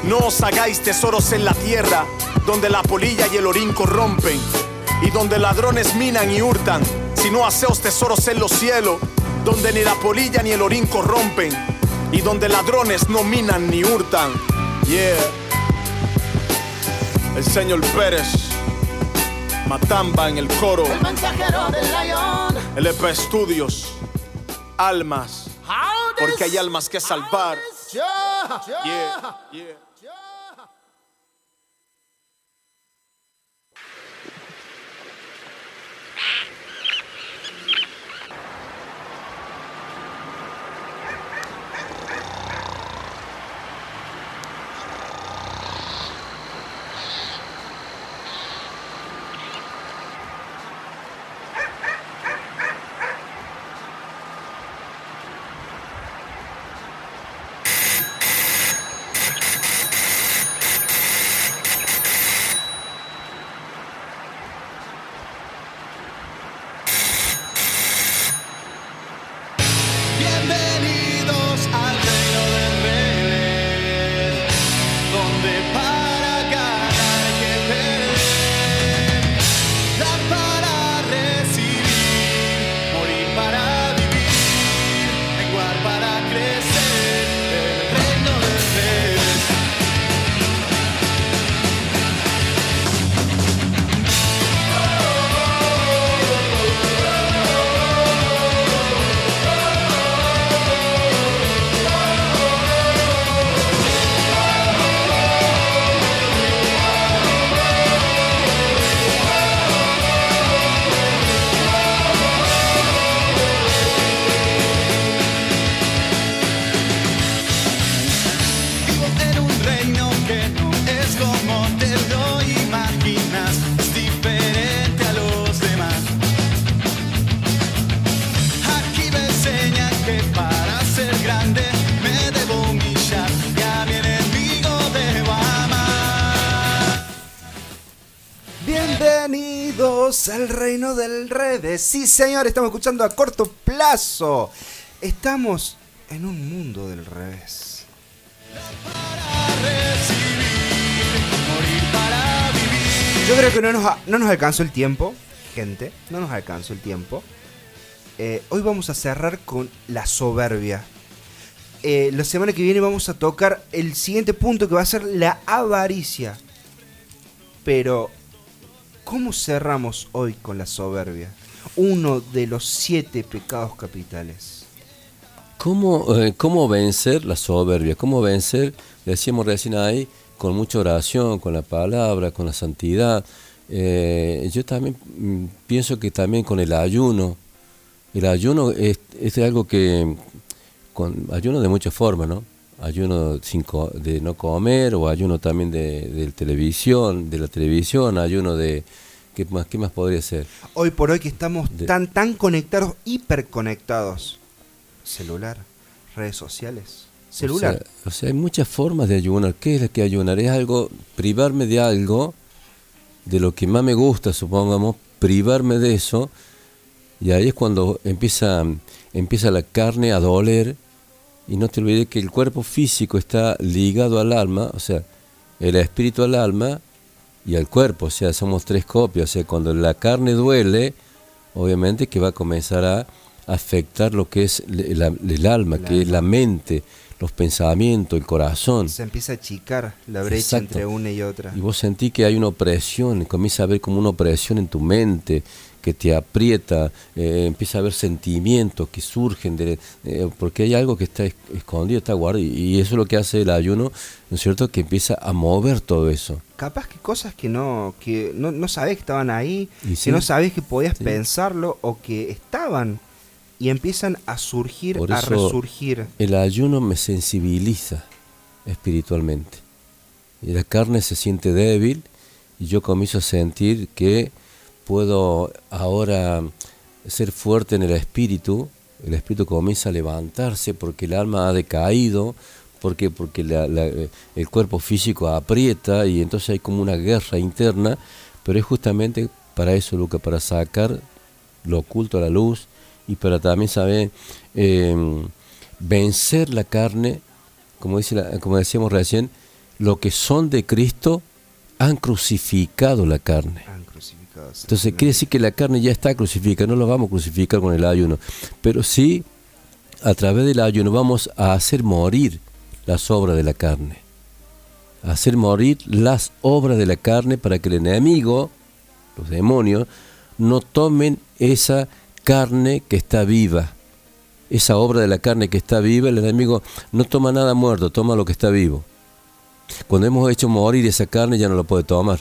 Speaker 14: No os hagáis tesoros en la tierra, donde la polilla y el orín corrompen, y donde ladrones minan y hurtan, sino haceos tesoros en los cielos, donde ni la polilla ni el orín corrompen, y donde ladrones no minan ni hurtan. Yeah. El señor Pérez, Matamba en el coro,
Speaker 15: El mensajero del león.
Speaker 14: LP Estudios, almas, porque hay almas que salvar.
Speaker 15: Yeah,
Speaker 14: Yeah,
Speaker 2: para crecer. Sí, señor, estamos escuchando a corto plazo. Estamos en un mundo del revés. Yo creo que no nos, no nos alcanzó el tiempo, gente. No nos alcanzó el tiempo. Eh, hoy vamos a cerrar con la soberbia. Eh, la semana que viene vamos a tocar el siguiente punto que va a ser la avaricia. Pero, ¿cómo cerramos hoy con la soberbia? Uno de los siete pecados capitales.
Speaker 3: ¿Cómo, eh, ¿Cómo vencer la soberbia? ¿Cómo vencer, decíamos recién ahí, con mucha oración, con la palabra, con la santidad? Eh, yo también mm, pienso que también con el ayuno. El ayuno es, es algo que, con ayuno de muchas formas, ¿no? Ayuno sin co- de no comer o ayuno también de, de televisión, de la televisión, ayuno de... ¿Qué más, qué más podría ser?
Speaker 2: Hoy por hoy que estamos
Speaker 3: De-
Speaker 2: tan, tan conectados, hiperconectados. Celular, redes sociales. Celular.
Speaker 3: O sea, o sea, hay muchas formas de ayunar. ¿Qué es lo que ayunar? Es algo, privarme de algo, de lo que más me gusta, supongamos, privarme de eso, y ahí es cuando empieza, empieza la carne a doler, y no te olvides que el cuerpo físico está ligado al alma, o sea, el espíritu al alma y al cuerpo, o sea, somos tres copias, o sea, cuando la carne duele, obviamente que va a comenzar a afectar lo que es la- el alma,
Speaker 2: El
Speaker 3: que es la mente, los pensamientos, el corazón.
Speaker 2: Se empieza a achicar la brecha
Speaker 3: Exacto.
Speaker 2: entre una y otra.
Speaker 3: Y vos sentís que hay una opresión, comienza a ver como una opresión en tu mente, que te aprieta, eh, empieza a haber sentimientos que surgen, de, eh, porque hay algo que está es- escondido, está guardado, y, eso es lo que hace el ayuno, ¿no es cierto?, que empieza a mover todo eso.
Speaker 2: Capaz que cosas que no, que no, no sabés que estaban ahí,
Speaker 3: Y
Speaker 2: que
Speaker 3: sí.
Speaker 2: no sabés que podías
Speaker 3: Sí.
Speaker 2: pensarlo o que estaban y empiezan a surgir,
Speaker 3: Por
Speaker 2: a resurgir.
Speaker 3: el ayuno me sensibiliza espiritualmente. Y la carne se siente débil y yo comienzo a sentir que puedo ahora ser fuerte en el espíritu. El espíritu comienza a levantarse porque el alma ha decaído, porque, porque el cuerpo físico aprieta y entonces hay como una guerra interna, pero es justamente para eso, Luca, para sacar lo oculto a la luz y para también saber eh, vencer la carne, como, dice la- como decíamos recién, lo que son de Cristo han crucificado la carne. Entonces quiere decir que la carne ya está crucificada, no la vamos a crucificar con el ayuno, pero sí a través del ayuno vamos a hacer morir las obras de la carne, a hacer morir las obras de la carne para que el enemigo, los demonios, no tomen esa carne que está viva, esa obra de la carne que está viva, el enemigo no toma nada muerto, toma lo que está vivo. Cuando hemos hecho morir esa carne ya no la puede tomar.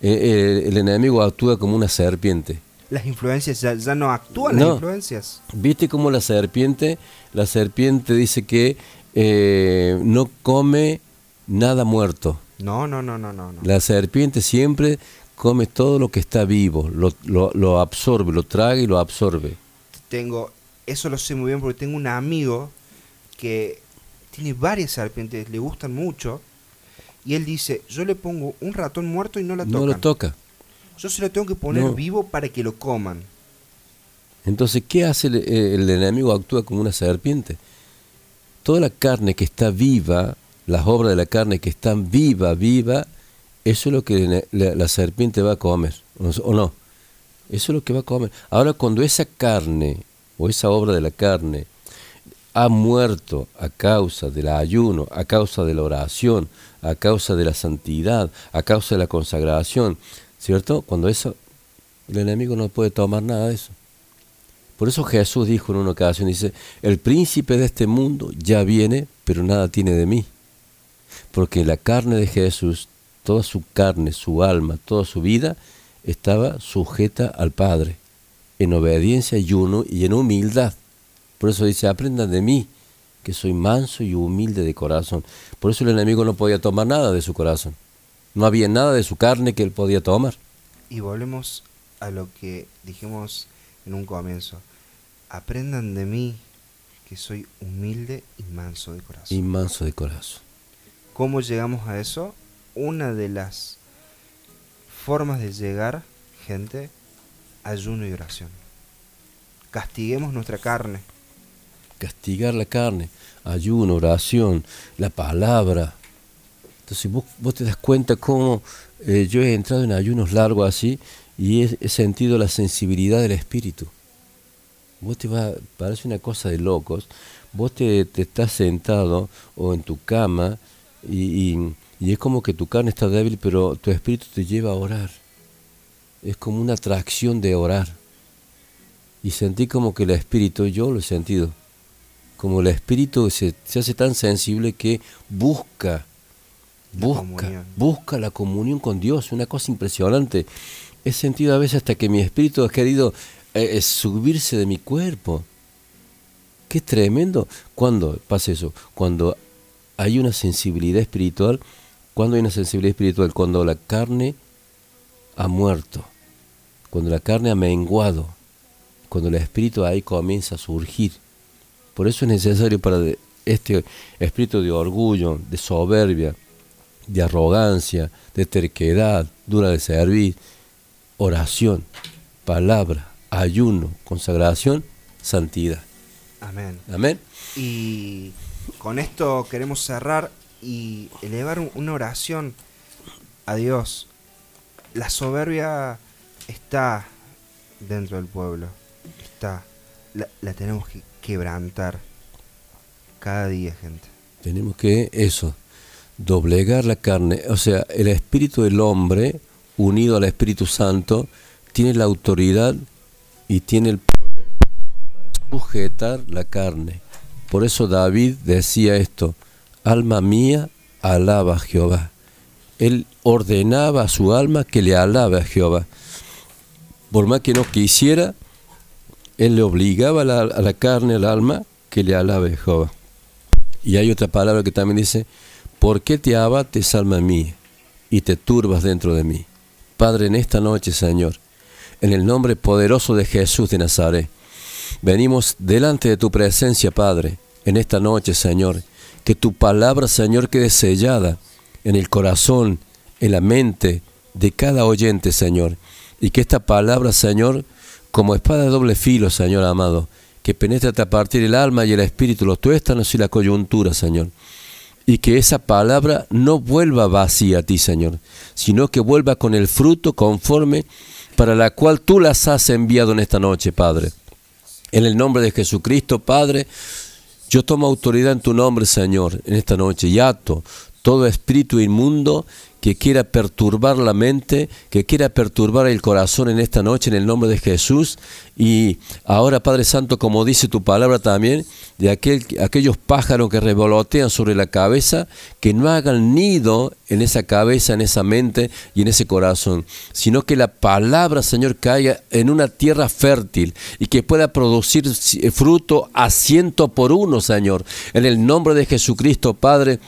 Speaker 3: Eh, eh, el enemigo actúa como una serpiente.
Speaker 2: Las influencias ya, ya no actúan
Speaker 3: No.
Speaker 2: las influencias.
Speaker 3: ¿Viste cómo la serpiente, la serpiente dice que eh, no come nada muerto?
Speaker 2: No, no, no, no, no. no.
Speaker 3: La serpiente siempre come todo lo que está vivo, lo, lo- lo absorbe, lo traga y lo absorbe.
Speaker 2: Tengo, eso lo sé muy bien porque tengo un amigo que tiene varias serpientes, le gustan mucho. Y él dice, yo le pongo un ratón muerto y no la
Speaker 3: No
Speaker 2: tocan.
Speaker 3: lo toca.
Speaker 2: Yo se lo tengo que poner
Speaker 3: No.
Speaker 2: vivo para que lo coman.
Speaker 3: Entonces, ¿qué hace el, eh, el enemigo? Actúa como una serpiente. Toda la carne que está viva, las obras de la carne que están viva, viva, eso es lo que la, serpiente va a comer, ¿o no- ¿o no? Eso es lo que va a comer. Ahora, cuando esa carne o esa obra de la carne ha muerto a causa del ayuno, a causa de la oración, a causa de la santidad, a causa de la consagración, ¿cierto? Cuando eso, el enemigo no puede tomar nada de eso. Por eso Jesús dijo en una ocasión, dice, el príncipe de este mundo ya viene, pero nada tiene de mí. Porque la carne de Jesús, toda su carne, su alma, toda su vida, estaba sujeta al Padre, en obediencia y, uno, y en humildad. Por eso dice, aprendan de mí, que soy manso y humilde de corazón. Por eso el enemigo no podía tomar nada de su corazón. No había nada de su carne que él podía tomar.
Speaker 2: Y volvemos a lo que dijimos en un comienzo. Aprendan de mí que soy humilde y manso de corazón.
Speaker 3: Y manso de corazón.
Speaker 2: ¿Cómo llegamos a eso? Una de las formas de llegar, gente, ayuno y oración. Castiguemos nuestra carne.
Speaker 3: Castigar la carne, ayuno, oración, la palabra. Entonces vos, vos te das cuenta cómo eh, yo he entrado en ayunos largos así y he, sentido la sensibilidad del espíritu. Vos te va, parece una cosa de locos. Vos te, te estás sentado o en tu cama y, y- y es como que tu carne está débil, pero tu espíritu te lleva a orar. Es como una atracción de orar. Y sentí como que el espíritu, yo lo he sentido, como el espíritu se, se hace tan sensible que busca, busca, busca la comunión con Dios, una cosa impresionante. He sentido a veces hasta que mi espíritu ha querido eh, eh, subirse de mi cuerpo. Qué tremendo. ¿Cuándo pasa eso? Cuando hay una sensibilidad espiritual. ¿Cuándo hay una sensibilidad espiritual? Cuando la carne ha muerto. Cuando la carne ha menguado. Cuando el espíritu ahí comienza a surgir. Por eso es necesario para este espíritu de orgullo, de soberbia, de arrogancia, de terquedad, dura de servir, oración, palabra, ayuno, consagración, santidad.
Speaker 2: Amén.
Speaker 3: Amén.
Speaker 2: Y con esto queremos cerrar y elevar un- una oración a Dios. La soberbia está dentro del pueblo. Está. La, la tenemos que quebrantar cada día, gente.
Speaker 3: Tenemos que eso, doblegar la carne. O sea, el espíritu del hombre, unido al Espíritu Santo, tiene la autoridad y tiene el poder sujetar la carne. Por eso David decía esto, alma mía, alaba a Jehová. Él ordenaba a su alma que le alabe a Jehová. Por más que no quisiera, él le obligaba a la, carne, al alma, que le alabe Jehová. Y hay otra palabra que también dice, ¿por qué te abates, alma mía, y te turbas dentro de mí? Padre, en esta noche, Señor, en el nombre poderoso de Jesús de Nazaret, venimos delante de tu presencia, Padre, en esta noche, Señor, que tu palabra, Señor, quede sellada en el corazón, en la mente de cada oyente, Señor, y que esta palabra, Señor, como espada de doble filo, Señor amado, que penetre hasta partir el alma y el espíritu, los tuéstanos y la coyuntura, Señor. Y que esa palabra no vuelva vacía a ti, Señor, sino que vuelva con el fruto conforme para la cual tú las has enviado en esta noche, Padre. En el nombre de Jesucristo, Padre, yo tomo autoridad en tu nombre, Señor, en esta noche y ato todo espíritu inmundo que quiera perturbar la mente, que quiera perturbar el corazón en esta noche en el nombre de Jesús. Y ahora, Padre Santo, como dice tu palabra también, de aquel, aquellos pájaros que revolotean sobre la cabeza, que no hagan nido en esa cabeza, en esa mente y en ese corazón, sino que la palabra, Señor, caiga en una tierra fértil y que pueda producir fruto a ciento por uno, Señor. En el nombre de Jesucristo, Padre.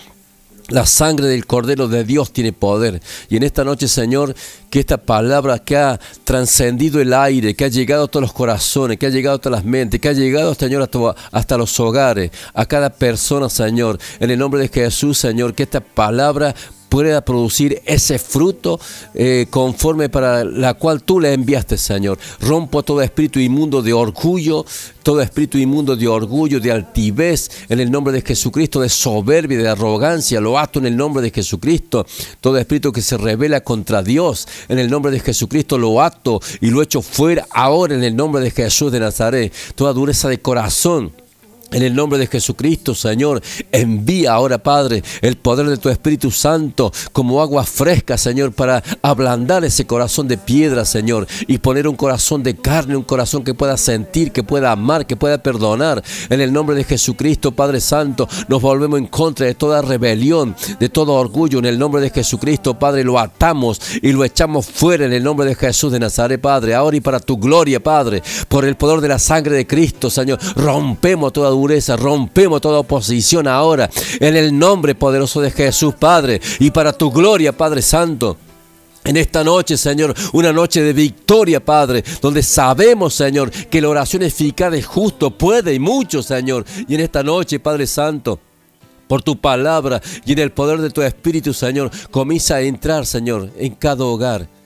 Speaker 3: La sangre del Cordero de Dios tiene poder. Y en esta noche, Señor, que esta palabra que ha trascendido el aire, que ha llegado a todos los corazones, que ha llegado a todas las mentes, que ha llegado, Señor, hasta, hasta los hogares, a cada persona, Señor. En el nombre de Jesús, Señor, que esta palabra pueda producir ese fruto eh, conforme para la cual tú le enviaste, Señor. Rompo todo espíritu inmundo de orgullo, todo espíritu inmundo de orgullo, de altivez, en el nombre de Jesucristo, de soberbia, de arrogancia, lo ato en el nombre de Jesucristo. Todo espíritu que se revela contra Dios, en el nombre de Jesucristo, lo ato y lo echo fuera ahora en el nombre de Jesús de Nazaret. Toda dureza de corazón. En el nombre de Jesucristo, Señor, envía ahora, Padre, el poder de tu Espíritu Santo como agua fresca, Señor, para ablandar ese corazón de piedra, Señor, y poner un corazón de carne, un corazón que pueda sentir, que pueda amar, que pueda perdonar. En el nombre de Jesucristo, Padre Santo, nos volvemos en contra de toda rebelión, de todo orgullo. En el nombre de Jesucristo, Padre, lo atamos y lo echamos fuera en el nombre de Jesús de Nazaret, Padre. Ahora y para tu gloria, Padre, por el poder de la sangre de Cristo, Señor, rompemos toda rompemos toda oposición ahora, en el nombre poderoso de Jesús, Padre, y para tu gloria, Padre Santo. En esta noche, Señor, una noche de victoria, Padre, donde sabemos, Señor, que la oración eficaz de justo puede y mucho, Señor. Y en esta noche, Padre Santo, por tu palabra y en el poder de tu Espíritu, Señor, comienza a entrar, Señor, en cada hogar.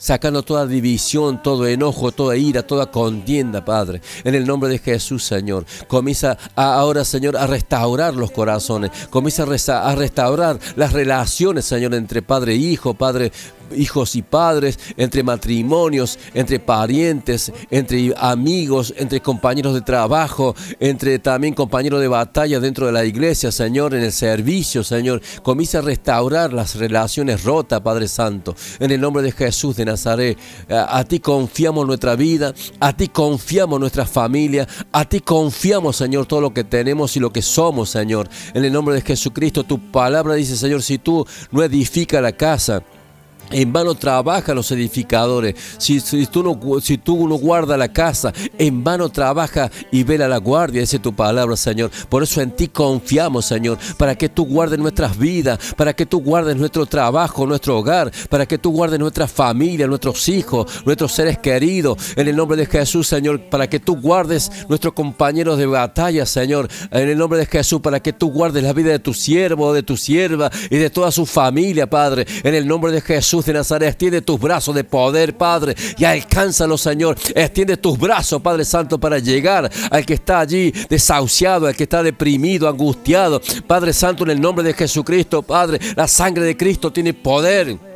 Speaker 3: Sacando toda división, todo enojo, toda ira, toda contienda, Padre. En el nombre de Jesús, Señor. Comienza ahora, Señor, a restaurar los corazones. Comienza a, a restaurar las relaciones, Señor, entre Padre e Hijo, Padre hijos y padres, entre matrimonios, entre parientes, entre amigos, entre compañeros de trabajo, entre también compañeros de batalla dentro de la iglesia, Señor, en el servicio, Señor. Comienza a restaurar las relaciones rotas, Padre Santo. En el nombre de Jesús de Nazaret, a, a ti confiamos nuestra vida, a ti confiamos nuestra familia, a ti confiamos, Señor, todo lo que tenemos y lo que somos, Señor. En el nombre de Jesucristo, tu palabra dice, Señor, si tú no edificas la casa, en vano trabajan los edificadores. Si, tú no, si tú no guardas la casa, en vano trabaja y vela la guardia, dice tu palabra, Señor. Por eso en ti confiamos, Señor, para que tú guardes nuestras vidas, para que tú guardes nuestro trabajo, nuestro hogar, para que tú guardes nuestra familia, nuestros hijos, nuestros seres queridos. En el nombre de Jesús, Señor, para que tú guardes nuestros compañeros de batalla, Señor. En el nombre de Jesús, para que tú guardes la vida de tu siervo, de tu sierva y de toda su familia, Padre. En el nombre de Jesús de Nazaret, extiende tus brazos de poder, Padre, y alcánzalo, Señor. Extiende tus brazos, Padre Santo, para llegar al que está allí desahuciado, al que está deprimido, angustiado. Padre Santo, en el nombre de Jesucristo, Padre, la sangre de Cristo tiene poder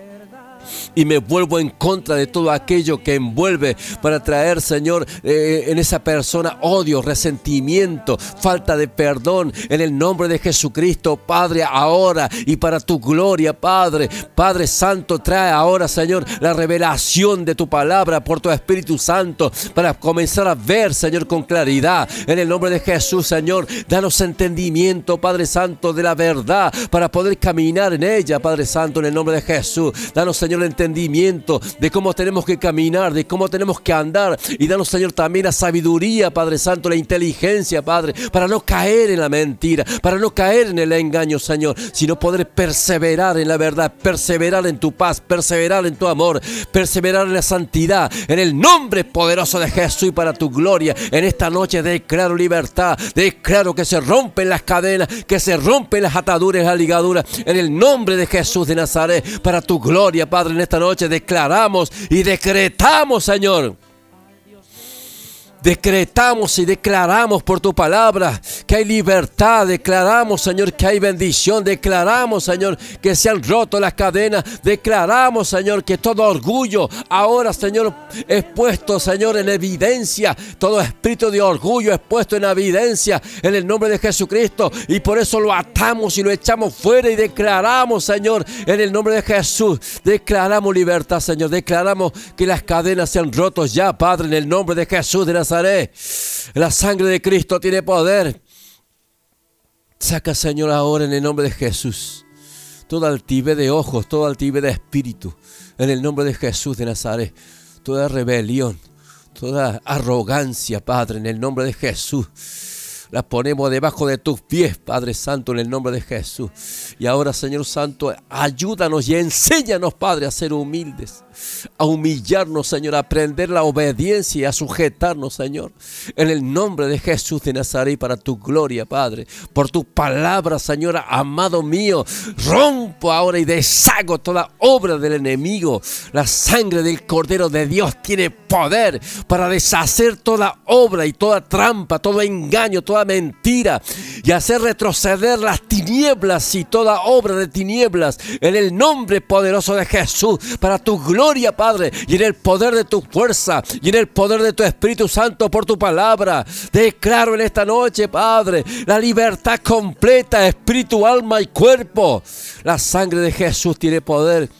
Speaker 3: y me vuelvo en contra de todo aquello que envuelve para traer, Señor, eh, en esa persona odio, resentimiento, falta de perdón. En el nombre de Jesucristo, Padre, ahora y para tu gloria, Padre. Padre Santo, trae ahora, Señor, la revelación de tu palabra por tu Espíritu Santo para comenzar a ver, Señor, con claridad. En el nombre de Jesús, Señor, danos entendimiento, Padre Santo, de la verdad para poder caminar en ella, Padre Santo, en el nombre de Jesús. Danos, Señor, el entendimiento de cómo tenemos que caminar, de cómo tenemos que andar. Y danos, Señor, también la sabiduría, Padre Santo, la inteligencia, Padre, para no caer en la mentira, para no caer en el engaño, Señor, sino poder perseverar en la verdad, perseverar en tu paz, perseverar en tu amor, perseverar en la santidad, en el nombre poderoso de Jesús y para tu gloria. En esta noche declaro libertad, declaro que se rompen las cadenas, que se rompen las ataduras las ligaduras, en el nombre de Jesús de Nazaret, para tu gloria, Padre, en esta noche declaramos y decretamos, Señor. Decretamos y declaramos por tu palabra que hay libertad. Declaramos, Señor, que hay bendición. Declaramos, Señor, que se han roto las cadenas. Declaramos, Señor, que todo orgullo ahora, Señor, es puesto, Señor, en evidencia. Todo espíritu de orgullo es puesto en evidencia en el nombre de Jesucristo. Y por eso lo atamos y lo echamos fuera y declaramos, Señor, en el nombre de Jesús. Declaramos libertad, Señor. Declaramos que las cadenas se han roto ya, Padre, en el nombre de Jesús de Nazaret. La sangre de Cristo tiene poder. Saca, Señor, ahora en el nombre de Jesús toda altivez de ojos, toda altivez de espíritu, en el nombre de Jesús de Nazaret, toda rebelión, toda arrogancia, Padre, en el nombre de Jesús. La ponemos debajo de tus pies, Padre Santo, en el nombre de Jesús. Y ahora, Señor Santo, ayúdanos y enséñanos, Padre, a ser humildes, a humillarnos, Señor, a aprender la obediencia y a sujetarnos, Señor, en el nombre de Jesús de Nazaret, para tu gloria, Padre, por tu palabra, Señor, amado mío. Rompo ahora y deshago toda obra del enemigo. La sangre del Cordero de Dios tiene poder para deshacer toda obra y toda trampa, todo engaño, toda mentira y hacer retroceder las tinieblas y toda obra de tinieblas en el nombre poderoso de Jesús para tu gloria, Padre, y en el poder de tu fuerza y en el poder de tu Espíritu Santo por tu palabra. Declaro en esta noche, Padre, la libertad completa, espíritu, alma y cuerpo. La sangre de Jesús tiene poder.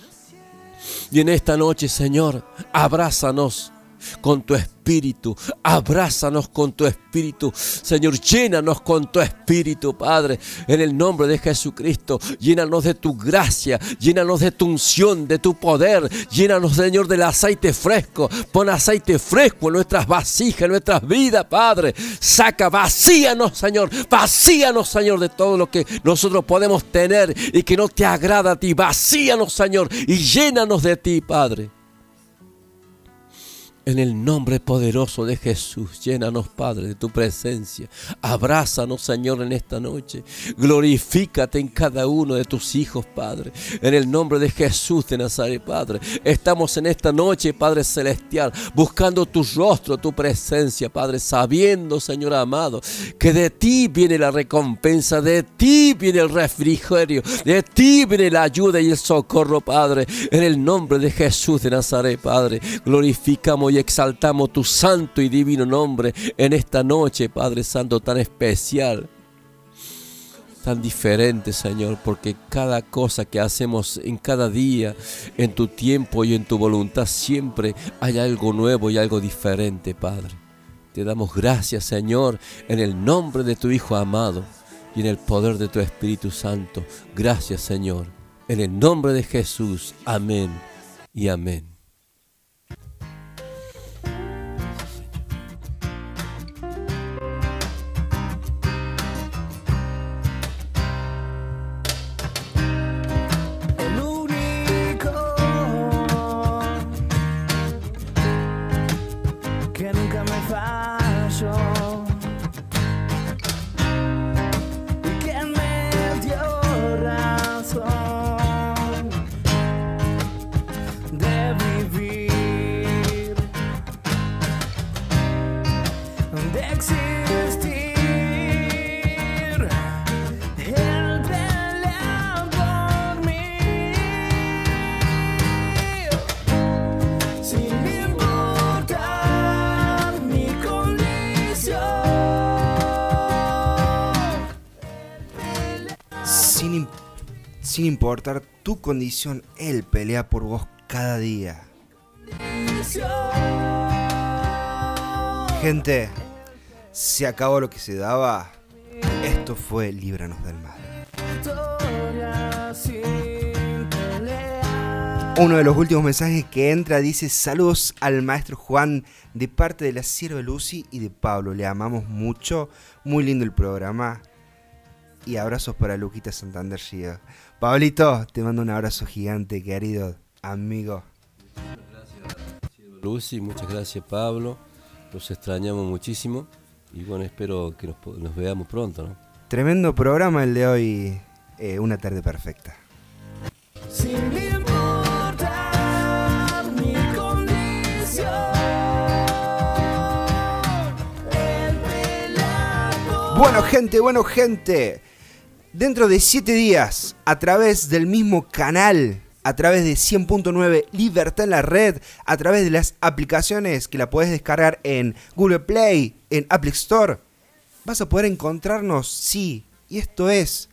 Speaker 3: Y en esta noche, Señor, abrázanos con tu espíritu, abrázanos con tu espíritu, Señor, llénanos con tu espíritu, Padre, en el nombre de Jesucristo, llénanos de tu gracia, llénanos de tu unción, de tu poder, llénanos, Señor, del aceite fresco, pon aceite fresco en nuestras vasijas, en nuestras vidas, Padre, saca, vacíanos, Señor, vacíanos, Señor, de todo lo que nosotros podemos tener y que no te agrada a ti, vacíanos, Señor, y llénanos de ti, Padre. En el nombre poderoso de Jesús, llénanos, Padre, de tu presencia. Abrázanos, Señor, en esta noche. Glorifícate en cada uno de tus hijos, Padre. En el nombre de Jesús de Nazaret, Padre. Estamos en esta noche, Padre Celestial, buscando tu rostro, tu presencia, Padre, sabiendo, Señor amado, que de ti viene la recompensa, de ti viene el refrigerio, de ti viene la ayuda y el socorro, Padre. En el nombre de Jesús de Nazaret, Padre, glorificamos y exaltamos tu santo y divino nombre en esta noche, Padre Santo, tan especial, tan diferente, Señor, porque cada cosa que hacemos en cada día, en tu tiempo y en tu voluntad, siempre hay algo nuevo y algo diferente, Padre. Te damos gracias, Señor, en el nombre de tu Hijo amado y en el poder de tu Espíritu Santo. Gracias, Señor. En el nombre de Jesús. Amén y amén.
Speaker 1: Sin importar
Speaker 2: tu condición, Él pelea por vos cada día. Gente, se acabó lo que se daba. Esto fue Líbranos del Mal. Uno de los últimos mensajes que entra dice saludos al maestro Juan de parte de la sierva Lucy y de Pablo. Le amamos mucho. Muy lindo el programa. Y abrazos para Luquita Santander Río. Pablito, te mando un abrazo gigante, querido amigo.
Speaker 3: Lucy, muchas gracias Pablo. Los extrañamos muchísimo. Y bueno, espero que nos, veamos pronto, ¿no?
Speaker 2: Tremendo programa el de hoy. eh, una tarde perfecta.
Speaker 1: Sin importar mi condición. Él pelea por
Speaker 2: Bueno, gente, bueno, gente. Dentro de 7 días, a través del mismo canal, a través de 100.9 Libertad en la Red, a través de las aplicaciones que la puedes descargar en Google Play, en Apple Store, vas a poder encontrarnos, sí, y esto es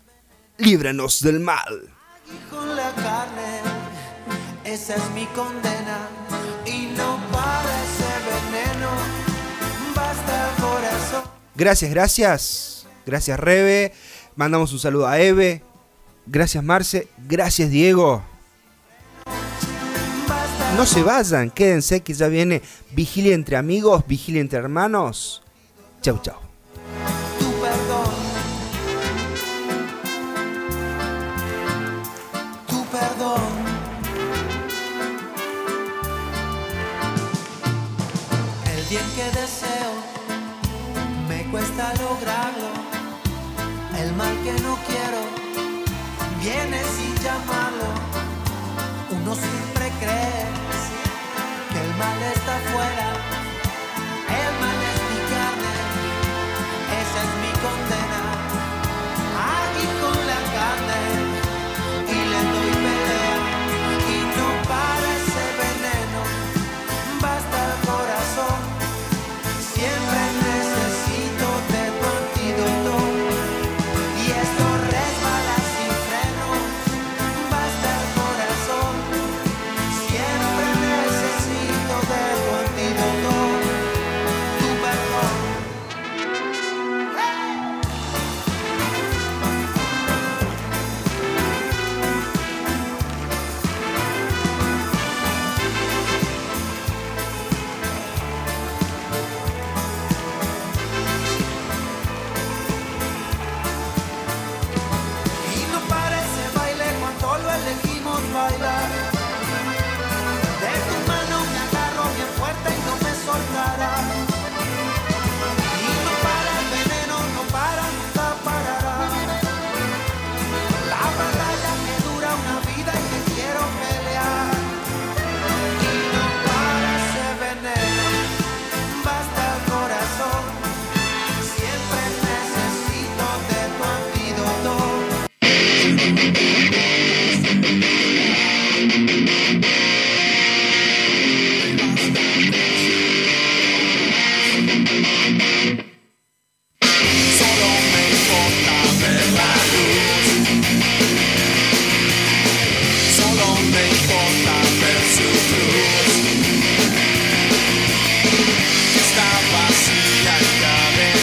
Speaker 2: Líbranos del Mal.
Speaker 1: con la carne, esa es mi condena y no parece veneno, basta corazón.
Speaker 2: Gracias, gracias. Gracias, Rebe. Mandamos un saludo a Eve. Gracias, Marce. Gracias, Diego. No se vayan, quédense que ya viene Vigilia entre amigos, Vigilia entre hermanos. Chau, chau.